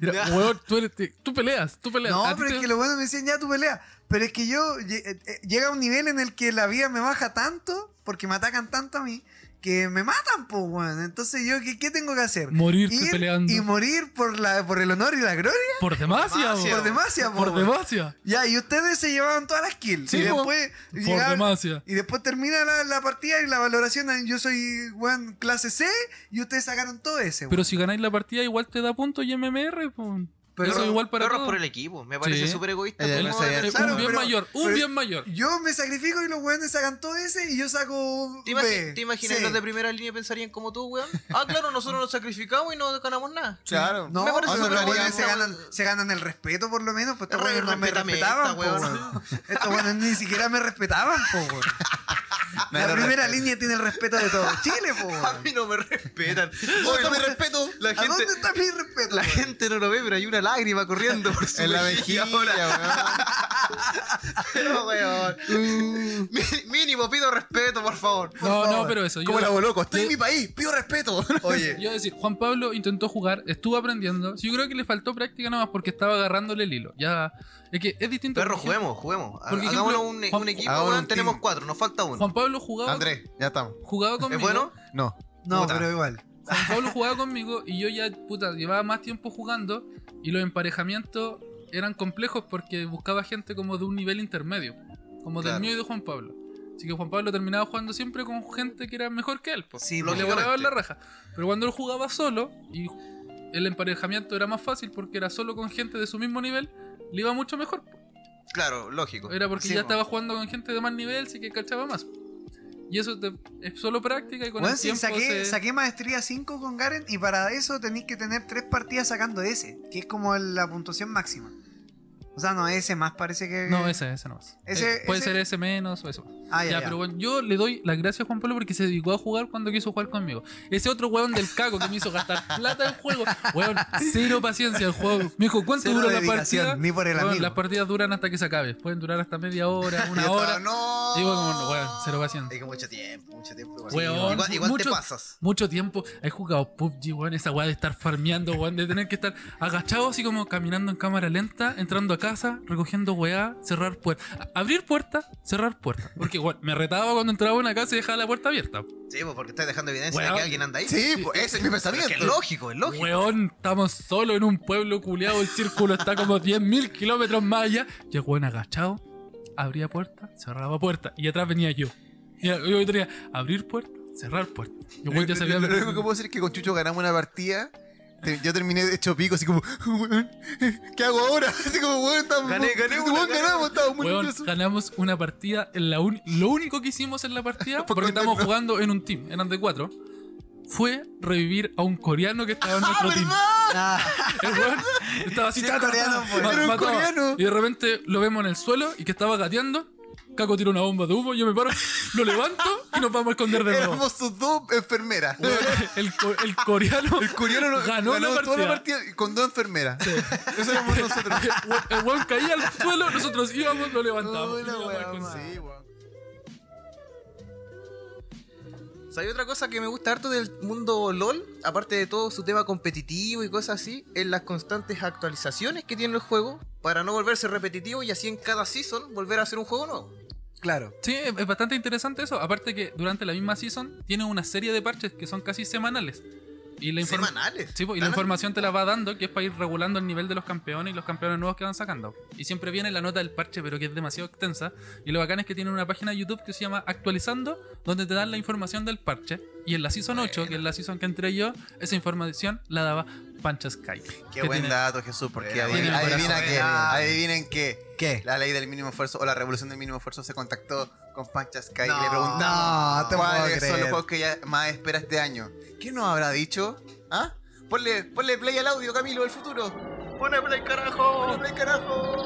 Era, weón, tú, eres- tú peleas, tú peleas. No, pero te- es que lo bueno me decían ya tu pelea. Pero es que yo eh, eh, llega a un nivel en el que la vida me baja tanto, porque me atacan tanto a mí, que me matan, pues, weón. Entonces yo, ¿qué, qué tengo que hacer? Morirte Ir peleando. Y morir por, la, por el honor y la gloria. Por demasia. Por demasia, po, Por weón. demasia. Ya, y ustedes se llevaban todas las kills. Sí, y po. después Por demasia. y después termina la, la partida y la valoración. Yo soy, weón, clase C y ustedes sacaron todo ese, Pero weón. si ganáis la partida, igual te da puntos y MMR, pues. Pero- Eso es igual para Perros todos. por el equipo. Me parece Sí. súper egoísta. Eh, de Eh, Claro, un bien pero- mayor, un pero- bien mayor. Yo me sacrifico y los weones sacan todo ese y yo saco. ¿Te, imagi- te imaginas C. los de primera línea pensarían como tú, weón? Ah, claro, nosotros nos sacrificamos y no ganamos nada. Claro. No, Me parece los weones se ganan, se ganan el respeto por lo menos, pues estos weones no me respetaban, esta. Estos weones ni siquiera me respetaban, po, weón. La primera respeto. línea tiene el respeto de todo Chile, po, A mí no me respetan. ¿Dónde está mi no- respeto? La ¿A gente, dónde está mi respeto? la gente no lo ve, pero hay una lágrima corriendo por su En la mejilla ahora. Pero, weón. Mi- Mínimo, pido respeto, por favor. No, no, pero eso. Como yo- la loco. Estoy yo- en mi país. Pido respeto. Oye, Yo decir, Juan Pablo intentó jugar, estuvo aprendiendo. Sí, Yo creo que le faltó práctica nomás porque estaba agarrándole el hilo. Ya, es que es distinto. perro, por juguemos, juguemos. Por ejemplo, un, Juan- un equipo, weón. un Tenemos team. cuatro, nos falta uno. Juan Pablo jugaba, Andrés, ya estamos. jugaba conmigo. ¿Es bueno? No. No, Puta. pero igual. Juan Pablo jugaba conmigo y yo ya, puta, llevaba más tiempo jugando y los emparejamientos eran complejos porque buscaba gente como de un nivel intermedio, como Claro. del mío y de Juan Pablo. Así que Juan Pablo terminaba jugando siempre con gente que era mejor que él. pues. Sí, Y le volaban la raja. Pero cuando él jugaba solo y el emparejamiento era más fácil porque era solo con gente de su mismo nivel, le iba mucho mejor. Claro, lógico. Era porque Sí, ya po. estaba jugando con gente de más nivel, sí que cachaba más. Y eso te- es solo práctica y con Bueno, el tiempo saqué, se- saqué maestría 5 con Garen y para eso tenéis que tener tres partidas sacando ese, que es como la puntuación máxima. O sea, no, ese más parece que. No, ese, ese no más. Ese- Eh, puede ese- ser ese menos o eso. Ah, ya, ya, ya. pero bueno, yo le doy las gracias a Juan Pablo porque se dedicó a jugar cuando quiso jugar conmigo. Ese otro weón del cago que me hizo gastar plata en juego. Weón, cero paciencia el juego. Me dijo, ¿cuánto Cero dura la partida? ni por el Weón, las partidas duran hasta que se acabe. Pueden durar hasta media hora, una hora. estaba, No. Digo como, weón, cero paciencia. Hay que mucho tiempo, mucho tiempo. Weón, igual igual mucho- te pasas. Mucho tiempo he jugado PUBG, weón, esa weá de estar farmeando, weón, de tener que estar agachado así como caminando en cámara lenta, entrando a casa, recogiendo weá, cerrar puertas. Abrir puertas, cerrar puertas. Porque, me retaba cuando entraba a una casa y dejaba la puerta abierta. Sí, pues porque estás dejando evidencia Weón. de que alguien anda ahí. Sí, pues ese es mi es pensamiento. que es lógico, es lógico. Weón, estamos solos en un pueblo culiado, el círculo está como 10.000 kilómetros más allá. Y el weón agachado, abría puerta, cerraba puerta. Y atrás venía yo. Y yo tenía abrir puerta, cerrar puerta. Y el weón ya Lo- sabía Lo lo único que puedo decir es que con Chucho ganamos una partida. Te- Yo terminé hecho pico, así como, "Weón, ¿qué hago ahora? Así como, weón, estamos. Gané, gané una, weón, gané ganamos, estamos muy Weón, ganamos una partida. En la uni- lo único que hicimos en la partida, Por porque estábamos jugando en un team, eran de cuatro, fue revivir a un coreano que estaba en nuestro team. ¡Ah, Ah, El weón estaba así, Sí, coreano, ma- Era un mataba. coreano. Y de repente lo vemos en el suelo y que estaba gateando. Caco tira una bomba de humo, yo me paro, lo levanto y nos vamos a esconder de nuevo. Éramos sus dos enfermeras. El, co- el coreano, El coreano ganó, la toda la partida. con dos enfermeras. Eso éramos nosotros. El weón caía al suelo, nosotros íbamos, lo levantamos. Uy, Y la íbamos wea al más. consejo. Sí, weón. ¿Sabes otra cosa que me gusta harto del mundo LOL? Aparte de todo su tema competitivo y cosas así, es las constantes actualizaciones que tiene el juego para no volverse repetitivo y así en cada season volver a hacer un juego nuevo. Claro. Sí, es bastante interesante eso. Aparte que durante la misma season tiene una serie de parches que son casi semanales. Y la, Semanales. Sí, pues, y la información te la va dando, que es para ir regulando el nivel de los campeones y los campeones nuevos que van sacando. Y siempre viene la nota del parche, pero que es demasiado extensa. Y lo bacán es que tienen una página de YouTube que se llama Actualizando, donde te dan la información del parche. Y en la Season 8, que es la Season que entré yo, esa información la daba Pancha Sky. Qué buen tiene- dato, Jesús, porque adivina, que, adivinen que ¿Qué? la ley del mínimo esfuerzo o la revolución del mínimo esfuerzo se contactó con Pancha Sky No, y le preguntamos no te cuáles son los juegos que ella más espera este año. ¿Qué nos habrá dicho? ¿Ah? Ponle, ponle play al audio, Camilo, del futuro. ¡Pone play, carajo! Ponle play, carajo.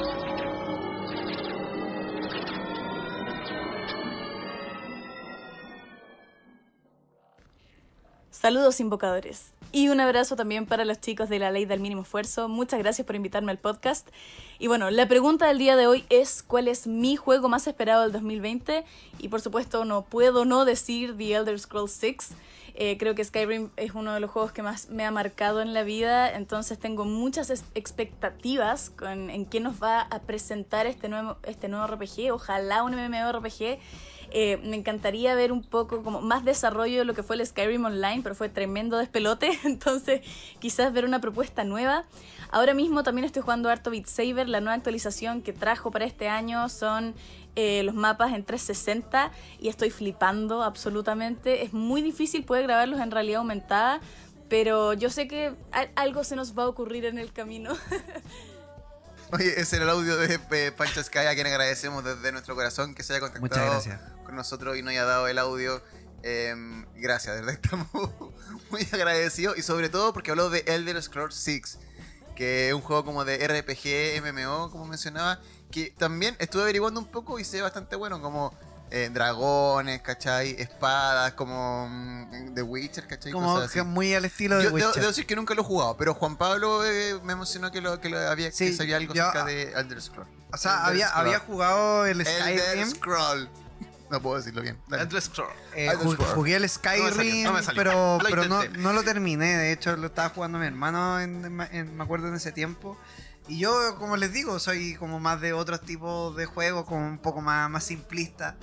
Saludos invocadores. Y un abrazo también para los chicos de la ley del mínimo esfuerzo. Muchas gracias por invitarme al podcast. Y bueno, la pregunta del día de hoy es ¿cuál es mi juego más esperado del 2020? Y por supuesto no puedo no decir The Elder Scrolls 6. Eh, creo que Skyrim es uno de los juegos que más me ha marcado en la vida, entonces tengo muchas expectativas con, en qué nos va a presentar este nuevo, este nuevo RPG, ojalá un MMORPG. Eh, me encantaría ver un poco como más desarrollo de lo que fue el Skyrim Online, pero fue tremendo despelote, entonces quizás ver una propuesta nueva. Ahora mismo también estoy jugando harto Beat Saber, la nueva actualización que trajo para este año son eh, los mapas en 360 y estoy flipando absolutamente. Es muy difícil poder grabarlos en realidad aumentada, pero yo sé que algo se nos va a ocurrir en el camino. Oye, ese era el audio de Pancha Sky, a quien agradecemos desde nuestro corazón que se haya contactado con nosotros y nos haya dado el audio. Em, gracias, de verdad estamos muy agradecidos y sobre todo porque habló de Elder Scrolls 6, que es un juego como de RPG, MMO, como mencionaba, que también estuve averiguando un poco y sé bastante bueno, como eh, dragones, ¿cachai? Espadas, como mm, The Witcher, ¿cachai? Como Cosas así. que muy al estilo de Yo debo, Witcher. debo decir que nunca lo he jugado, pero Juan Pablo eh, me emocionó que lo, que lo había Sí, que sabía algo yo- acerca de Elder Scrolls. O sea, Elder había, Scroll. había jugado el Elder Skyrim. Scroll. No puedo decirlo bien. Dale. Elder Scroll. eh, Elder ju- Scroll. jugué el No me Skyrim, salió, no me salió. pero, Lo pero no, intenté. no lo terminé. De hecho, lo estaba jugando mi hermano, en, en- me acuerdo en ese tiempo. Y yo, como les digo, soy como más de otros tipos de juegos, como un poco más, más simplista.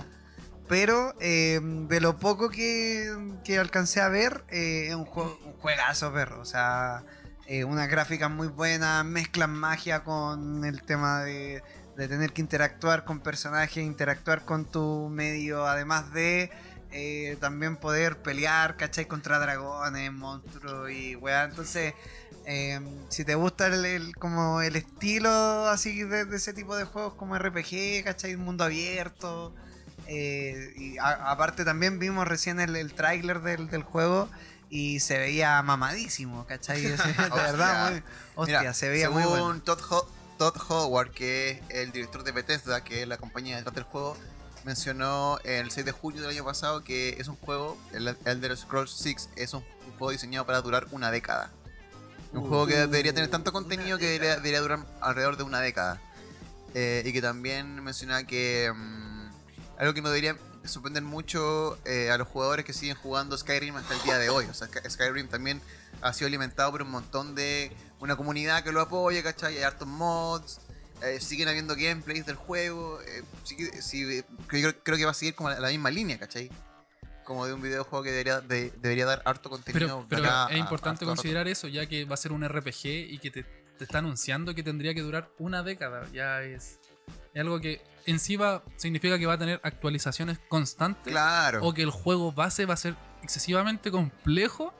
Pero eh, de lo poco que, alcancé a ver, eh, es un, juego, un juegazo, perro. O sea, eh, unas gráficas muy buenas, mezclan magia con el tema de, de tener que interactuar con personajes, interactuar con tu medio, además de eh, también poder pelear, ¿cachai? Contra dragones, monstruos y weá. Entonces, eh, si te gusta el, el- como el estilo así de, de ese tipo de juegos como RPG, ¿cachai? Mundo abierto. Eh, y a- aparte también vimos recién el, el tráiler del, del juego y se veía mamadísimo, ¿cachai? de verdad, muy, hostia, Mira, se veía según muy bueno. Todd, Ho- Todd Howard, que es el director de Bethesda, que es la compañía detrás del juego, mencionó el 6 de junio del año pasado que es un juego, el Elder Scrolls 6, es un, un juego diseñado para durar una década. Un juego que debería tener tanto contenido que debería, debería durar alrededor de una década. Eh, y que también menciona que mm, algo que nos debería sorprender mucho eh, a los jugadores que siguen jugando Skyrim hasta el día de hoy. O sea, Sky- Skyrim también ha sido alimentado por un montón de una comunidad que lo apoya, ¿cachai? Hay hartos mods, eh, siguen habiendo gameplays del juego. eh, sí, creo, creo que va a seguir como la, la misma línea, ¿cachai? Como de un videojuego que debería, de- debería dar harto contenido. Pero, es a- importante rato. considerar eso, ya que va a ser un RPG y que te, te está anunciando que tendría que durar una década. Ya es, es algo que en sí va, significa que va a tener actualizaciones constantes. Claro. O que el juego base va a ser excesivamente complejo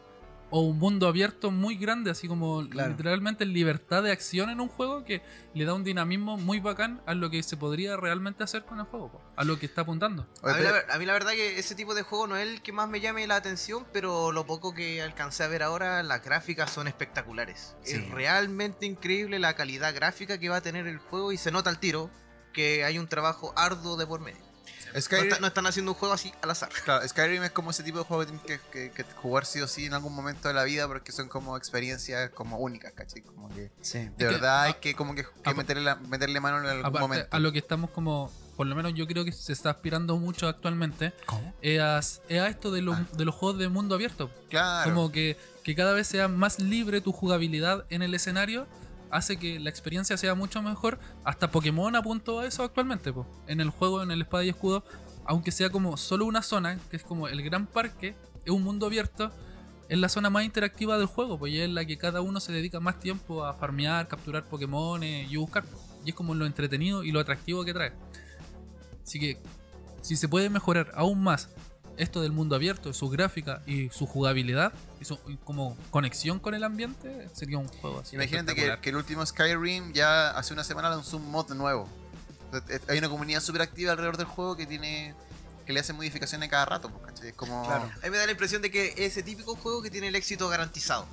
o un mundo abierto muy grande, así como Claro. literalmente libertad de acción en un juego que le da un dinamismo muy bacán a lo que se podría realmente hacer con el juego, po, a lo que está apuntando. A mí, la, ver- a mí la verdad que ese tipo de juego no es el que más me llame la atención, pero lo poco que alcancé a ver ahora, las gráficas son espectaculares. Sí. Es realmente increíble la calidad gráfica que va a tener el juego y se nota al tiro que hay un trabajo arduo de por medio. No, Skyrim, está- no están haciendo un juego así al azar. claro, Skyrim es como ese tipo de juego que tienes que, que- que jugar sí o sí en algún momento de la vida porque son como experiencias como únicas, ¿cachai? Como que Sí. de que, verdad hay a- que como que, que meterle, la- meterle mano en algún Aparte, momento. a lo que estamos como, por lo menos yo creo que se está aspirando mucho actualmente, ¿Cómo? es a, es a esto de, los Ah. de los juegos de mundo abierto. Claro. Como que, que cada vez sea más libre tu jugabilidad en el escenario, hace que la experiencia sea mucho mejor. Hasta Pokémon apuntó a eso actualmente, en el juego, en el Espada y Escudo, aunque sea como solo una zona, que es como el gran parque, es un mundo abierto, es la zona más interactiva del juego, pues y es la que cada uno se dedica más tiempo a farmear, capturar Pokémon y buscar. Y es como lo entretenido y lo atractivo que trae. Así que, si se puede mejorar aún más esto del mundo abierto, su gráfica y su jugabilidad, y su y como conexión con el ambiente, sería un juego así. Imagínate que, el último Skyrim ya hace una semana lanzó un mod nuevo. Hay una comunidad súper activa alrededor del juego que tiene que le hace modificaciones cada rato, pues, ¿cachai? Es como... Claro. A mí me da la impresión de que es ese típico juego que tiene el éxito garantizado.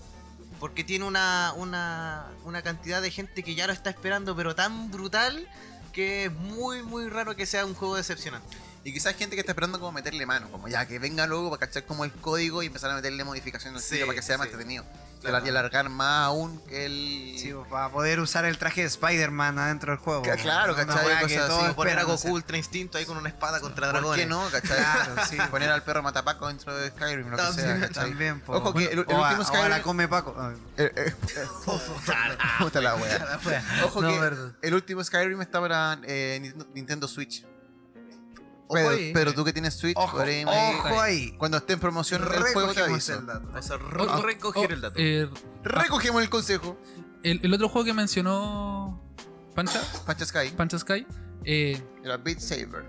Porque tiene una, una, una cantidad de gente que ya lo está esperando, pero tan brutal que es muy, muy raro que sea un juego decepcionante. Y quizás gente que está esperando como meterle mano, como ya que venga luego para cachar como el código y empezar a meterle modificaciones al Sí, para que sea más sí. entretenido. Y Claro. Y alargar más aún que el... Sí, para poder usar el traje de Spider-Man adentro del juego. Ca- claro, ¿cachai? que Cosas así, poner a Goku. Ultra Instinto ahí con una espada contra ¿Por dragones. qué no? ¿cachai? Claro, sí. Poner al perro matapaco dentro de Skyrim, lo que También, sea, ¿cachai? También, po. Ojo que el, el o, a, último a Skyrim... come Paco. Eh, eh, Puta la wea. Ojo No, que verdad. el último Skyrim está para eh, Nintendo Switch. Ojo Pero, ahí. pero tú que tienes Switch, Ojo, por ahí, ojo ahí. cuando esté en promoción el juego te Recogemos aviso. el dato. O sea, Oh, re- oh, recoger oh, el dato. eh, Recogemos el consejo. el, el otro juego que mencionó Pancha, Pancha Sky Pancha Sky, eh, era Beat Saber.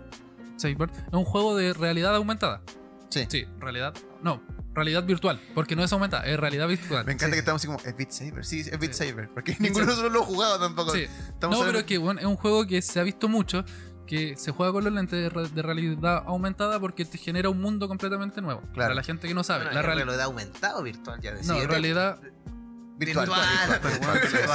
Saber, es un juego de realidad aumentada. Sí. Sí, realidad. No, realidad virtual, porque no es aumentada, es realidad virtual. Me encanta Sí. que estamos así como, es Beat Saber. Sí, es Beat Sí. Saber. Porque ninguno de nosotros lo ha jugado tampoco. Sí. Estamos no, pero es que bueno, es un juego que se ha visto mucho, que se juega con los lentes de, re- de realidad aumentada porque te genera un mundo completamente nuevo. Claro. Para la gente que no sabe. Bueno, la real- realidad aumentado virtual ya decía. No, realidad. Virtual. virtual. virtual, virtual.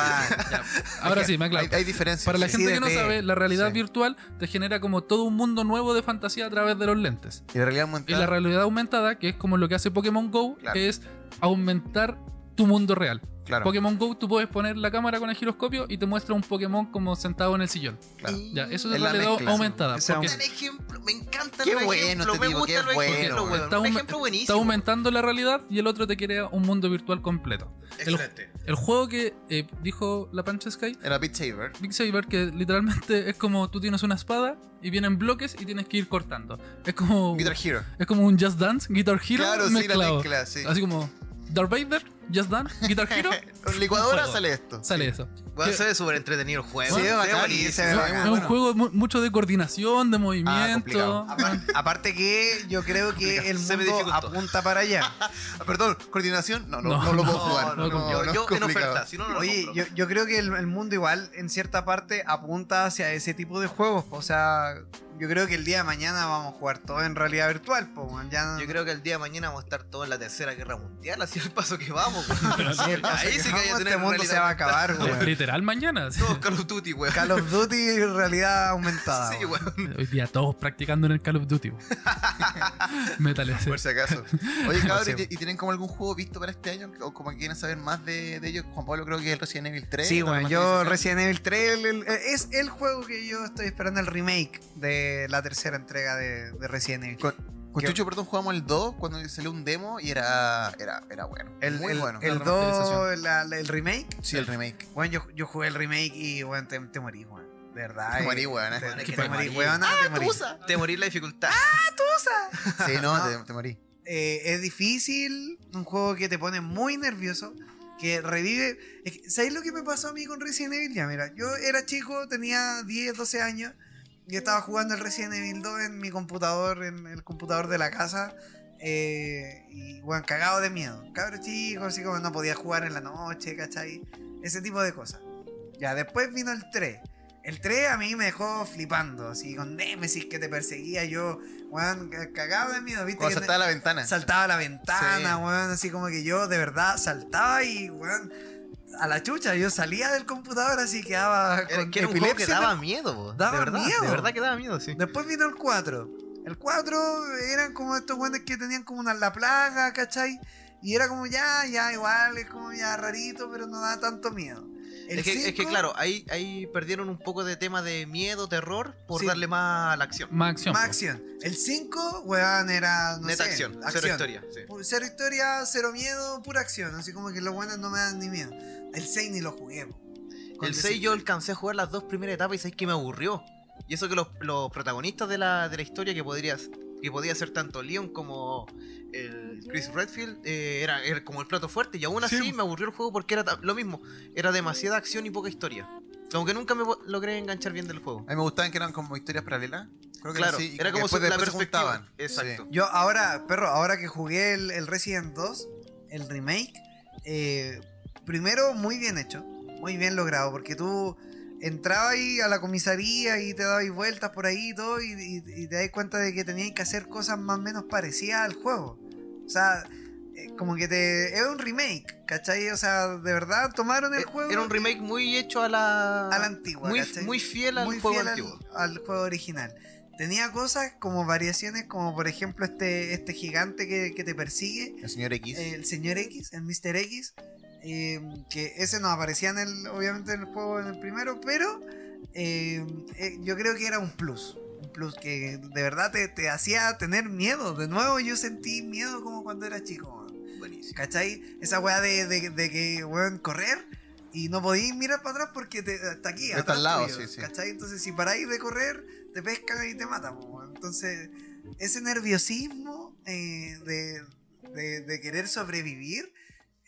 ya. Ahora sí, me aclaro. Hay, hay diferencias. Para la sí. gente que no sabe, la realidad Sí. virtual te genera como todo un mundo nuevo de fantasía a través de los lentes. Y la realidad Y aumentada. la realidad aumentada, que es como lo que hace Pokémon Go, Claro. que es aumentar tu mundo real. Claro. Pokémon Go, tú puedes poner la cámara con el giroscopio y te muestra un Pokémon como sentado en el sillón. Claro. Ya, eso es la realidad mezcla, aumentada. Ese porque ejemplo, me encanta Qué los bueno ejemplos, este me tipo, qué bueno, ejemplos, weón. está, Un ejemplo buenísimo. está aumentando la realidad y el otro te crea un mundo virtual completo. El, Excelente. el juego que eh, dijo la Pancha Sky, Era Beat Saber. Big Saber, que literalmente es como tú tienes una espada y vienen bloques y tienes que ir cortando. Es como, Guitar Hero. es como un Just Dance, Guitar Hero Claro, sí, la mezclado. mezcla, sí. Así como Darth Vader, Just Dance, Guitar Hero. Con licuadora sale esto. Sale eso. Bueno, se ve súper entretenido el juego. Sí, Se ve bacán, buenísimo. se ve es bacán. un bueno. juego mu- mucho de coordinación, de movimiento. complicado. Aparte, que yo creo que el Se me mundo dificultó. apunta para allá. Ah, Perdón, coordinación. No, no, No, no, lo puedo no, jugar. no, No, yo no, yo es en complicado. oferta, si no, no lo Oye, compro. yo, yo creo que el, el mundo igual en cierta parte apunta hacia ese tipo de juegos. O sea, yo creo que el día de mañana vamos a jugar todo en realidad virtual. po, weón. ya, Yo creo que el día de mañana vamos a estar todos en la tercera guerra mundial, así el paso que vamos. Sí, el paso Ahí sí que hay este mundo realidad se va a acabar, weón. Literal mañana. sí. Todos Call of Duty, weón. Call of Duty realidad aumentada. Sí, weón. Hoy día todos practicando en el Call of Duty. weón. Metal Por si acaso. Oye, cabrón. ¿y, y tienen como algún juego visto para este año? ¿O como que quieren saber más de, de ellos? Juan Pablo creo que es el Resident Evil 3. Sí, bueno, yo. Resident Evil 3 el- el- es el juego que yo estoy esperando el remake de la tercera entrega de, de Resident Evil. Con, con perdón, jugamos el 2 cuando salió un demo y era, era, era bueno. El, Muy el, bueno. el La 2, remasterización. la- la- el remake. sí, el remake. Bueno, yo, yo jugué el remake y bueno, te, te morí, weón. De verdad. Te eh, morí, weón, eh. Te, morí, morí. weón, te morí. Te morir la dificultad. Sí, no, No. Te, te morí. Eh, es difícil, un juego que te pone muy nervioso, que revive... es que, ¿Sabéis lo que me pasó a mí con Resident Evil? Ya, mira, yo era chico, tenía 10, 12 años, y estaba jugando el Resident Evil 2 en mi computador, en el computador de la casa, eh, y bueno, cagado de miedo. Cabro chico, así como no podía jugar en la noche, ¿cachai? Ese tipo de cosas. Ya, después vino el 3. El 3 a mí me dejó flipando, así con Nemesis que te perseguía yo, weón, ca- cagado de miedo, ¿viste? Cuando que saltaba a la ventana. Saltaba a la ventana, Sí. weón, así como que yo de verdad saltaba y, weón, a la chucha, yo salía del computador así quedaba con que era un juego que daba miedo, po. Daba de verdad, miedo. De verdad que daba miedo, sí. Después vino el 4. El 4 eran como estos weones que tenían como una la plaga, ¿cachai? Y era como ya, ya, igual, es como ya rarito, pero no da tanto miedo. El Es que, es que, claro, ahí, ahí perdieron un poco de tema de miedo, terror, por Sí. darle más a la acción. Más acción. Más acción. El 5, weón, era. No Neta sé, acción, cero historia. sí. Cero historia, cero miedo, pura acción. Así como que los buenos no me dan ni miedo. El 6 ni lo jugué. El ese- 6 yo alcancé a jugar las dos primeras etapas y sabéis que me aburrió. Y eso que los, los protagonistas de la, de la historia, que podrías que podía ser tanto Leon como el Chris Redfield, eh, era, era como el plato fuerte. Y aún así me aburrió el juego porque era lo mismo. Era demasiada acción y poca historia. Como que nunca me logré enganchar bien del juego. A mí me gustaban que eran como historias paralelas. Creo que Claro, sí, era como después- la después se perspectiva. juntaban. Exacto. Yo ahora, perro, ahora que jugué el, el Resident 2, el remake, eh, primero muy bien hecho, muy bien logrado, porque tú entrabas ahí a la comisaría y te dabas vueltas por ahí y todo, y, y- y te das cuenta de que tenías que hacer cosas más o menos parecidas al juego. O sea, eh, como que te... Es un remake, ¿cachai? O sea, de verdad tomaron el Eh, juego... Era un remake muy hecho a la. a la antigua, Muy, ¿cachai? muy fiel al muy juego fiel al- antiguo. Al, juego original. Tenía cosas como variaciones, como por ejemplo este, este gigante que, que te persigue, El señor X. el señor X, el Mr. X, eh, que ese no aparecía en el, obviamente en el juego en el primero, pero eh, eh, yo creo que era un plus. Un plus que de verdad te, te hacía tener miedo. De nuevo yo sentí miedo como cuando era chico. Buenísimo. ¿Cachai? Esa weá de, de, de que, weón, correr y no podéis mirar para atrás porque te, está aquí, Está al lado, tuyo, sí, sí. ¿Cachai? Entonces, si paráis de correr, te pescan y te matan. Entonces, ese nerviosismo eh, de, de, de querer sobrevivir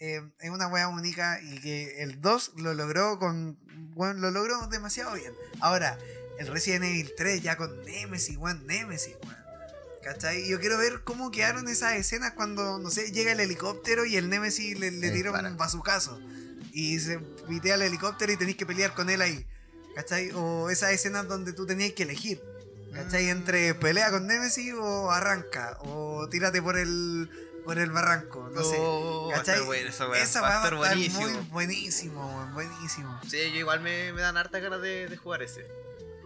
eh, es una weá única y que el 2 lo logró con. Bueno, lo logró demasiado bien. Ahora, el Resident Evil 3 ya con Nemesis, weón, Nemesis, weón. ¿Cachai? Yo quiero ver cómo quedaron esas escenas cuando, no sé, llega el helicóptero y el Nemesis le, le tira un bazucazo. Y se pitea el helicóptero y tenéis que pelear con él ahí. ¿Cachai? O esas escenas donde tú tenías que elegir. ¿Cachai? Entre pelea con Nemesis o arranca. O tírate por el, por el barranco. No sé. Oh, va a ¿Cachai? estar bueno esa weá, Esa va a weá va a estar estar buenísimo. muy buenísimo, weón, buenísimo. Sí, yo igual me, me dan harta ganas de, de jugar ese.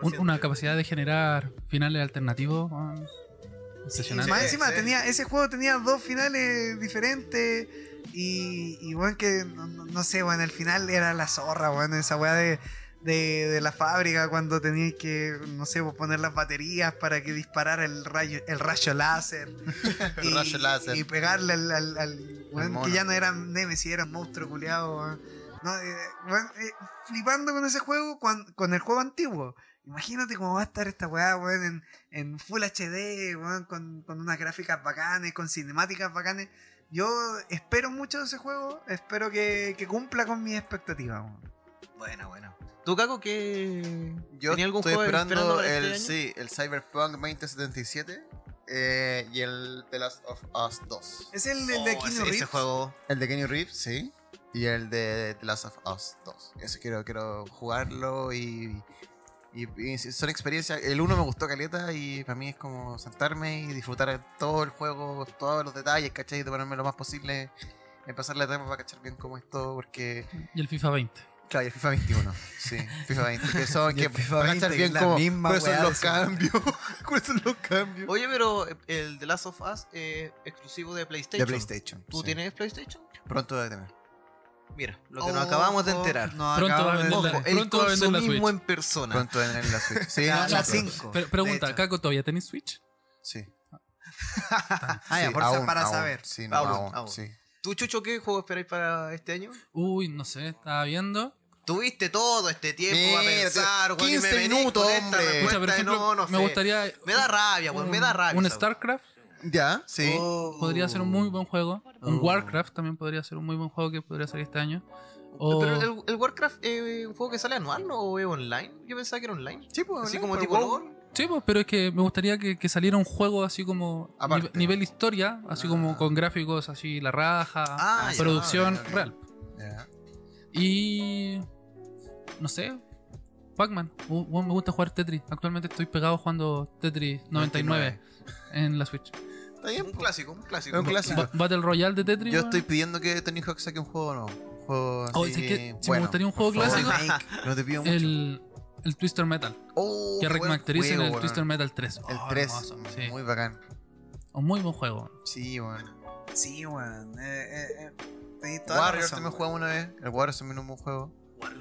Un- una capacidad de generar finales alternativos. más encima, sí. tenía, ese juego tenía dos finales diferentes. Y, y bueno, que no, no- no sé, bueno, el final era la zorra, bueno, esa weá de, de, de la fábrica cuando tenías que, no sé, pues, poner las baterías para que disparara el rayo, el rayo láser. El rayo láser. Y pegarle al, que ya no era Nemesis, era un monstruo culiado. No, eh, eh, flipando con ese juego, cuan- con, el juego antiguo. Imagínate cómo va a estar esta weá, weón, en, en Full HD, weón, con, con unas gráficas bacanes, con cinemáticas bacanes. Yo espero mucho de ese juego, espero que, que cumpla con mis expectativas. weón. Bueno, bueno. ¿Tú, Caco, que Yo tenía algún estoy juego esperando para el, este año? sí, el Cyberpunk 2077 eh, y el The Last of Us 2. Es el, el de Oh, Keanu ese, juego. El de Kenny Reeves, sí. Y el de The Last of Us 2. Ese quiero, quiero jugarlo y, y, y son experiencias. El uno me gustó caleta y para mí es como sentarme y disfrutar de todo el juego, todos los detalles, ¿cachai? De ponerme lo más posible en pasar la etapa para cachar bien cómo es todo, porque. Y el FIFA 20. Claro, y el FIFA 21, sí, FIFA 20. Que son que FIFA para 20, cachar que bien cómo, misma cuáles son los eso. cambios. ¿Cuáles son los cambios? Oye, pero el The Last of Us es exclusivo de PlayStation. De PlayStation. ¿Tú sí. tienes PlayStation? Pronto debe tener. Mira, lo que nos acabamos de enterar. nos Pronto va a acabamos de- vender la- Ojo, el pronto va a vender la Switch. en persona. Pronto debe tener la Switch. Sí, La- no, la pronto. 5. Pre- pregunta, Caco, ¿todavía tenéis Switch? Sí. Ah, ya, Sí, por- aún, para aún, saber. Sí, no, Aún, aún, aún. sí. ¿Tú, Chucho, qué juego esperáis para este año? Uy, no sé, estaba viendo. Tuviste todo este tiempo Mira, a pensar, weón, y 15 me venís minutos, con esta hombre. respuesta Escucha, por de ejemplo, no, no me sé. gustaría. Me da rabia, weón, me da rabia. Un. StarCraft Ya, sí. Oh. podría ser un muy buen juego. Un Oh. Warcraft también podría ser un muy buen juego que podría salir este año. O- Pero el, el Warcraft es un juego que sale anual ¿no? o es online. Yo pensaba que era online. Sí, pues, Así online, como tipo WoW. Sí, pues, pero es que me gustaría que, que saliera un juego así como Aparte. nive- nivel historia, así como con gráficos así la raja, Ah, ya, producción ok, ok. real. Ya. Y no sé, Pac-Man. Me gusta jugar Tetris. Actualmente estoy pegado jugando Tetris 99 en la Switch. Está bien, Un clásico, un clásico. Un clásico. Ba- Battle Royale de Tetris. Yo estoy pidiendo que Tony Hawk saque un juego nuevo. Un juego Oh, que- sí me bueno, gustaría un juego favor. clásico. No te pido mucho. el, el Twister Metal. Oh, que remasteriza en el. Twister Metal 3. El Oh, 3, hermoso, sí. muy bacán. Un muy buen juego. Sí, bueno. Sí, weón. Eh, eh, eh, Warriors también jugamos una vez. El Warriors también es un buen juego.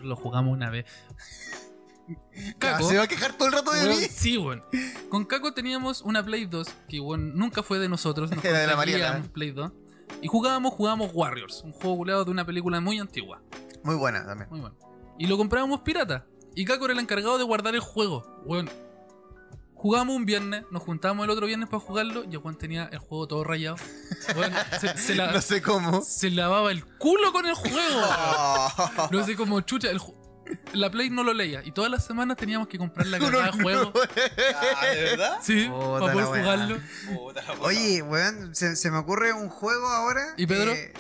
Lo jugamos una vez. Caco, ¿Se va a quejar todo el rato de mí? sí, weón. Con Caco teníamos una Play 2 que weón, nunca fue de nosotros. Nos Era de la Mariana. Play 2. Y jugábamos, jugábamos Warriors, un juego culeado de una película muy antigua. Muy buena también. Muy bueno. Y lo comprábamos pirata. Y Caco era el encargado de guardar el juego. Weón. Jugábamos un viernes, nos juntábamos el otro viernes para jugarlo y el weón tenía el juego todo rayado. Weón, se, se la- No sé cómo. se lavaba el culo con el juego. No sé como chucha. el ju- la Play no lo leía. Y todas las semanas teníamos que comprar la cagada de juego. Ah, ¿de verdad? Sí, Puta para poder jugarlo. Puta la Oye, weón, se, se me ocurre un juego ahora. ¿Y Pedro? que-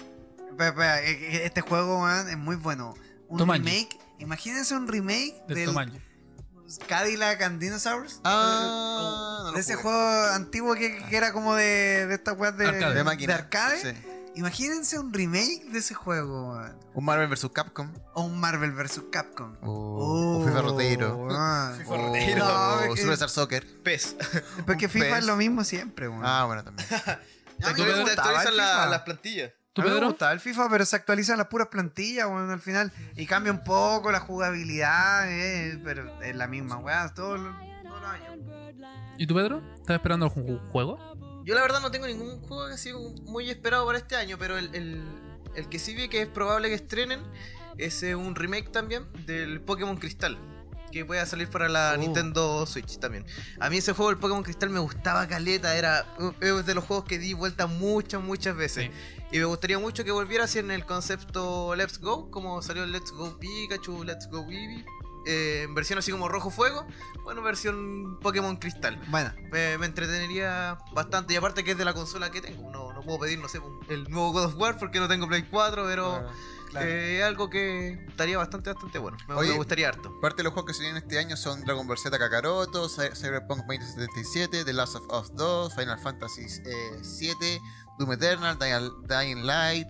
espera, espera, este juego, weón, es muy bueno. Un remake. Imagínense un remake Del del tamaño. Cadillac and Dinosaurs. Ah, no lo de ese jugué. juego antiguo que, que era como de, de estas weas de Arcade. De máquina. arcade. Sí. Imagínense un remake de ese juego, weón. Un Marvel vs. Capcom. O un Marvel vs. Capcom. O, o FIFA Roteiro. weón. FIFA O, Roteiro. No, es que- Superstar Soccer. Pez. Porque FIFA PES. es lo mismo siempre, weón. Ah, bueno, también. A Te mí me actualizan- las plantillas. ¿Tú, A mí me gustaba el FIFA, pero se actualizan las puras plantillas, weón, al final. Y cambia un poco la jugabilidad, eh, pero es la misma, weón, todos los, todos los años. ¿Y tú, Pedro? ¿Estás esperando algún ju- juego? Yo la verdad no tengo ningún juego que ha sido muy esperado para este año, pero el, el- el que sí vi que es probable que estrenen es eh, un remake también del Pokémon Cristal. Que pueda salir para la Oh. Nintendo Switch también. A mí ese juego, el Pokémon Cristal, me gustaba caleta. Era es de los juegos que di vuelta muchas, muchas veces. Y me gustaría mucho que volviera así en el concepto Let's Go, como salió el Let's Go Pikachu, Let's Go Eevee. eh, en versión así como rojo fuego. Bueno, versión Pokémon Cristal Bueno, me, me entretenería bastante. Y aparte que es de la consola que tengo. No, no puedo pedir, no sé, el nuevo God of War porque no tengo Play 4, pero eh, es algo que estaría bastante, bastante bueno. Me, Oye, me gustaría harto. Parte de los juegos que se vienen este año son Dragon Ball Z Kakaroto, Cy- Cyberpunk 2077, The Last of Us 2, Final Fantasy eh, 7, Doom Eternal, Dying, Light,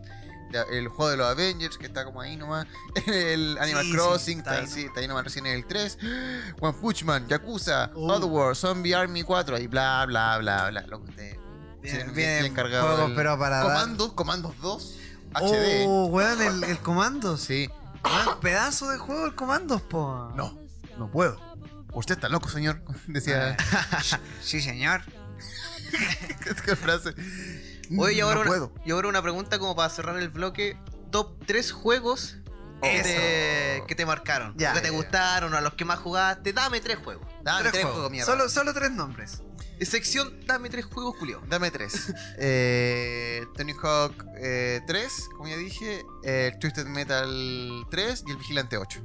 el juego de los Avengers que está como ahí nomás, el Animal Sí, sí, Crossing, está está, ahí sí, está ahí nomás recién el 3, One Punch Man, Yakuza, Oh. Oddworld, Zombie Army 4 y bla bla bla bla. Lo que usted bien, sí, bien, bien juegos, el- pero para dar- Comandos, Comandos 2, HD. Oh, weón, el, el Comandos. Sí. Weón, pedazo de juego el Comandos, po. No, no puedo. Usted está loco, señor. Decía. Sí, señor. ¿Qué frase? Oye, y ahora, no una, puedo. y ahora una pregunta como para cerrar el bloque. Top 3 juegos que te, que te marcaron. Ya, que te ya, ya. gustaron, a los que más jugaste. Dame 3 juegos. Dame Tres tres juegos. juegos, mierda. Solo, solo tres nombres. Sección, dame 3 juegos, Julio. Dame tres. eh, Tony Hawk 3, como ya dije. El Twisted Metal 3 y el Vigilante 8.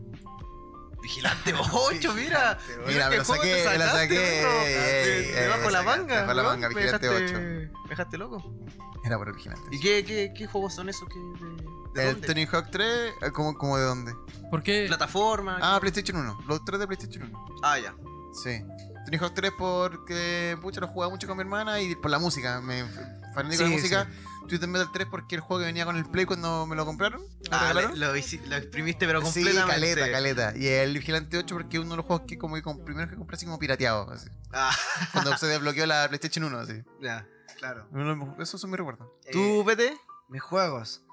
Vigilante 8, mira. Mira, me lo saqué, te me lo saqué. De- ey, Debajo de la manga. debajo de la manga, Vigilante dejaste- 8. Me dejaste loco. Era por el Vigilante. ¿Y qué, qué, qué juegos son esos? que de, de El dónde? Tony Hawk 3, eh, ¿cómo, cómo de dónde? ¿Por qué? Plataforma. Ah, PlayStation 1. Los tres de PlayStation 1. Ah, ya. Sí. Tony Hawk 3 porque pucha lo jugaba mucho con mi hermana y por la música, me fanático de Sí, la música. Twisted Metal 3 porque el juego que venía con el Play cuando me lo compraron. lo Ah, lo, exprimiste, pero Sí, completamente. caleta, caleta. Y el Vigilante 8 porque es uno de los juegos que como que primero que compré así como pirateado. Así. Ah, Cuando se desbloqueó la PlayStation 1, así. ya. Claro. Uno- Esos son mis recuerdos. ¿Tú, PT? Mis juegos.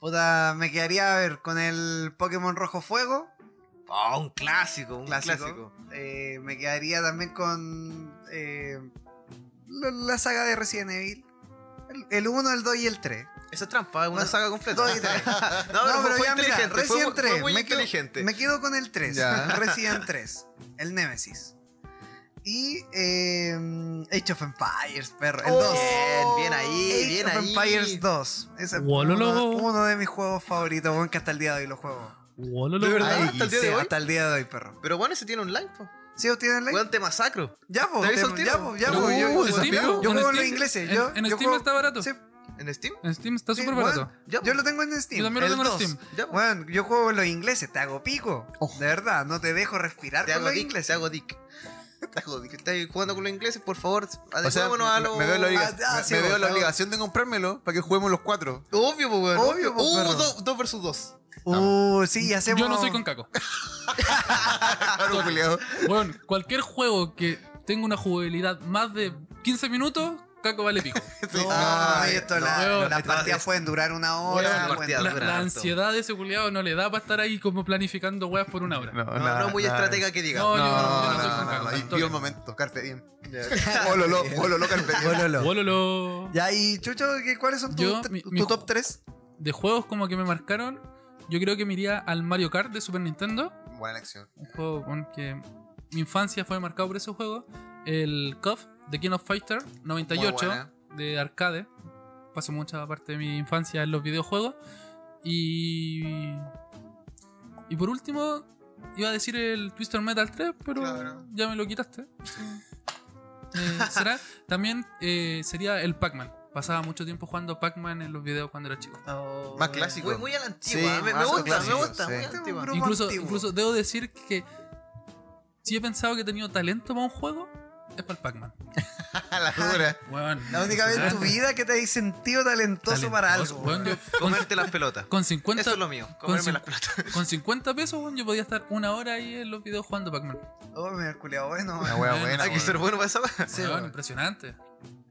Puta, me quedaría a ver con el Pokémon Rojo Fuego. Oh, un clásico, un Clásico. clásico. Eh, me quedaría también con eh, la, saga de Resident Evil. El- El 1, el 2 y el 3. Eso es trampa, es una Bueno, saga completa. dos y tres. no, pero, fue, fue ya, mira, inteligente. fue, Resident fue 3. muy me, quedo, inteligente. me quedo con el 3. Ya. Resident 3. El Nemesis. Y eh, Age of Empires, perro. El Oh, 2. Bien, bien ahí, Age bien of ahí. Empires 2. Ese es uno, uno de mis juegos favoritos, que hasta el día de hoy lo juego. ¿De verdad? Ay, ¿Hasta el día sí, de hoy? Hasta el día de hoy, perro. Pero bueno, ese tiene online, po. ¿Sí os tienen ley? Weón, te masacro. Ya, pues, ¿Te te- tiro? ya, pues, ya, pues, yo, yo- Steam, yo en juego en los Steam- ingleses. en- Yo, en yo Steam juego- está barato. Sí, ¿En Steam? En Steam está sí, súper bueno, barato. Ya, yo lo tengo en Steam. Yo también lo el tengo en 2. Steam. Ya. Bueno, yo juego en los ingleses, te hago pico. De verdad, no te dejo respirar Te con hago los dick, ingleses. te hago dick. Estás jugando con los ingleses, por favor, O sea, adecuémonos a me, los... me veo la, obliga- Ah, me- sí, me por veo la favor. obligación de comprármelo para que juguemos los cuatro. Obvio, pues, weón. Obvio, Obvio. pues, Uh, dos, dos versus dos. Uh, sí, hacemos. Yo no soy con Caco. Claro. Bueno, cualquier juego que tenga una jugabilidad más de 15 minutos, Caco vale pico. No, Ah, esto, no, la- weón, las no, partidas es- pueden durar una hora. bueno. La, ansiedad de ese culiado no le da para estar ahí como planificando weas por una hora. No, No, nada, no muy nada. estratega que diga. No, No, yo no, no no, no, no, no, vivo el momento, carpe diem. Ololo, ololo, carpe diem. Bololo. Ya, y Chucho, ¿qué- ¿cuáles son tus tu, top 3? De juegos como que me marcaron, yo creo que me iría al Mario Kart de Super Nintendo. Buena elección. Un juego con que mi infancia fue marcado por ese juego. El KOF de King of Fighter 98 buena. de arcade. Pasó mucha parte de mi infancia en los videojuegos. Y. Y por último, iba a decir el Twister Metal 3, pero Claro. ya me lo quitaste. Eh, ¿Será? También eh, sería el Pac-Man. Pasaba mucho tiempo jugando Pac-Man en los videos cuando era chico. Más clásico. Muy, muy a la antigua. Sí, me, gusta, me gusta. sí. Muy Este antigua. Incluso, antiguo. incluso debo decir que si he pensado que he tenido talento para un juego, es para el Pac-Man. la dura. Weón, La única vez en tu impresionante. vida que te has sentido talentoso, para algo. Yo- con, Comerte las pelotas. con 50, Eso es lo mío, comerme las pelotas. con 50 pesos, weón, yo podía estar una hora ahí en los videos jugando Pac-Man. Oh, me he culiado bueno. Una wea Bueno, buena. Hay que ser bueno para esa Sí, weón. impresionante.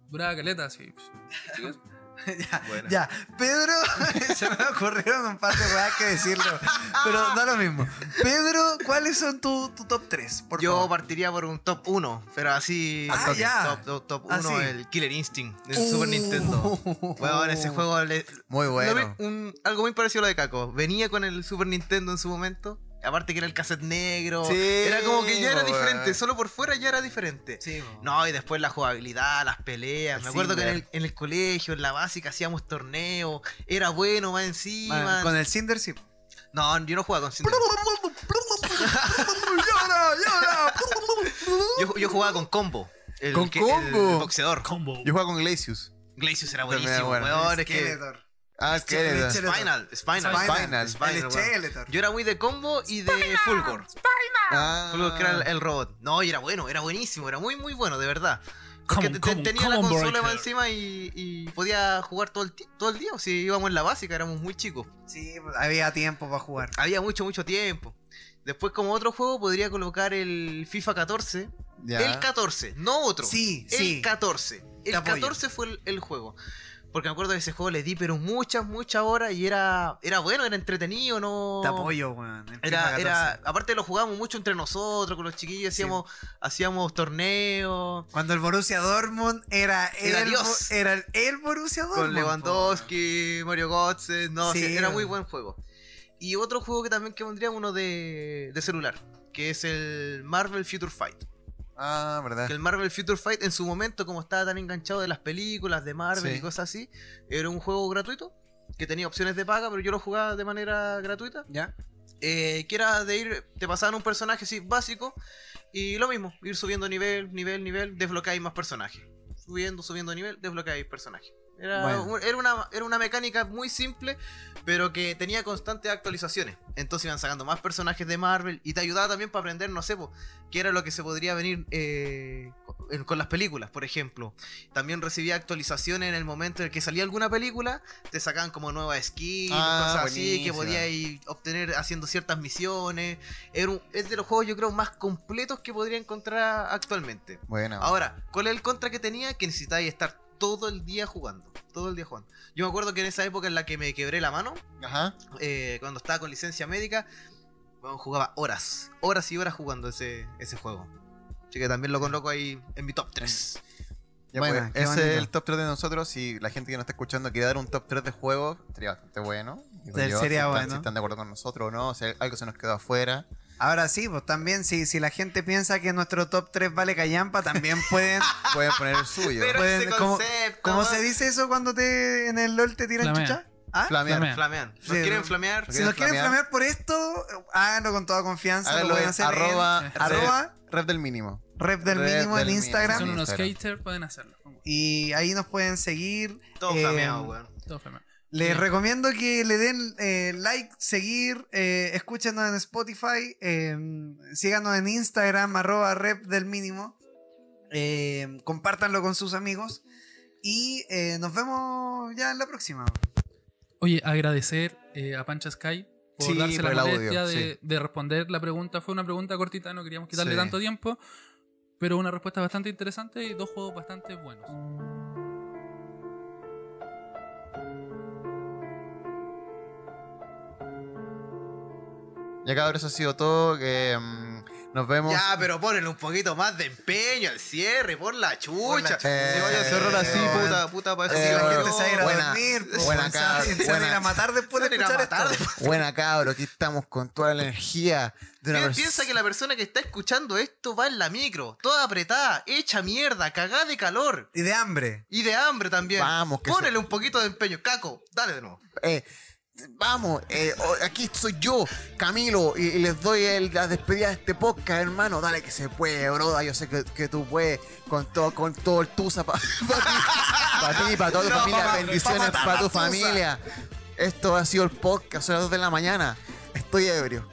Duraba caleta. Sí, es- ya, Buena. ya, Pedro, se me ocurrieron un par de weas que decirlo, pero da lo mismo. Pedro, ¿cuáles son tu, tu top 3? Por Yo favor. partiría por un top 1, pero así. Ah, top, ya. Top, top, top Ah, 1, sí. el Killer Instinct del Uh. Super Nintendo. Weón, ese juego. le- Muy bueno. un- algo muy parecido a lo de Caco. Venía con el Super Nintendo en su momento. Aparte que era el cassette negro. Sí, era como que ya era weón. diferente. Solo por fuera ya era diferente. Sí, po. No, y después la jugabilidad, las peleas. El Me acuerdo que en el, Cinder. en el colegio, en la básica, hacíamos torneos. Era bueno más encima. Man, con el Cinder sí. No, yo no jugaba con Cinder. llora, llora. Yo, yo jugaba con Combo. El, ¿Con que- Combo? El boxeador. Yo juego con Glacius. Glacius era buenísimo, era bueno. weón. Es que. Ah, El que era. Spinal, Spinal. Spinal. Spinal. Yo era muy de combo y de Fulgor. Ah. Fulgor que era el, el robot. No, y era bueno, era buenísimo, era muy, muy bueno, de verdad. Porque Come te- on, come on, tenía come la on, consola más encima y, y podía jugar todo el, todo el día. O si íbamos en la básica, éramos muy chicos. Sí, pues, había tiempo para jugar. Había mucho, mucho tiempo. Después, como otro juego, podría colocar el FIFA 14. Ya. El 14, no otro. Sí, el sí. 14. Te El apoyo. 14 fue el, el juego. Porque me acuerdo de ese juego le di, pero muchas, muchas horas y era, era bueno, era entretenido, no. Te apoyo, weón. Era, 14. era, aparte lo jugábamos mucho entre nosotros, con los chiquillos, hacíamos, hacíamos torneos. Cuando el Borussia Dortmund era, Era el, Dios. Era el, el Borussia Dortmund. Con Lewandowski, Mario Götze, no, Sí, era muy buen juego. Y otro juego que también que pondría uno de, de celular, que es el Marvel Future Fight. Ah, verdad. Que el Marvel Future Fight en su momento, como estaba tan enganchado de las películas de Marvel Sí. y cosas así, era un juego gratuito, que tenía opciones de paga, pero yo lo jugaba de manera gratuita. ¿Ya? eh, que era de ir, te pasaban un personaje así básico y lo mismo, ir subiendo nivel, nivel, nivel, desbloqueáis más personajes. Subiendo, subiendo nivel, desbloqueáis personajes. Era, Bueno. un- era, una, era una mecánica muy simple, pero que tenía constantes actualizaciones. Entonces iban sacando más personajes de Marvel y te ayudaba también para aprender, no sé, qué era lo que se podría venir eh, con- las películas, por ejemplo. También recibía actualizaciones en el momento en el que salía alguna película, te sacaban como nuevas skins, Ah, cosas así, que podías ir obtener haciendo ciertas misiones. Era un- es de los juegos, yo creo, más completos que podría encontrar actualmente. Bueno. Ahora, ¿cuál es el contra que tenía? Que necesitáis estar todo el día jugando. Todo el día jugando. Yo me acuerdo que en esa época en la que me quebré la mano, Ajá. eh, cuando estaba con licencia médica, bueno, jugaba horas, horas y horas jugando ese, ese juego. Así que también lo coloco ahí en mi top 3. Ya Buena, pues, ese es el top 3 de nosotros. Si la gente que nos está escuchando quiere dar un top 3 de juegos, sería bastante bueno. Digo Sería yo, si están, bueno. Si están de acuerdo con nosotros o no, si algo se nos quedó afuera. Ahora sí, pues también si, si la gente piensa que nuestro top 3 vale callampa, también pueden... Pueden poner el suyo. Pero pueden ese ¿cómo, concepto, cómo se dice eso cuando te en el LOL te tiran Flamea. chucha? ¿Ah? Flamear. Flamea. Flamean. ¿Nos Sí, quieren ¿no? flamear? ¿Nos Si nos quieren flamear? por esto, háganlo con toda confianza. Háganlo lo pueden en hacer arroba- en arroba Rep del mínimo. Rep del Rep mínimo del en mínimo. Instagram. Son unos Instagram. skaters, pueden hacerlo. Y ahí nos pueden seguir. Todo Eh, flameado, weón. todo flameado. Les recomiendo que le den eh, like, seguir, eh, escúchenos en Spotify, eh, síganos en Instagram, arroba rep del mínimo, eh, compártanlo con sus amigos y eh, nos vemos ya en la próxima. Oye, agradecer a Pancha Sky por Sí, darse por la molestia de, sí. de responder la pregunta. Fue una pregunta cortita, no queríamos quitarle Sí. tanto tiempo, pero una respuesta bastante interesante y dos juegos bastante buenos. Ya cabrón, eso ha sido todo. que, mm, nos vemos. Ya, pero ponle un poquito más de empeño al cierre, por la chucha. chucha. Se vaya a cerrar así, Eh, puta, puta, para eh, Así la gente se va a ir a buena- dormir, pues, buena cabra, se van a ir buena- a matar después de escuchar matar esto. Buena cabro, aquí estamos con toda la energía de una persona. Piensa que la persona que está escuchando esto va en la micro, toda apretada, hecha mierda, cagada de calor Y de hambre. y de hambre también. Vamos, que Ponele un poquito de empeño. Caco, dale de nuevo. Eh, vamos, eh, oh, aquí soy yo, Camilo, y, y les doy el- la despedida de este podcast, hermano. Dale que se puede, broda. Yo sé que, que tú puedes con todo, con todo el tusa para ti, para ti, para toda tu No, familia. pa- pa- Bendiciones pa' para tu familia. Esto ha sido el podcast, son las 2 de la mañana. Estoy ebrio.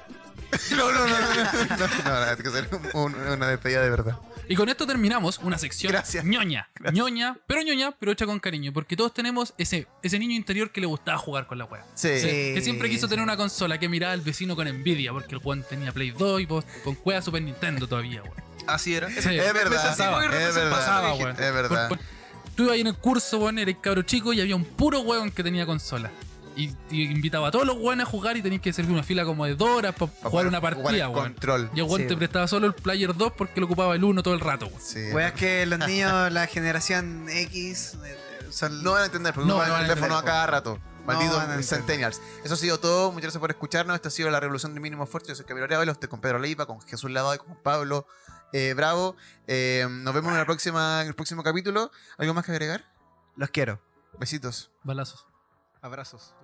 No, no, no, no, no, no, no, no, tiene que ser un- una despedida de verdad. Y con esto terminamos una sección Gracias. ñoña. ñoña, pero ñoña, pero hecha con cariño. Porque todos tenemos ese, ese niño interior que le gustaba jugar con la wea. Sí. Que siempre quiso tener una consola que miraba al vecino con envidia. Porque el weón tenía Play 2 y vos con wea Super Nintendo todavía, weón. Así era. Sí. Es Me verdad, muy es representado, verdad, Pasaba, es verdad. Por- por- Tú ibas ahí en el curso, weón, eres cabro chico y había un puro weón que tenía consola. Y, y invitaba a todos los weones a jugar y tenías que servir una fila como de dos horas para jugar una partida, control. Y el Sí. te prestaba solo el Player 2 porque lo ocupaba el 1 todo el rato, weón. Sí. Weas que los niños, la generación X, eh, son... No van a entender, porque No, no, no van el teléfono a cada rato. Malditos van entender. centennials. Eso ha sido todo. Muchas gracias por escucharnos. Esta ha sido la revolución del mínimo esfuerzo. Yo soy Camilo Arevalo, estoy con Pedro Leiva, con Jesús Lavado y con Pablo eh, Bravo. Eh, nos vemos en, la próxima, en el próximo capítulo. ¿Algo más que agregar? Los quiero. Besitos. Balazos. Abrazos.